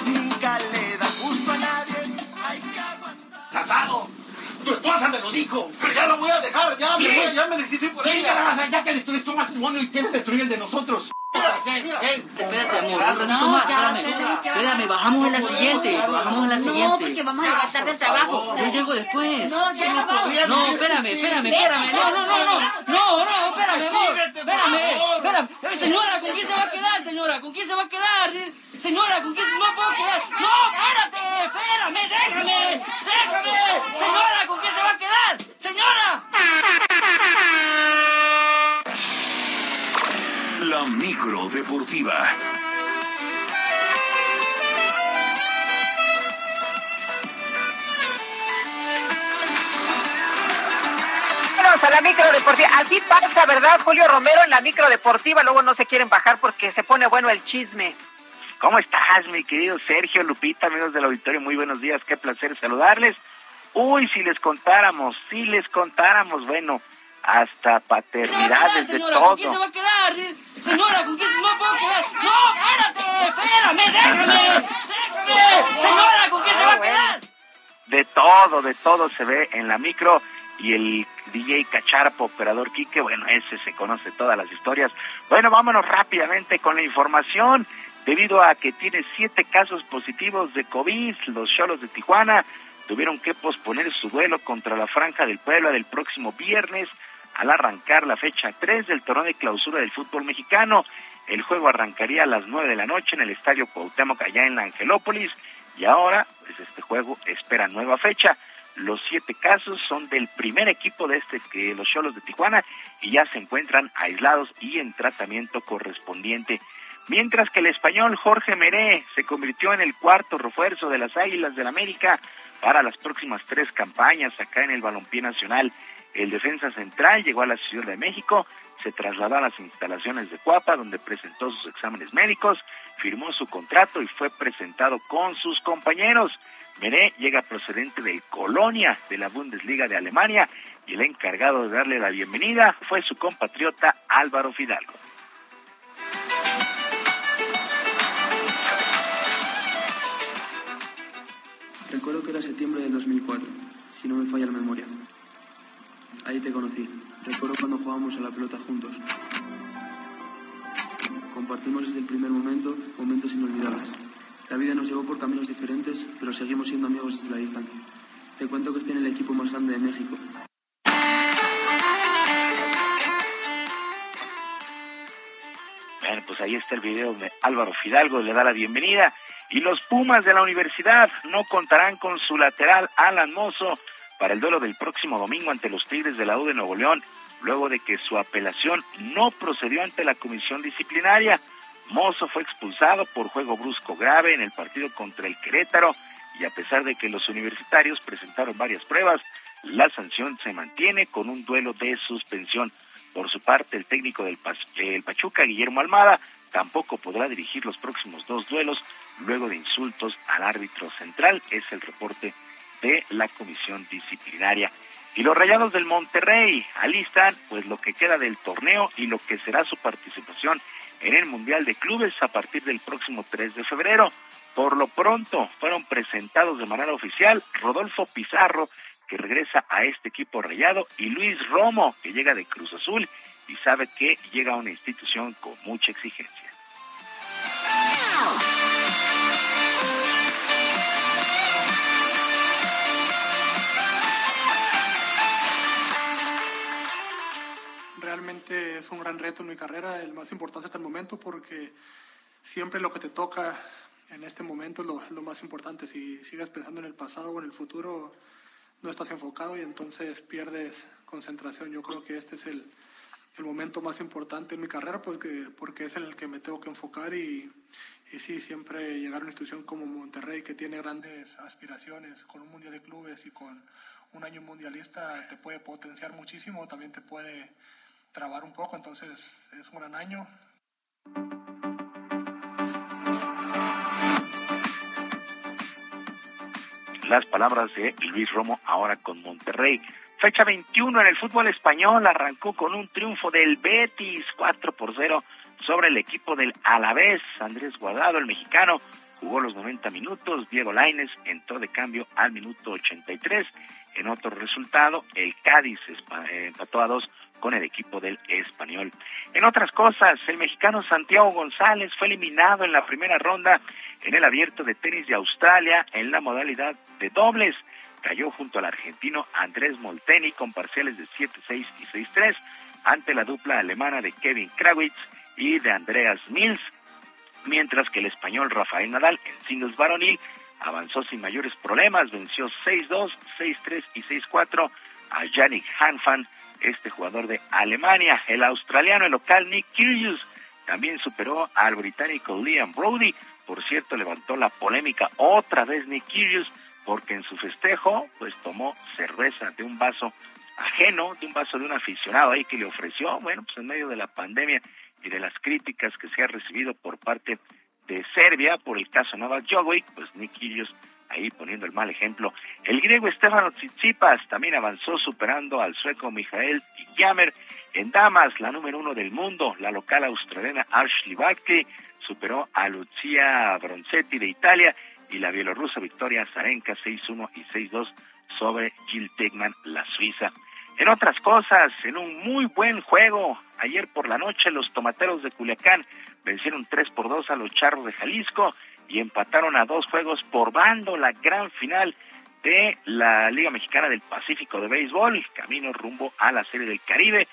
Nunca le da gusto a nadie. Hay que aguantar. ¡Casado! Tu esposa me lo dijo, pero ya lo voy a dejar, ya, Sí. me, voy, ya me decidí por Sí, ella. ya que destruiste tu matrimonio y quieres destruir el de nosotros. Espérate, amor, un ratito más, espérame. Espérame, bajamos en la siguiente, bajamos en la siguiente. No, porque vamos a llegar tarde al trabajo. Yo llego después. No, ya no. No, espérame, espérame, espérame. No, no, no, no. No, no, espérame, amor. Espérame, espérame. Eh, Señora, ¿con quién se va a quedar, señora? ¿Con quién se va a quedar? Señora, ¿con quién se no puedo quedar? No, espérate, espérame, déjame, déjame. Señora, ¿con quién se va a quedar? Señora. La micro deportiva. A la micro deportiva. Así pasa, ¿verdad, Julio Romero? En la micro deportiva luego no se quieren bajar porque se pone bueno el chisme. ¿Cómo estás, mi querido Sergio Lupita, amigos del auditorio? Muy buenos días, qué placer saludarles. Uy, si les contáramos, si les contáramos, bueno, hasta paternidades de Señora, ¿con quién se todo. va a quedar? Señora, ¿con quién se no puedo quedar? No, espérate, espérame, déjame, déjame. Señora, ¿con quién se va a quedar? De todo, de todo se ve en la micro y el DJ Cacharpo, operador Quique, bueno, ese se conoce todas las historias. Bueno, vámonos rápidamente con la información. Debido a que tiene siete casos positivos de COVID, los Cholos de Tijuana tuvieron que posponer su duelo contra la Franja del Puebla del próximo viernes al arrancar la fecha 3 del torneo de clausura del fútbol mexicano. El juego arrancaría a las 9 de la noche en el Estadio Cuauhtémoc allá en la Angelópolis y ahora pues este juego espera nueva fecha. Los siete casos son del primer equipo de este que los Cholos de Tijuana y ya se encuentran aislados y en tratamiento correspondiente. Mientras que el español Jorge Meré se convirtió en el cuarto refuerzo de las Águilas del América para las próximas tres campañas acá en el Balompié Nacional. El defensa central llegó a la Ciudad de México, se trasladó a las instalaciones de Cuapa, donde presentó sus exámenes médicos, firmó su contrato y fue presentado con sus compañeros. Meré llega procedente del Colonia de la Bundesliga de Alemania y el encargado de darle la bienvenida fue su compatriota Álvaro Fidalgo. Recuerdo que era septiembre del 2004, si no me falla la memoria. Ahí te conocí. Recuerdo cuando jugábamos a la pelota juntos. Compartimos desde el primer momento momentos inolvidables. La vida nos llevó por caminos diferentes, pero seguimos siendo amigos desde la distancia. Te cuento que estoy en el equipo más grande de México. Bueno, pues ahí está el video de Álvaro Fidalgo, le da la bienvenida. Y los Pumas de la universidad no contarán con su lateral Alan Mozo para el duelo del próximo domingo ante los Tigres de la U de Nuevo León, luego de que su apelación no procedió ante la comisión disciplinaria. Mozo fue expulsado por juego brusco grave en el partido contra el Querétaro y a pesar de que los universitarios presentaron varias pruebas, la sanción se mantiene con un duelo de suspensión. Por su parte, el técnico del, Pachuca, Guillermo Almada, tampoco podrá dirigir los próximos dos duelos luego de insultos al árbitro central. Es el reporte de la comisión disciplinaria. Y los Rayados del Monterrey alistan pues lo que queda del torneo y lo que será su participación en el Mundial de Clubes a partir del próximo 3 de febrero. Por lo pronto fueron presentados de manera oficial Rodolfo Pizarro, que regresa a este equipo rayado, y Luis Romo, que llega de Cruz Azul y sabe que llega a una institución con mucha exigencia. Realmente es un gran reto en mi carrera, el más importante hasta el momento, porque siempre lo que te toca en este momento es lo, más importante. Si sigues pensando en el pasado o en el futuro, no estás enfocado y entonces pierdes concentración. Yo creo que este es el, el momento más importante en mi carrera porque, porque es el que me tengo que enfocar y, y sí, siempre llegar a una institución como Monterrey que tiene grandes aspiraciones con un mundial de clubes y con un año mundialista te puede potenciar muchísimo, también te puede trabar un poco, entonces es un gran año. Las palabras de Luis Romo ahora con Monterrey. Fecha 21 en el fútbol español arrancó con un triunfo del Betis 4 por 0 sobre el equipo del Alavés. Andrés Guardado, el mexicano, jugó los 90 minutos. Diego Laines entró de cambio al minuto 83. En otro resultado, el Cádiz empató a dos con el equipo del español. En otras cosas, el mexicano Santiago González fue eliminado en la primera ronda en el abierto de tenis de Australia en la modalidad de dobles. Cayó junto al argentino Andrés Molteni con parciales de 7-6 y 6-3 ante la dupla alemana de Kevin Krawitz y de Andreas Mills, mientras que el español Rafael Nadal en singles varonil avanzó sin mayores problemas, venció 6-2, 6-3 y 6-4 a Yannick Hanfan, este jugador de Alemania. El australiano, el local Nick Kyrgios, también superó al británico Liam Brody. Por cierto, levantó la polémica otra vez Nick Kyrgios, porque en su festejo, pues tomó cerveza de un vaso ajeno, de un vaso de un aficionado ahí que le ofreció, bueno, pues en medio de la pandemia y de las críticas que se ha recibido por parte de Serbia por el caso Novak Djokovic, pues Nick Kyrgios ahí poniendo el mal ejemplo. El griego Stefano Tsitsipas también avanzó superando al sueco Mijael Yammer en damas, la número uno del mundo, la local australiana Ashley Barty superó a Lucia Bronzetti de Italia y la bielorrusa Victoria Zarenka 6-1 y 6-2 sobre Jill Tegman, la suiza. En otras cosas, en un muy buen juego, ayer por la noche los tomateros de Culiacán vencieron 3 por 2 a los charros de Jalisco y empataron a dos juegos por bando la gran final de la Liga Mexicana del Pacífico de Béisbol, camino rumbo a la Serie del Caribe,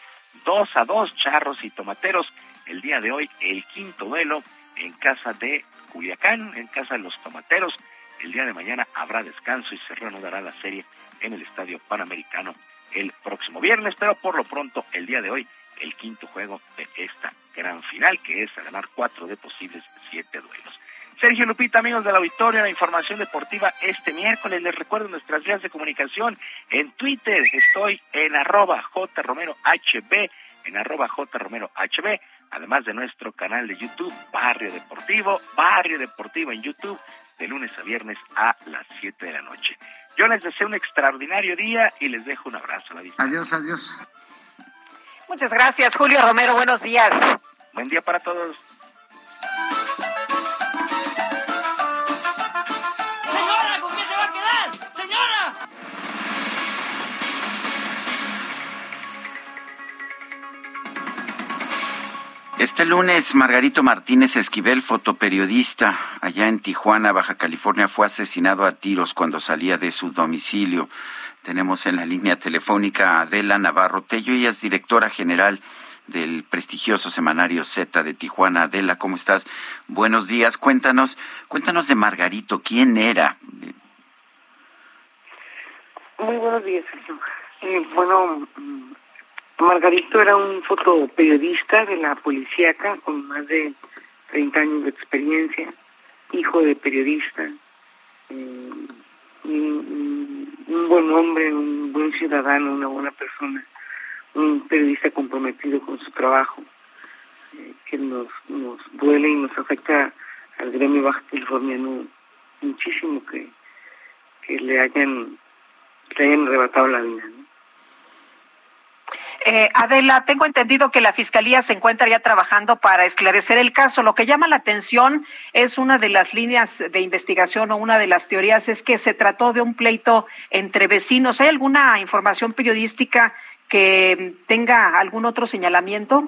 2 a 2, Charros y Tomateros, el día de hoy el quinto duelo en casa de Culiacán, en casa de los Tomateros, el día de mañana habrá descanso y se reanudará la serie en el Estadio Panamericano el próximo viernes, pero por lo pronto el día de hoy el quinto juego de esta gran final, que es a ganar cuatro de posibles siete duelos. Sergio Lupita, amigos de la auditorio, la información deportiva este miércoles. Les recuerdo nuestras vías de comunicación. En Twitter estoy en arroba jromerohb, en arroba jromerohb, además de nuestro canal de YouTube, Barrio Deportivo, Barrio Deportivo en YouTube, de lunes a viernes a las 7 de la noche. Yo les deseo un extraordinario día y les dejo un abrazo. A adiós, adiós. Muchas gracias, Julio Romero. Buenos días. Buen día para todos. Este lunes, Margarito Martínez Esquivel, fotoperiodista allá en Tijuana, Baja California, fue asesinado a tiros cuando salía de su domicilio. Tenemos en la línea telefónica a Adela Navarro Tello, ella es directora general del prestigioso semanario Z de Tijuana. Adela, ¿cómo estás? Buenos días. Cuéntanos, cuéntanos de Margarito, ¿quién era? Muy buenos días, eh, bueno, Margarito era un fotoperiodista de la policíaca con más de 30 años de experiencia, hijo de periodista, eh, un, buen hombre, un buen ciudadano, una buena persona, un periodista comprometido con su trabajo, eh, que nos, nos duele y nos afecta al gremio baja californiano muchísimo que, que le hayan, le hayan arrebatado la vida. Eh, Adela, tengo entendido que la Fiscalía se encuentra ya trabajando para esclarecer el caso. Lo que llama la atención es una de las líneas de investigación o una de las teorías es que se trató de un pleito entre vecinos. ¿Hay alguna información periodística que tenga algún otro señalamiento?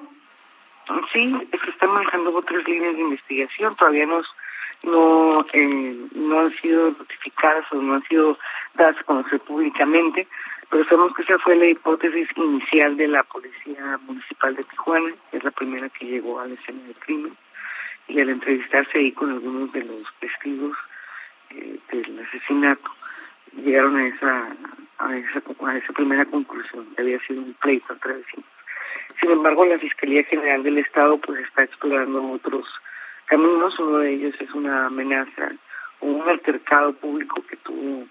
Sí, se están manejando otras líneas de investigación. Todavía no, eh, no han sido notificadas o no han sido dadas a conocer públicamente pero sabemos que esa fue la hipótesis inicial de la Policía Municipal de Tijuana, que es la primera que llegó a la escena del crimen, y al entrevistarse ahí con algunos de los testigos eh, del asesinato, llegaron a esa, a esa a esa primera conclusión, que había sido un pleito entre vecinos. Sin embargo, la Fiscalía General del Estado pues está explorando otros caminos, uno de ellos es una amenaza o un altercado público que tuvo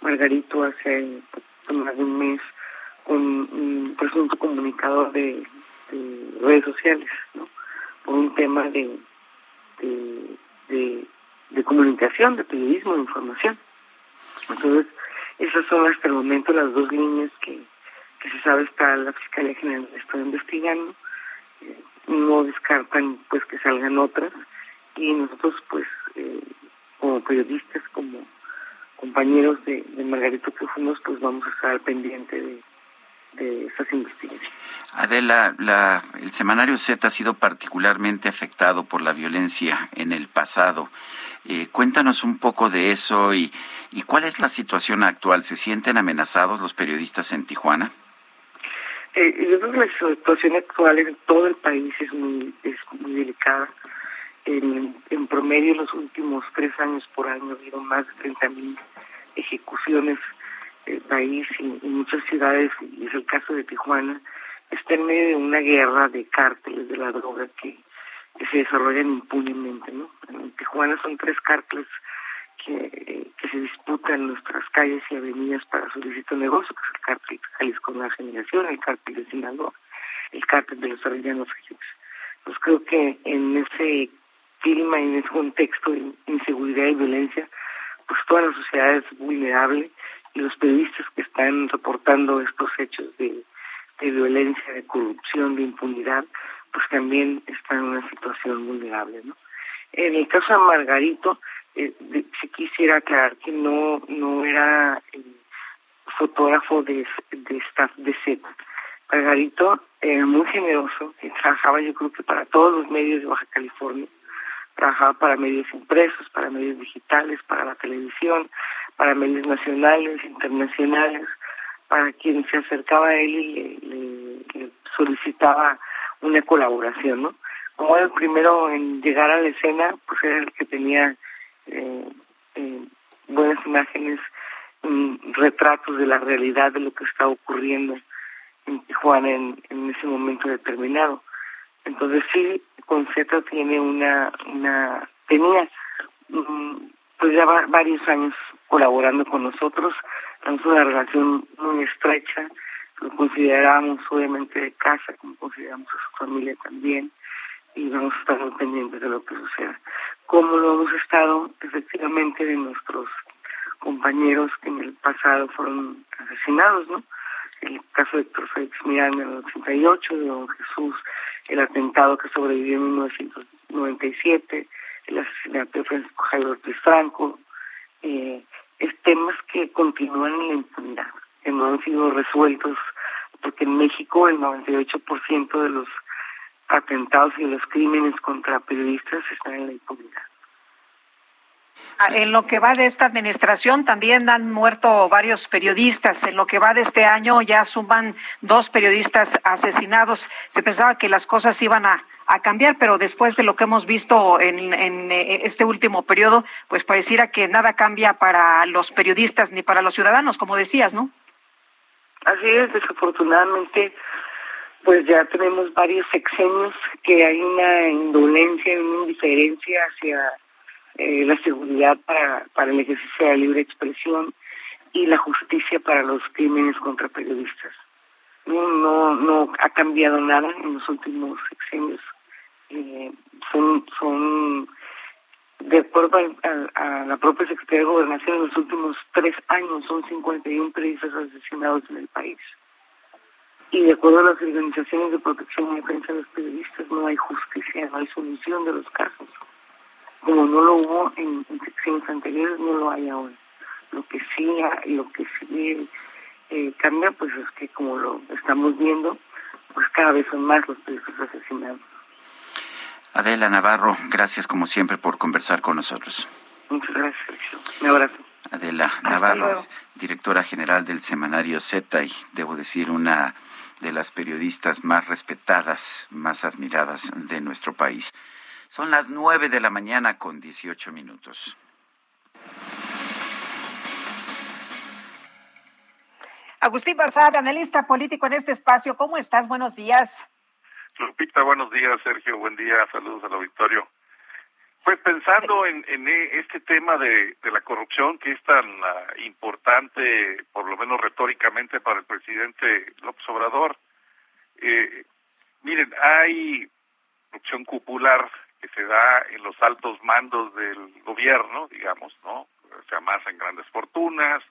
Margarito hace más de un mes con un presunto comunicador de, redes sociales, ¿no? Por un tema de, de, de, comunicación, de periodismo, de información. Entonces, esas son hasta el momento las dos líneas que, que se sabe está la Fiscalía General está investigando. Eh, no descartan pues que salgan otras y nosotros pues eh, como periodistas, como compañeros de, de Margarito que fuimos, pues vamos a estar pendiente de, de esas investigaciones. Adela, la, el semanario Z ha sido particularmente afectado por la violencia en el pasado. Eh, cuéntanos un poco de eso y, y cuál es la situación actual. ¿Se sienten amenazados los periodistas en Tijuana? Eh, yo creo que la situación actual en todo el país es muy, es muy delicada. En, en promedio, los últimos tres años por año, habido más de 30.000 ejecuciones el país y, en muchas ciudades, y es el caso de Tijuana, está en medio de una guerra de cárteles de la droga que, se desarrollan impunemente. ¿no? En Tijuana son tres cárteles que, se disputan nuestras calles y avenidas para su ilícito negocio, que es el cártel Jalisco Nueva Generación, el cártel de Sinaloa, el cártel de los Arellanos Pues creo que en ese clima, en ese contexto de inseguridad y violencia, pues toda la sociedad es vulnerable y los periodistas que están reportando estos hechos de, violencia, de corrupción, de impunidad, pues también están en una situación vulnerable, ¿no? En el caso de Margarito, eh, si quisiera aclarar que no no era fotógrafo de, de staff de Z. Margarito era muy generoso, trabajaba yo creo que para todos los medios de Baja California, trabajaba para medios impresos, para medios digitales, para la televisión, para medios nacionales, internacionales, para quien se acercaba a él y le, solicitaba una colaboración, ¿no? Como era el primero en llegar a la escena, pues era el que tenía eh, eh, buenas imágenes, mm, retratos de la realidad de lo que está ocurriendo en Tijuana en, en ese momento determinado. Entonces sí, Conceta tiene una, una tenía mm, pues ya varios años colaborando con nosotros, tenemos una relación muy estrecha, lo consideramos obviamente de casa, como consideramos a su familia también, y vamos a estar pendientes de lo que suceda. Como lo hemos estado efectivamente de nuestros compañeros que en el pasado fueron asesinados, ¿no? El caso de Héctor Félix Miranda en el 88, de Don Jesús, el atentado que sobrevivió en 1997, el asesinato de Francisco Jairo Ortiz Franco, eh, es temas que continúan en la impunidad, que no han sido resueltos, porque en México el 98% de los atentados y los crímenes contra periodistas están en la impunidad. Ah, en lo que va de esta administración también han muerto varios periodistas. En lo que va de este año ya suman dos periodistas asesinados. Se pensaba que las cosas iban a, cambiar, pero después de lo que hemos visto en, en, eh, este último periodo, pues pareciera que nada cambia para los periodistas ni para los ciudadanos, como decías, ¿no? Así es, desafortunadamente, pues ya tenemos varios sexenios que hay una indolencia, una indiferencia hacia eh, la seguridad para, para el ejercicio de la libre expresión y la justicia para los crímenes contra periodistas. No, no, no ha cambiado nada en los últimos sexenios. Eh, son, son, de acuerdo a, la propia Secretaría de Gobernación, en los últimos tres años son 51 periodistas asesinados en el país. Y de acuerdo a las organizaciones de protección y defensa de los periodistas, no hay justicia, no hay solución de los casos como no lo hubo en, secciones anteriores, no lo hay ahora. Lo que sí, lo que sí eh, cambia, pues es que como lo estamos viendo, pues cada vez son más los periodistas asesinados. Adela Navarro, gracias como siempre por conversar con nosotros. Muchas gracias, Sergio. Un abrazo. Adela Navarro, directora general del semanario Z y debo decir una de las periodistas más respetadas, más admiradas de nuestro país. Son las nueve de la mañana con dieciocho minutos. Agustín Barzal, analista político en este espacio. ¿Cómo estás? Buenos días. Lupita, buenos días. Sergio, buen día. Saludos al auditorio. Pues pensando en, este tema de, la corrupción que es tan ah, importante, por lo menos retóricamente, para el presidente López Obrador, eh, miren, hay corrupción cupular que se da en los altos mandos del gobierno, digamos, ¿no? Se amasan grandes fortunas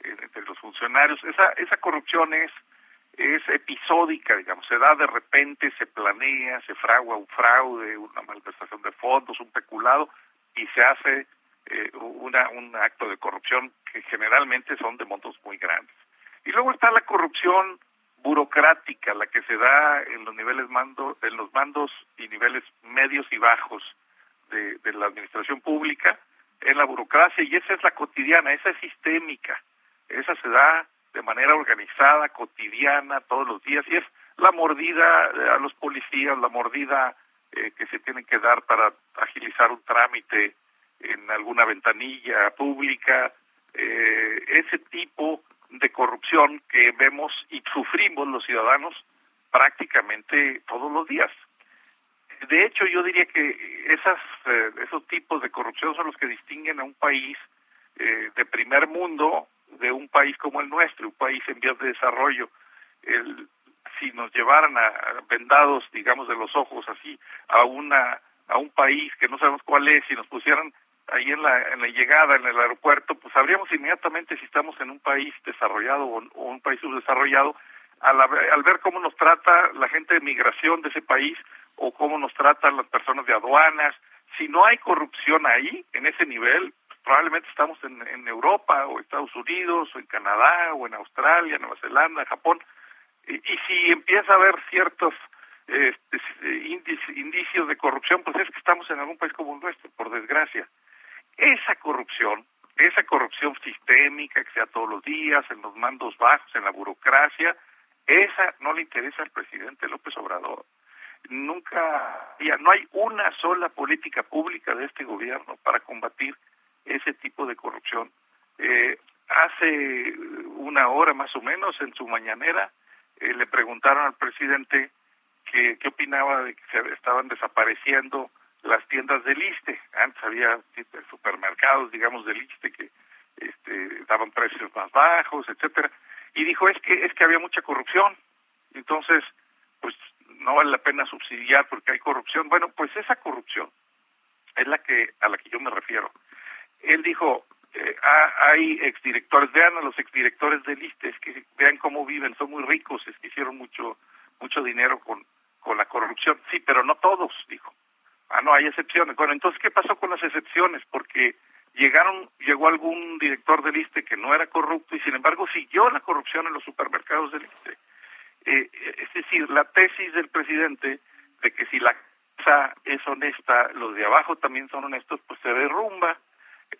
entre los funcionarios. Esa, esa corrupción es, es episódica, digamos, se da de repente, se planea, se fragua un fraude, una malversación de fondos, un peculado, y se hace eh, una, un acto de corrupción que generalmente son de montos muy grandes. Y luego está la corrupción burocrática la que se da en los niveles mando, en los mandos y niveles medios y bajos de, la administración pública, en la burocracia, y esa es la cotidiana, esa es sistémica, esa se da de manera organizada, cotidiana, todos los días, y es la mordida a los policías, la mordida eh, que se tiene que dar para agilizar un trámite en alguna ventanilla pública, eh, ese tipo de corrupción que vemos y sufrimos los ciudadanos prácticamente todos los días. De hecho, yo diría que esas, eh, esos tipos de corrupción son los que distinguen a un país eh, de primer mundo de un país como el nuestro, un país en vías de desarrollo. El, si nos llevaran a, vendados, digamos, de los ojos así a una a un país que no sabemos cuál es y nos pusieran ahí en la, en la llegada, en el aeropuerto, pues sabríamos inmediatamente si estamos en un país desarrollado o, un país subdesarrollado, al, al ver cómo nos trata la gente de migración de ese país o cómo nos tratan las personas de aduanas. Si no hay corrupción ahí, en ese nivel, pues, probablemente estamos en, en Europa o Estados Unidos o en Canadá o en Australia, Nueva Zelanda, Japón. Y, y si empieza a haber ciertos este, indicios de corrupción, pues es que estamos en algún país como el nuestro, por desgracia. Esa corrupción esa corrupción sistémica que sea todos los días, en los mandos bajos, en la burocracia, esa no le interesa al presidente López Obrador. Nunca, ya no hay una sola política pública de este gobierno para combatir ese tipo de corrupción. Eh, hace una hora más o menos, en su mañanera, eh, le preguntaron al presidente qué opinaba de que se estaban desapareciendo las tiendas de liste. Antes había supermercados, digamos, de liste que este, daban precios más bajos, etcétera. Y dijo, es que, es que había mucha corrupción. Entonces, pues no vale la pena subsidiar porque hay corrupción. Bueno, pues esa corrupción es la que a la que yo me refiero. Él dijo, eh, hay exdirectores, vean a los exdirectores de listes, que vean cómo viven, son muy ricos, es que hicieron mucho mucho dinero con, con la corrupción. Sí, pero no todos, dijo. Ah, no, hay excepciones. Bueno, entonces, ¿qué pasó con las excepciones? Porque llegaron, llegó algún director del ISTE que no era corrupto y sin embargo siguió la corrupción en los supermercados del ISTE. Eh, es decir, la tesis del presidente de que si la casa es honesta, los de abajo también son honestos, pues se derrumba.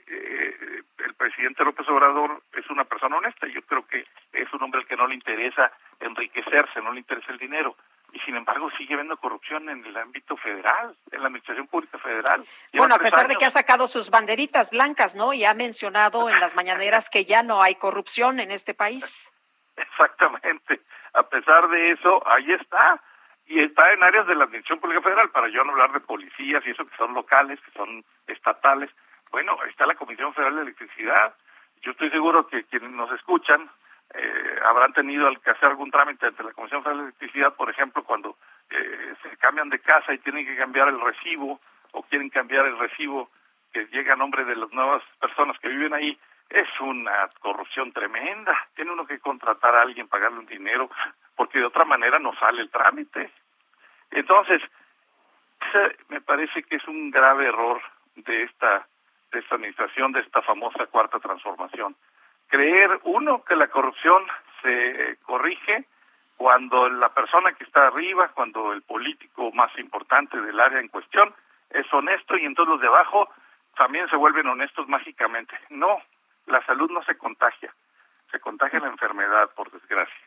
Eh, el presidente López Obrador es una persona honesta yo creo que es un hombre al que no le interesa enriquecerse, no le interesa el dinero y sin embargo sigue habiendo corrupción en el ámbito federal, en la administración pública federal. bueno, a pesar de que ha sacado sus banderitas blancas, ¿no? Y ha mencionado en las mañaneras que ya no hay corrupción en este país. Exactamente. A pesar de eso, ahí está. Y está en áreas de la administración pública federal, para yo no hablar de policías y eso que son locales, que son estatales. Bueno, está la Comisión Federal de Electricidad. Yo estoy seguro que quienes nos escuchan eh, habrán tenido que hacer algún trámite ante la Comisión Federal de Electricidad, por ejemplo, cuando eh, se cambian de casa y tienen que cambiar el recibo o quieren cambiar el recibo que llega a nombre de las nuevas personas que viven ahí, es una corrupción tremenda. Tiene uno que contratar a alguien, pagarle un dinero, porque de otra manera no sale el trámite. Entonces, me parece que es un grave error de esta, de esta administración, de esta famosa cuarta transformación creer, uno, que la corrupción se corrige cuando la persona que está arriba, cuando el político más importante del área en cuestión es honesto y entonces los de abajo también se vuelven honestos mágicamente. No, la salud no se contagia, se contagia la enfermedad, por desgracia.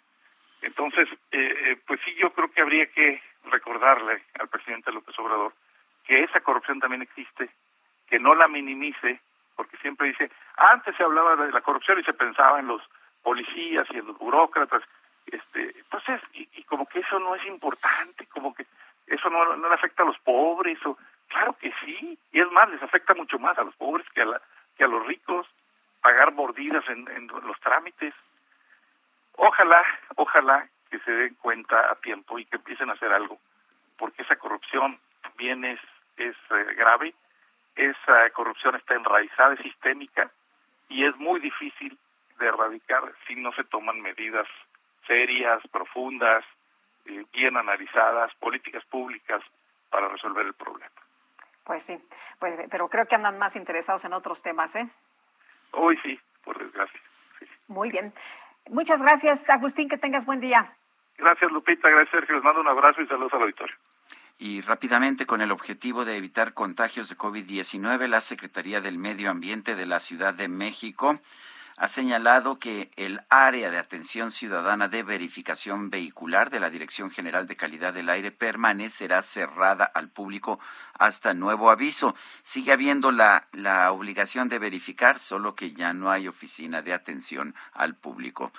Entonces, eh, eh, pues sí, yo creo que habría que recordarle al presidente López Obrador que esa corrupción también existe, que no la minimice, porque siempre dice, antes se hablaba de la corrupción y se pensaba en los policías y en los burócratas, este, entonces, y, como que eso no es importante, como que eso no, no le afecta a los pobres, o claro que sí, y es más, les afecta mucho más a los pobres que a, la, que a los ricos, pagar mordidas en, en los trámites. Ojalá, ojalá que se den cuenta a tiempo y que empiecen a hacer algo, porque esa corrupción también es, es eh, grave esa corrupción está enraizada, es sistémica y es muy difícil de erradicar si no se toman medidas serias, profundas, eh, bien analizadas, políticas públicas para resolver el problema. Pues sí, pues, pero creo que andan más interesados en otros temas, ¿eh? Hoy sí, por desgracia. Muy bien. Muchas gracias, Agustín, que tengas buen día. Gracias, Lupita, gracias, Sergio. Les mando un abrazo y saludos al auditorio. Y rápidamente, con el objetivo de evitar contagios de COVID-19, la Secretaría del Medio Ambiente de la Ciudad de México ha señalado que el área de atención ciudadana de verificación vehicular de la Dirección General de Calidad del Aire permanecerá cerrada al público hasta nuevo aviso. Sigue habiendo la, la obligación de verificar, solo que ya no hay oficina de atención al público.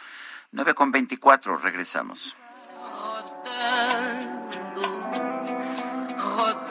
9 con 24, regresamos.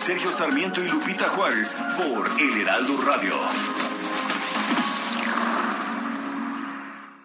Sergio Sarmiento y Lupita Juárez por El Heraldo Radio.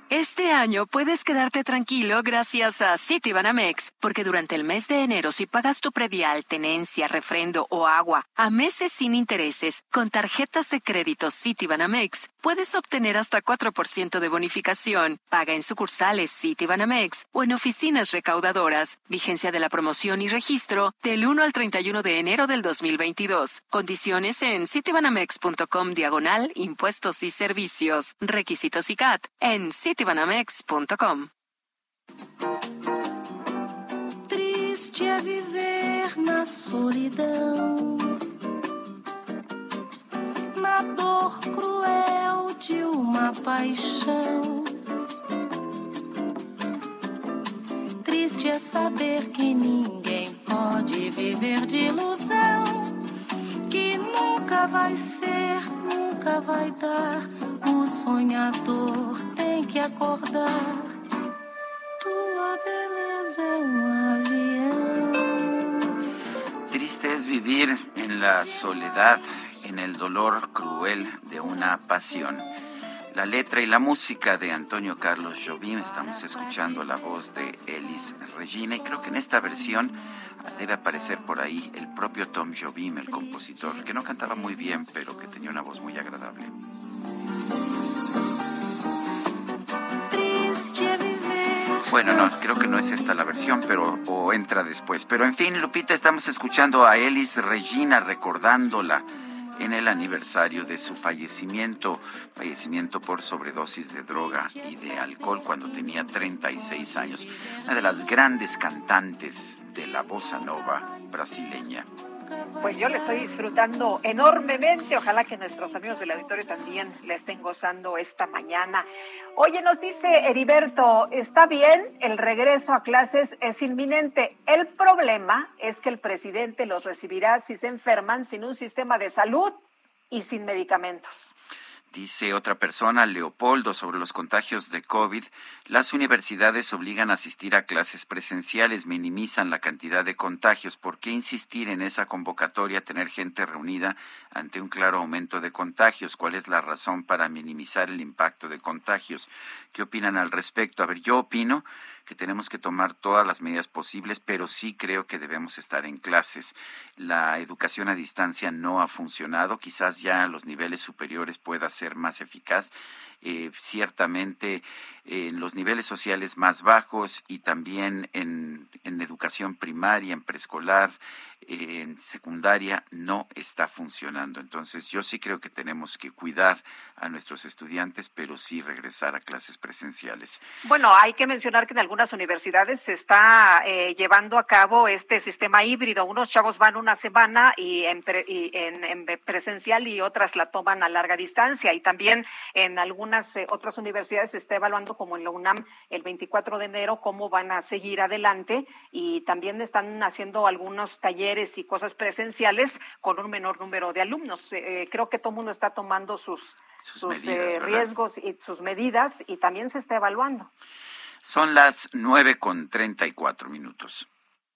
Este año puedes quedarte tranquilo gracias a Citibanamex, porque durante el mes de enero si pagas tu predial, tenencia, refrendo o agua a meses sin intereses con tarjetas de crédito Citibanamex, puedes obtener hasta 4% de bonificación. Paga en sucursales Citibanamex o en oficinas recaudadoras. Vigencia de la promoción y registro del 1 al 31 de enero del 2022. Condiciones en citibanamex.com diagonal impuestos y servicios. Requisitos y CAT en citibanamex.com. Triste é viver na solidão, na dor cruel de uma paixão. Triste é saber que ninguém pode viver de ilusão, que nunca vai ser, nunca vai dar. O sonhador tem que acordar. Tua beleza é um avião. Triste es vivir en la soledad, en el dolor cruel de una pasión. La letra y la música de Antonio Carlos Jobim, estamos escuchando la voz de Elis Regina y creo que en esta versión debe aparecer por ahí el propio Tom Jobim, el compositor, que no cantaba muy bien, pero que tenía una voz muy agradable. Bueno, no, creo que no es esta la versión, pero o entra después. Pero en fin, Lupita, estamos escuchando a Elis Regina recordándola en el aniversario de su fallecimiento, fallecimiento por sobredosis de droga y de alcohol cuando tenía 36 años, una de las grandes cantantes de la bossa nova brasileña. Pues yo le estoy disfrutando enormemente. Ojalá que nuestros amigos del auditorio también le estén gozando esta mañana. Oye, nos dice Heriberto, está bien, el regreso a clases es inminente. El problema es que el presidente los recibirá si se enferman sin un sistema de salud y sin medicamentos. Dice otra persona, Leopoldo, sobre los contagios de COVID, las universidades obligan a asistir a clases presenciales, minimizan la cantidad de contagios. ¿Por qué insistir en esa convocatoria, tener gente reunida ante un claro aumento de contagios? ¿Cuál es la razón para minimizar el impacto de contagios? ¿Qué opinan al respecto? A ver, yo opino que tenemos que tomar todas las medidas posibles, pero sí creo que debemos estar en clases. La educación a distancia no ha funcionado, quizás ya a los niveles superiores pueda ser más eficaz. Eh, ciertamente en los niveles sociales más bajos y también en, en educación primaria, en preescolar, en secundaria no está funcionando. Entonces yo sí creo que tenemos que cuidar a nuestros estudiantes, pero sí regresar a clases presenciales. Bueno, hay que mencionar que en algunas universidades se está eh, llevando a cabo este sistema híbrido. Unos chavos van una semana y, en, pre- y en- en presencial y otras la toman a larga distancia. Y también en algunas eh, otras universidades se está evaluando, como en la UNAM, el 24 de enero, cómo van a seguir adelante. Y también están haciendo algunos talleres y cosas presenciales con un menor número de alumnos. Eh, creo que todo el mundo está tomando sus, sus, medidas, eh, ¿verdad? riesgos y sus medidas y también se está evaluando. Son las nueve con treinta y cuatro minutos.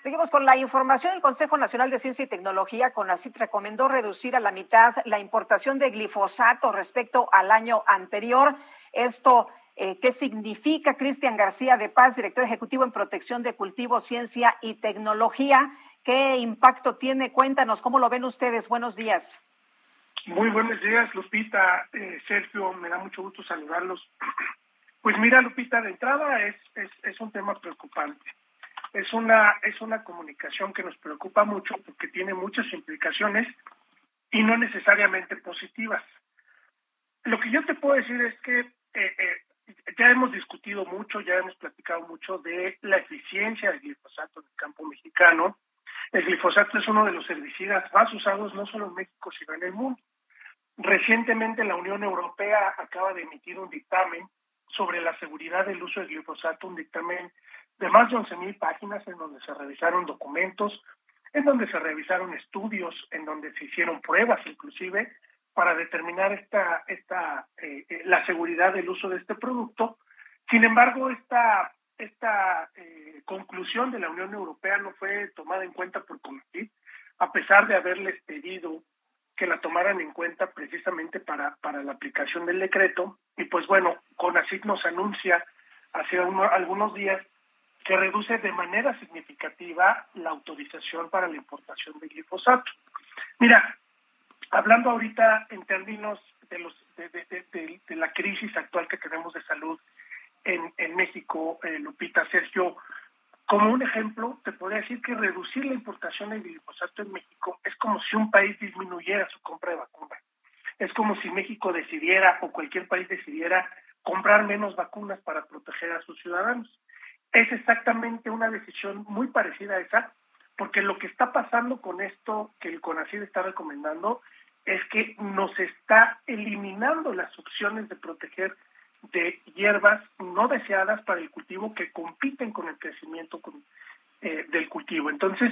Seguimos con la información. El Consejo Nacional de Ciencia y Tecnología, CONACYT, recomendó reducir a la mitad la importación de glifosato respecto al año anterior. Esto, eh, ¿qué significa? Cristian García de Paz, director ejecutivo en Protección de Cultivos, Ciencia y Tecnología. ¿Qué impacto tiene? Cuéntanos, ¿cómo lo ven ustedes? Buenos días. Muy buenos días, Lupita, eh, Sergio, me da mucho gusto saludarlos. Pues mira, Lupita, de entrada es, es, es un tema preocupante. Es una, es una comunicación que nos preocupa mucho porque tiene muchas implicaciones y no necesariamente positivas. Lo que yo te puedo decir es que eh, eh, ya hemos discutido mucho, ya hemos platicado mucho de la eficiencia del glifosato en el campo mexicano. El glifosato es uno de los herbicidas más usados no solo en México, sino en el mundo. Recientemente la Unión Europea acaba de emitir un dictamen sobre la seguridad del uso del glifosato, un dictamen de más de 11.000 páginas en donde se revisaron documentos, en donde se revisaron estudios, en donde se hicieron pruebas inclusive para determinar esta, esta, eh, eh, la seguridad del uso de este producto. Sin embargo, esta, esta eh, conclusión de la Unión Europea no fue tomada en cuenta por CONACYT, a pesar de haberles pedido que la tomaran en cuenta precisamente para, para la aplicación del decreto. Y pues bueno, CONACYT nos anuncia hace algunos días que reduce de manera significativa la autorización para la importación de glifosato. Mira, hablando ahorita en términos de, los, de, la crisis actual que tenemos de salud en, México, eh, Lupita, Sergio, como un ejemplo, te podría decir que reducir la importación de glifosato en México es como si un país disminuyera su compra de vacunas. Es como si México decidiera o cualquier país decidiera comprar menos vacunas para proteger a sus ciudadanos. Es exactamente una decisión muy parecida a esa, porque lo que está pasando con esto que el CONACYT está recomendando es que nos está eliminando las opciones de proteger de hierbas no deseadas para el cultivo que compiten con el crecimiento eh, del cultivo. Entonces,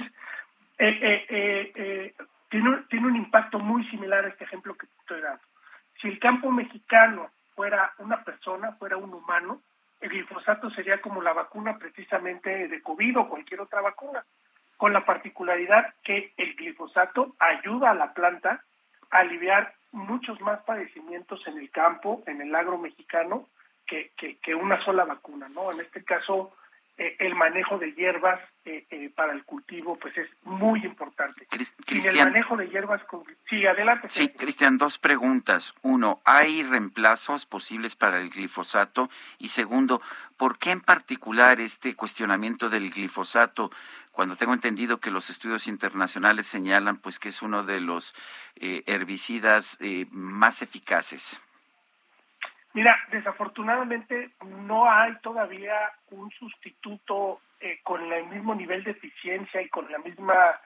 eh, eh, tiene, tiene un impacto muy similar a este ejemplo que te estoy dando. Si el campo mexicano fuera una persona, fuera un humano, el glifosato sería como la vacuna precisamente de COVID o cualquier otra vacuna, con la particularidad que el glifosato ayuda a la planta a aliviar muchos más padecimientos en el campo, en el agro mexicano, que, que, una sola vacuna, ¿no? En este caso, eh, el manejo de hierbas eh, eh, para el cultivo, pues es muy importante. Cristian. el manejo de hierbas, sí, adelante. Sí, Cristian, dos preguntas. Uno, ¿hay reemplazos posibles para el glifosato? Y segundo, ¿por qué en particular este cuestionamiento del glifosato? cuando tengo entendido que los estudios internacionales señalan pues que es uno de los eh, herbicidas eh, más eficaces. Mira, desafortunadamente no hay todavía un sustituto eh, con el mismo nivel de eficiencia y con la misma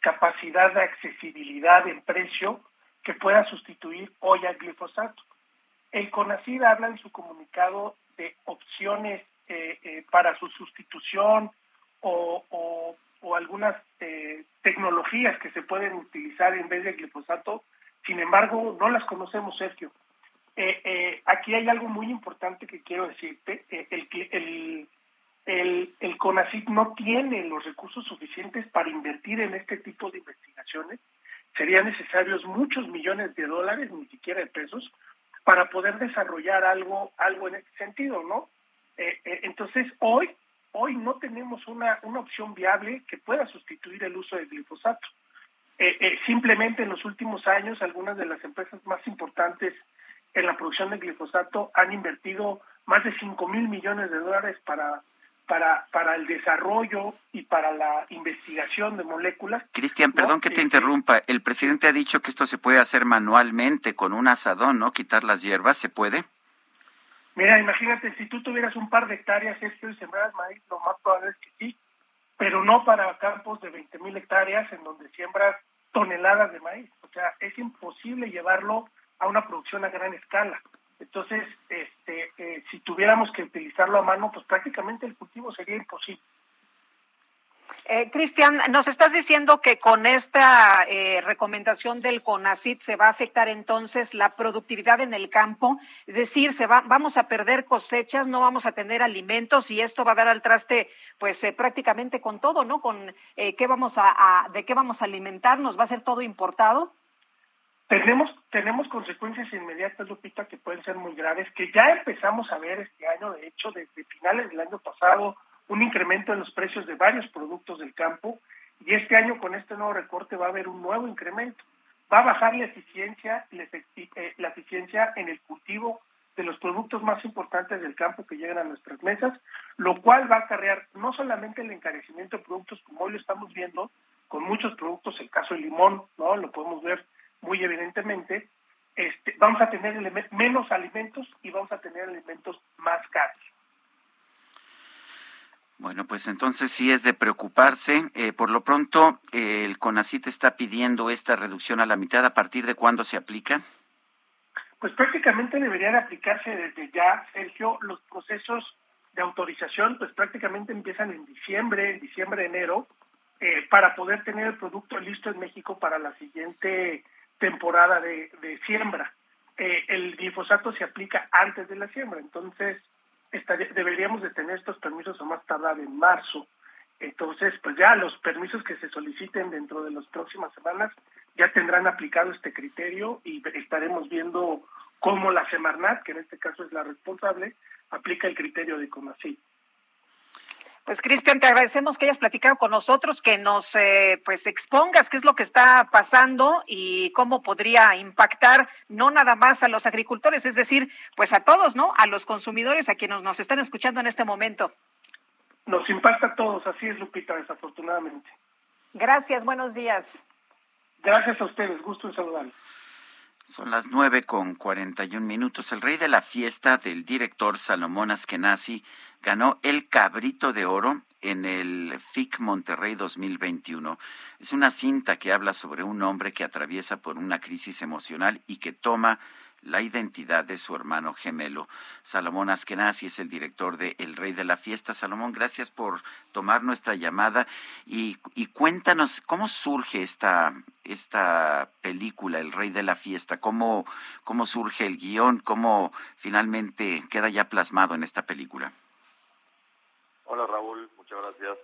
capacidad de accesibilidad en precio que pueda sustituir hoy al glifosato. El CONACID habla en su comunicado de opciones para su sustitución o, algunas eh, tecnologías que se pueden utilizar en vez de glifosato, sin embargo, no las conocemos, Sergio. Eh, eh, aquí hay algo muy importante que quiero decirte. el, el, el, el CONACYT no tiene los recursos suficientes para invertir en este tipo de investigaciones. Serían necesarios muchos millones de dólares, ni siquiera de pesos, para poder desarrollar algo, algo en este sentido, ¿no? entonces, hoy hoy no tenemos una, una opción viable que pueda sustituir el uso del glifosato. Eh, eh, simplemente en los últimos años algunas de las empresas más importantes en la producción de glifosato han invertido más de 5 mil millones de dólares para, para, para el desarrollo y para la investigación de moléculas. Cristian, perdón que te interrumpa. El presidente ha dicho que esto se puede hacer manualmente con un asadón, ¿no? Quitar las hierbas, ¿se puede? Mira, imagínate, si tú tuvieras un par de hectáreas esto y sembraras maíz, lo más probable es que sí, pero no para campos de 20 mil hectáreas en donde siembras toneladas de maíz. O sea, es imposible llevarlo a una producción a gran escala. Entonces, este, eh, si tuviéramos que utilizarlo a mano, pues prácticamente el cultivo sería imposible. Eh, Cristian, nos estás diciendo que con esta eh, recomendación del CONACIT se va a afectar entonces la productividad en el campo, es decir, se va, vamos a perder cosechas, no vamos a tener alimentos y esto va a dar al traste, pues eh, prácticamente con todo, ¿no? Con qué vamos a, de qué vamos a alimentarnos, va a ser todo importado. Tenemos, tenemos consecuencias inmediatas, Lupita, que pueden ser muy graves, que ya empezamos a ver este año, de hecho, desde finales del año pasado, un incremento en los precios de varios productos del campo y este año con este nuevo recorte va a haber un nuevo incremento. Va a bajar la eficiencia, la, eh, eficiencia en el cultivo de los productos más importantes del campo que llegan a nuestras mesas, lo cual va a acarrear no solamente el encarecimiento de productos como hoy lo estamos viendo con muchos productos, el caso del limón, no lo podemos ver muy evidentemente, este, vamos a tener menos alimentos y vamos a tener alimentos más caros. Bueno, pues entonces sí es de preocuparse. Eh, por lo pronto, eh, el CONACIT está pidiendo esta reducción a la mitad. ¿A partir de cuándo se aplica? Pues prácticamente deberían aplicarse desde ya, Sergio, los procesos de autorización, pues prácticamente empiezan en diciembre, en diciembre, enero, eh, para poder tener el producto listo en México para la siguiente temporada de, siembra. Eh, el glifosato se aplica antes de la siembra, entonces deberíamos de tener estos permisos a más tardar en marzo. Entonces, pues ya los permisos que se soliciten dentro de las próximas semanas ya tendrán aplicado este criterio y estaremos viendo cómo la Semarnat, que en este caso es la responsable, aplica el criterio de CONACYT. Pues Cristian, te agradecemos que hayas platicado con nosotros, que nos eh, pues expongas qué es lo que está pasando y cómo podría impactar no nada más a los agricultores, es decir, pues a todos, ¿no? A los consumidores, a quienes nos están escuchando en este momento. Nos impacta a todos, así es, Lupita, desafortunadamente. Gracias, buenos días. Gracias a ustedes, gusto en saludarles. Son las nueve con cuarenta y un minutos. El rey de la fiesta del director Salomón Askenazi ganó el Cabrito de Oro en el FIC Monterrey 2021. Es una cinta que habla sobre un hombre que atraviesa por una crisis emocional y que toma la identidad de su hermano gemelo. Salomón Askenazi es el director de El Rey de la Fiesta. Salomón, gracias por tomar nuestra llamada y, cuéntanos cómo surge esta, esta película, El Rey de la Fiesta, cómo, cómo surge el guion, cómo finalmente queda ya plasmado en esta película. Hola Raúl, muchas gracias.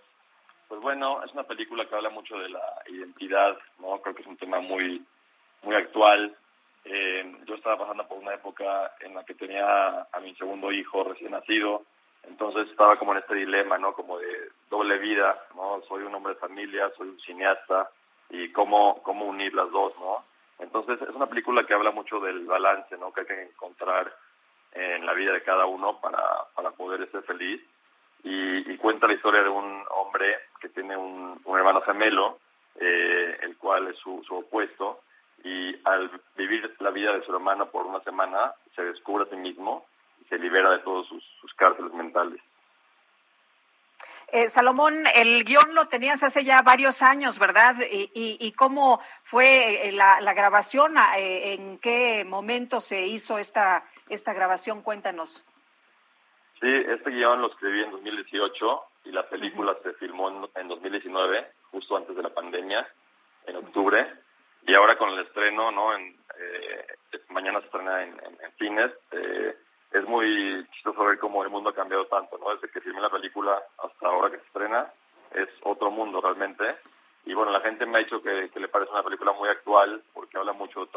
Pues bueno, es una película que habla mucho de la identidad, ¿no? Creo que es un tema muy, muy actual, eh, yo estaba pasando por una época en la que tenía a mi segundo hijo recién nacido, entonces estaba como en este dilema, ¿no? Como de doble vida, ¿no? Soy un hombre de familia, soy un cineasta y cómo, cómo unir las dos, ¿no? Entonces es una película que habla mucho del balance, ¿no? Que hay que encontrar en la vida de cada uno para, para poder ser feliz. Y, cuenta la historia de un hombre que tiene un, hermano gemelo, eh, el cual es su, su opuesto, y al vivir la vida de su hermano por una semana se descubre a sí mismo y se libera de todos sus, cárceles mentales. Eh, Salomón, el guion lo tenías hace ya varios años, ¿verdad? ¿Y, y, cómo fue eh, la, la grabación? Ah, eh, ¿En qué momento se hizo esta, esta grabación? Cuéntanos. Sí, este guion lo escribí en 2018 y la película se filmó en, en 2019, justo antes de la pandemia, en octubre. Y ahora con el estreno, ¿no? En, eh, mañana se estrena en, cines. Eh, es muy chistoso ver cómo el mundo ha cambiado tanto, ¿no? Desde que filmé la película hasta ahora que se estrena, es otro mundo realmente. Y bueno, la gente me ha dicho que, le parece una película muy actual porque habla mucho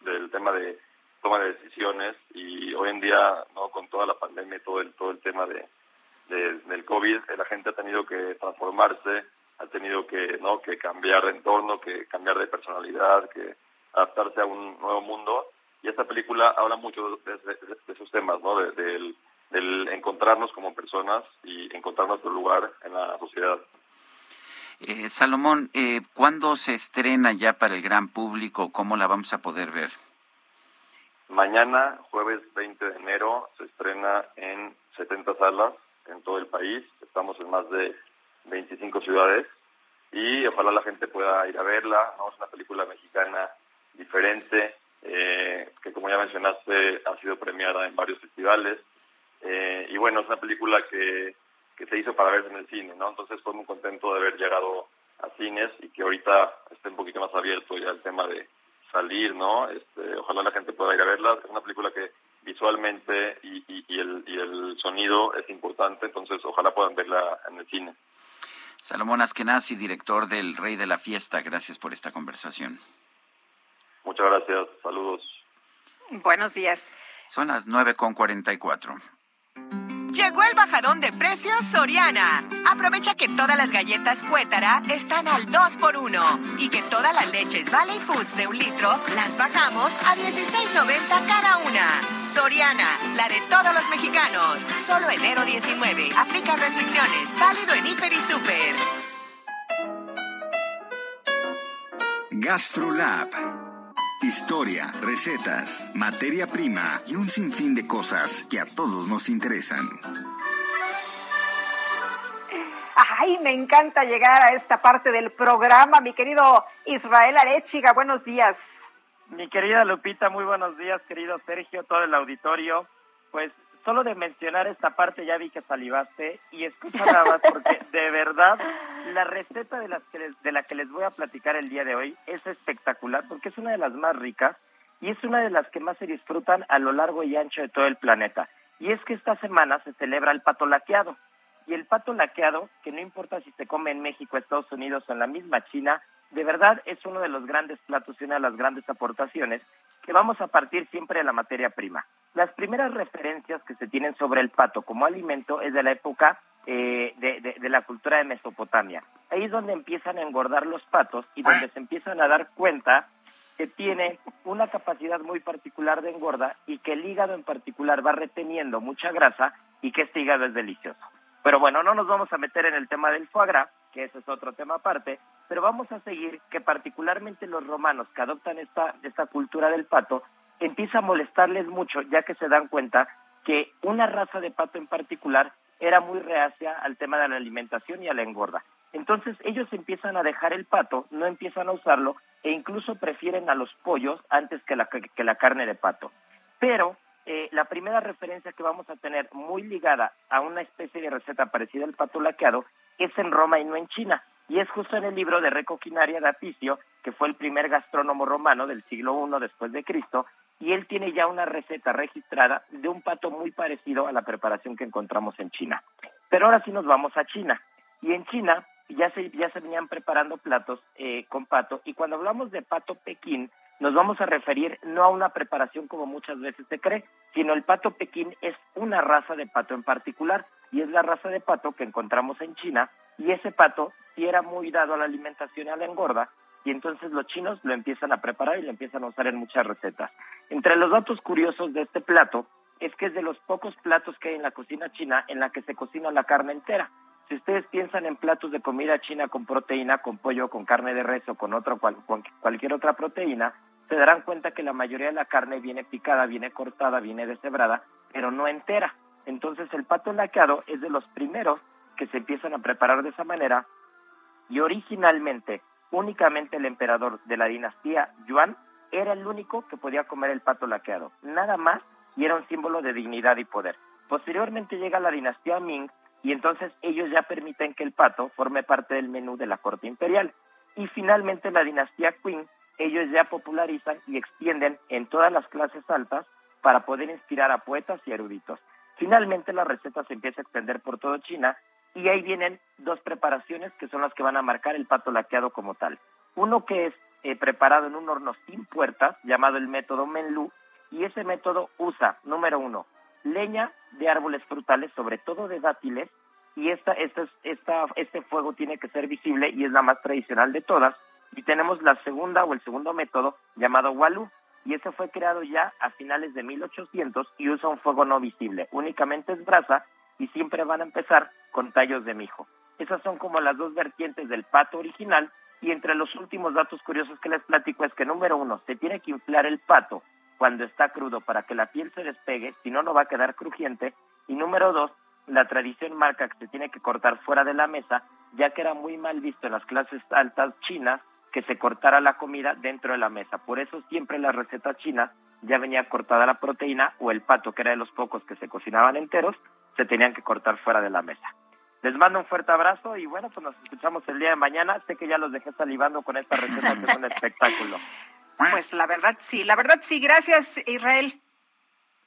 del tema de toma de decisiones y hoy en día, ¿no? Con toda la pandemia y todo el, todo el tema de, del COVID, la gente ha tenido que transformarse, ha tenido que no que cambiar de entorno, que cambiar de personalidad, que adaptarse a un nuevo mundo. Y esta película habla mucho de, esos temas, ¿no? del, encontrarnos como personas y encontrar nuestro lugar en la sociedad. Eh, Salomón, eh, ¿cuándo se estrena ya para el gran público? ¿Cómo la vamos a poder ver? Mañana, jueves 20 de enero, se estrena en 70 salas en todo el país. Estamos en más de 25 ciudades y ojalá la gente pueda ir a verla. ¿no? Es una película mexicana diferente, eh, que como ya mencionaste ha sido premiada en varios festivales. Eh, y bueno, es una película que, que se hizo para verse en el cine, ¿no? Entonces estoy muy contento de haber llegado a cines y que ahorita esté un poquito más abierto ya el tema de salir, ¿no? Este, ojalá la gente pueda ir a verla. Es una película que visualmente y, y, el, y el sonido es importante, entonces ojalá puedan verla en el cine. Salomón Askenazi, director del Rey de la Fiesta, gracias por esta conversación. Muchas gracias, saludos. Buenos días. Son las nueve con cuatro. Llegó el bajadón de precios Soriana. Aprovecha que todas las galletas Cuétara están al 2x1 y que todas las leches Valley Foods de un litro las bajamos a 16.90 cada una. Soriana, la de todos los mexicanos. Solo enero 19. Aplica restricciones. Válido en Hiper y Super. GastroLab. Historia, recetas, materia prima y un sinfín de cosas que a todos nos interesan. Ay, me encanta llegar a esta parte del programa, mi querido Israel Arechiga. Buenos días. Mi querida Lupita, muy buenos días, querido Sergio, todo el auditorio. Pues solo de mencionar esta parte ya vi que salivaste y escucha nada más porque de verdad la receta de, las que les- de la que les voy a platicar el día de hoy es espectacular porque es una de las más ricas y es una de las que más se disfrutan a lo largo y ancho de todo el planeta. Y es que esta semana se celebra el pato laqueado. Y el pato laqueado, que no importa si se come en México, Estados Unidos o en la misma China, de verdad es uno de los grandes platos y una de las grandes aportaciones que vamos a partir siempre de la materia prima. Las primeras referencias que se tienen sobre el pato como alimento es de la época eh, de, de- de la cultura de Mesopotamia. Ahí es donde empiezan a engordar los patos y donde se empiezan a dar cuenta que tiene una capacidad muy particular de engorda y que el hígado en particular va reteniendo mucha grasa y que este hígado es delicioso. Pero bueno, no nos vamos a meter en el tema del foie gras, que ese es otro tema aparte, pero vamos a seguir que particularmente los romanos que adoptan esta, esta cultura del pato, empieza a molestarles mucho ya que se dan cuenta que una raza de pato en particular era muy reacia al tema de la alimentación y a la engorda. Entonces ellos empiezan a dejar el pato, no empiezan a usarlo e incluso prefieren a los pollos antes que la, que la carne de pato. Pero eh, la primera referencia que vamos a tener muy ligada a una especie de receta parecida al pato laqueado es en Roma y no en China. Y es justo en el libro de Recoquinaria de Apicio, que fue el primer gastrónomo romano del siglo I después de Cristo, y él tiene ya una receta registrada de un pato muy parecido a la preparación que encontramos en China. Pero ahora sí nos vamos a China. Y en China ya se, ya se venían preparando platos eh, con pato. Y cuando hablamos de pato Pekín, nos vamos a referir no a una preparación como muchas veces se cree, sino el pato Pekín es una raza de pato en particular. Y es la raza de pato que encontramos en China. Y ese pato sí era muy dado a la alimentación y a la engorda. Y entonces los chinos lo empiezan a preparar y lo empiezan a usar en muchas recetas. Entre los datos curiosos de este plato es que es de los pocos platos que hay en la cocina china en la que se cocina la carne entera. Si ustedes piensan en platos de comida china con proteína, con pollo, con carne de res o con otro, cual- cual- cualquier otra proteína, se darán cuenta que la mayoría de la carne viene picada, viene cortada, viene deshebrada, pero no entera. Entonces el pato laqueado es de los primeros que se empiezan a preparar de esa manera y originalmente únicamente el emperador de la dinastía Yuan era el único que podía comer el pato laqueado, nada más y era un símbolo de dignidad y poder. Posteriormente llega la dinastía Ming y entonces ellos ya permiten que el pato forme parte del menú de la corte imperial. Y finalmente la dinastía Qing, ellos ya popularizan y extienden en todas las clases altas para poder inspirar a poetas y eruditos. Finalmente la receta se empieza a extender por todo China y ahí vienen dos preparaciones que son las que van a marcar el pato laqueado como tal. Uno que es eh, preparado en un horno sin puertas, llamado el método Menlu, y ese método usa, número uno, leña de árboles frutales, sobre todo de dátiles, y esta, esta, esta, este fuego tiene que ser visible y es la más tradicional de todas. Y tenemos la segunda o el segundo método llamado Walu, y ese fue creado ya a finales de 1800 y usa un fuego no visible, únicamente es brasa y siempre van a empezar con tallos de mijo. Esas son como las dos vertientes del pato original y entre los últimos datos curiosos que les platico es que número uno, se tiene que inflar el pato cuando está crudo para que la piel se despegue, si no, no va a quedar crujiente. Y número dos, la tradición marca que se tiene que cortar fuera de la mesa, ya que era muy mal visto en las clases altas chinas que se cortara la comida dentro de la mesa. Por eso siempre en las recetas chinas ya venía cortada la proteína o el pato, que era de los pocos que se cocinaban enteros, se tenían que cortar fuera de la mesa. Les mando un fuerte abrazo y bueno, pues nos escuchamos el día de mañana. Sé que ya los dejé salivando con esta receta que es un espectáculo. Pues la verdad sí, la verdad sí. Gracias, Israel.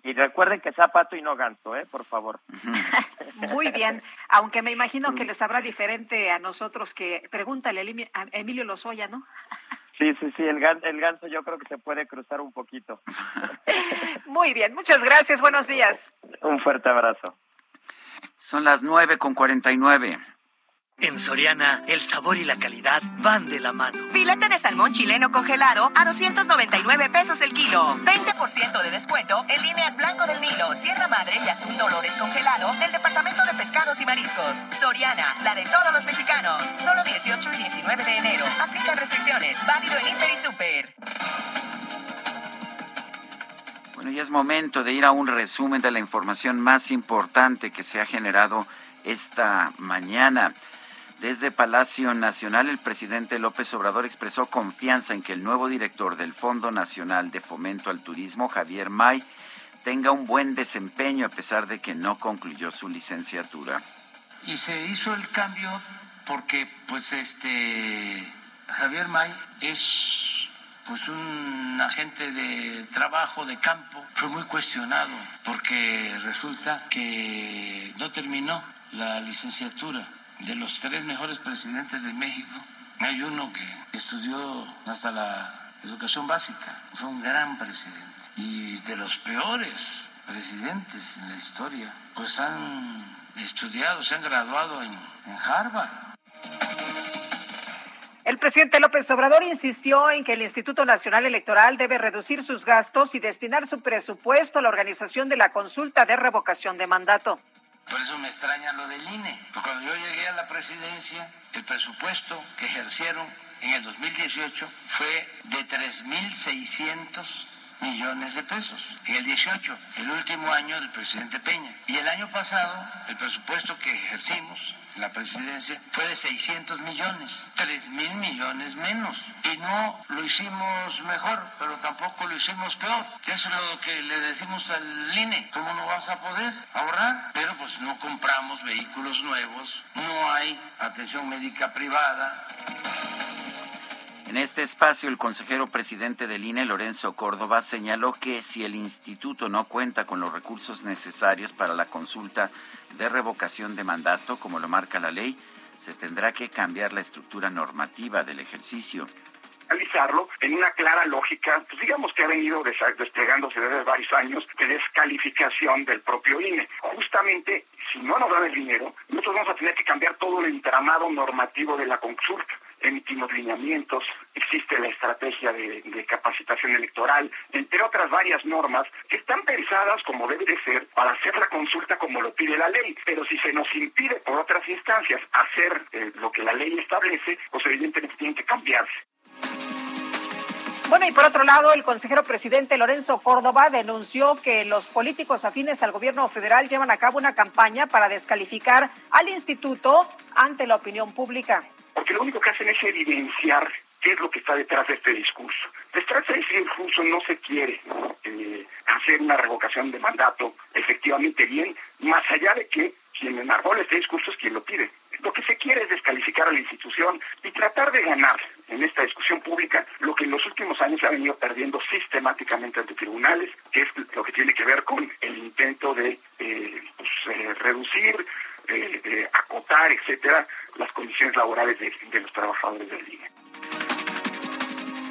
Y recuerden que sea pato y no ganso, ¿eh? Por favor. Muy bien, aunque me imagino que les habrá diferente a nosotros que pregúntale a Emilio Lozoya, ¿no? Sí, sí, sí, el, gan- el ganso yo creo que se puede cruzar un poquito. Muy bien, muchas gracias, buenos días. Un fuerte abrazo. Son las nueve con cuarenta y nueve. En Soriana, el sabor y la calidad van de la mano. Filete de salmón chileno congelado a 299 pesos el kilo. 20% de descuento en líneas Blanco del Nilo, Sierra Madre y Atún Dolores congelado del Departamento de Pescados y Mariscos. Soriana, la de todos los mexicanos. Solo 18 y 19 de enero. Aplica restricciones. Válido en Hiper y Super. Bueno, ya es momento de ir a un resumen de la información más importante que se ha generado esta mañana. Desde Palacio Nacional, el presidente López Obrador expresó confianza en que el nuevo director del Fondo Nacional de Fomento al Turismo, Javier May, tenga un buen desempeño a pesar de que no concluyó su licenciatura. Y se hizo el cambio porque pues este Javier May es pues un agente de trabajo de campo, fue muy cuestionado porque resulta que no terminó la licenciatura de los tres mejores presidentes de México. Hay uno que estudió hasta la educación básica, fue un gran presidente. Y de los peores presidentes en la historia, pues han estudiado, se han graduado en, Harvard. El presidente López Obrador insistió en que el Instituto Nacional Electoral debe reducir sus gastos y destinar su presupuesto a la organización de la consulta de revocación de mandato. Por eso me extraña lo del INE. Porque cuando yo llegué a la presidencia, el presupuesto que ejercieron en el 2018 fue de 3.600 millones de pesos. En el 18, el último año del presidente Peña. Y el año pasado, el presupuesto que ejercimos la presidencia fue de 600 millones, 3 mil millones menos. Y no lo hicimos mejor, pero tampoco lo hicimos peor. Eso es lo que le decimos al INE. ¿Cómo no vas a poder ahorrar? Pero pues no compramos vehículos nuevos, no hay atención médica privada. En este espacio, el consejero presidente del INE, Lorenzo Córdoba, señaló que si el instituto no cuenta con los recursos necesarios para la consulta de revocación de mandato, como lo marca la ley, se tendrá que cambiar la estructura normativa del ejercicio analizarlo en una clara lógica, pues digamos que ha venido desplegándose desde varios años de descalificación del propio INE. Justamente, si no nos dan el dinero, nosotros vamos a tener que cambiar todo el entramado normativo de la consulta emitimos lineamientos, existe la estrategia de, capacitación electoral, entre otras varias normas que están pensadas como debe de ser para hacer la consulta como lo pide la ley. Pero si se nos impide por otras instancias hacer eh, lo que la ley establece, pues evidentemente tienen que cambiarse. Bueno, y por otro lado, el consejero presidente Lorenzo Córdoba denunció que los políticos afines al gobierno federal llevan a cabo una campaña para descalificar al instituto ante la opinión pública. Porque lo único que hacen es evidenciar qué es lo que está detrás de este discurso. Detrás de ese discurso no se quiere eh, hacer una revocación de mandato efectivamente bien, más allá de que quien enarbola este discurso es quien lo pide. Lo que se quiere es descalificar a la institución y tratar de ganar en esta discusión pública lo que en los últimos años se ha venido perdiendo sistemáticamente ante tribunales, que es lo que tiene que ver con el intento de eh, pues, eh, reducir, eh, acotar, etcétera, las condiciones laborales de, de los trabajadores del INE.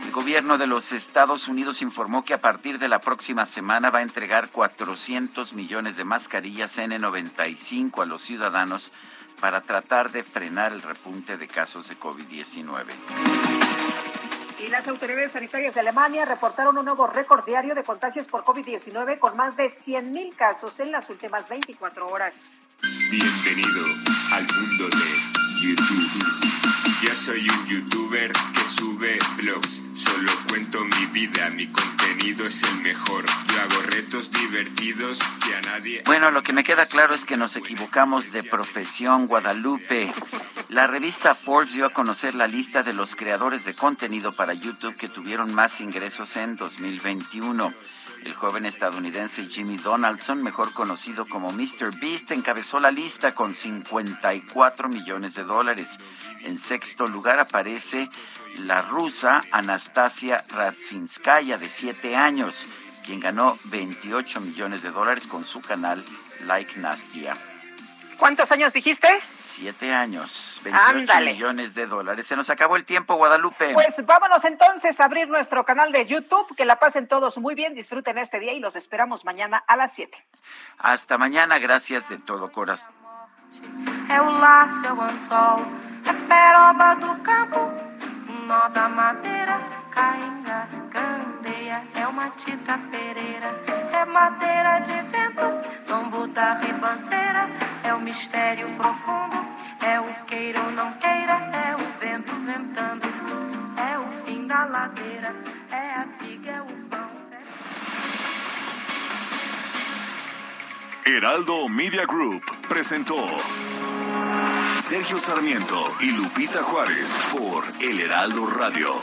El gobierno de los Estados Unidos informó que a partir de la próxima semana va a entregar 400 millones de mascarillas N95 a los ciudadanos para tratar de frenar el repunte de casos de COVID-19. Y las autoridades sanitarias de Alemania reportaron un nuevo récord diario de contagios por COVID-19 con más de 100.000 casos en las últimas 24 horas. Bienvenido al mundo de YouTube. Yo soy un youtuber que sube vlogs. Solo cuento mi vida, mi contenido es el mejor. Yo hago retos divertidos que a nadie. Bueno, lo que me queda claro es que nos equivocamos de profesión, Guadalupe. La revista Forbes dio a conocer la lista de los creadores de contenido para YouTube que tuvieron más ingresos en 2021. El joven estadounidense Jimmy Donaldson, mejor conocido como Mr. Beast, encabezó la lista con 54 millones de dólares. En sexto lugar aparece la rusa Anastasia Radzinskaya, de 7 años, quien ganó 28 millones de dólares con su canal Like Nastia. ¿Cuántos años dijiste? Siete años, 28 Ándale. millones de dólares. Se nos acabó el tiempo, Guadalupe. Pues vámonos entonces a abrir nuestro canal de YouTube. Que la pasen todos muy bien, disfruten este día y los esperamos mañana a las 7. Hasta mañana, gracias de todo corazón. Cainga, candeia, é uma tita pereira, é madeira de vento, tombo da ribanceira, é o mistério profundo, é o queira ou não queira, é o vento ventando, é o fim da ladeira, é a viga, é o vão. Heraldo Media Group presentó Sergio Sarmiento y Lupita Juárez por El Heraldo Radio.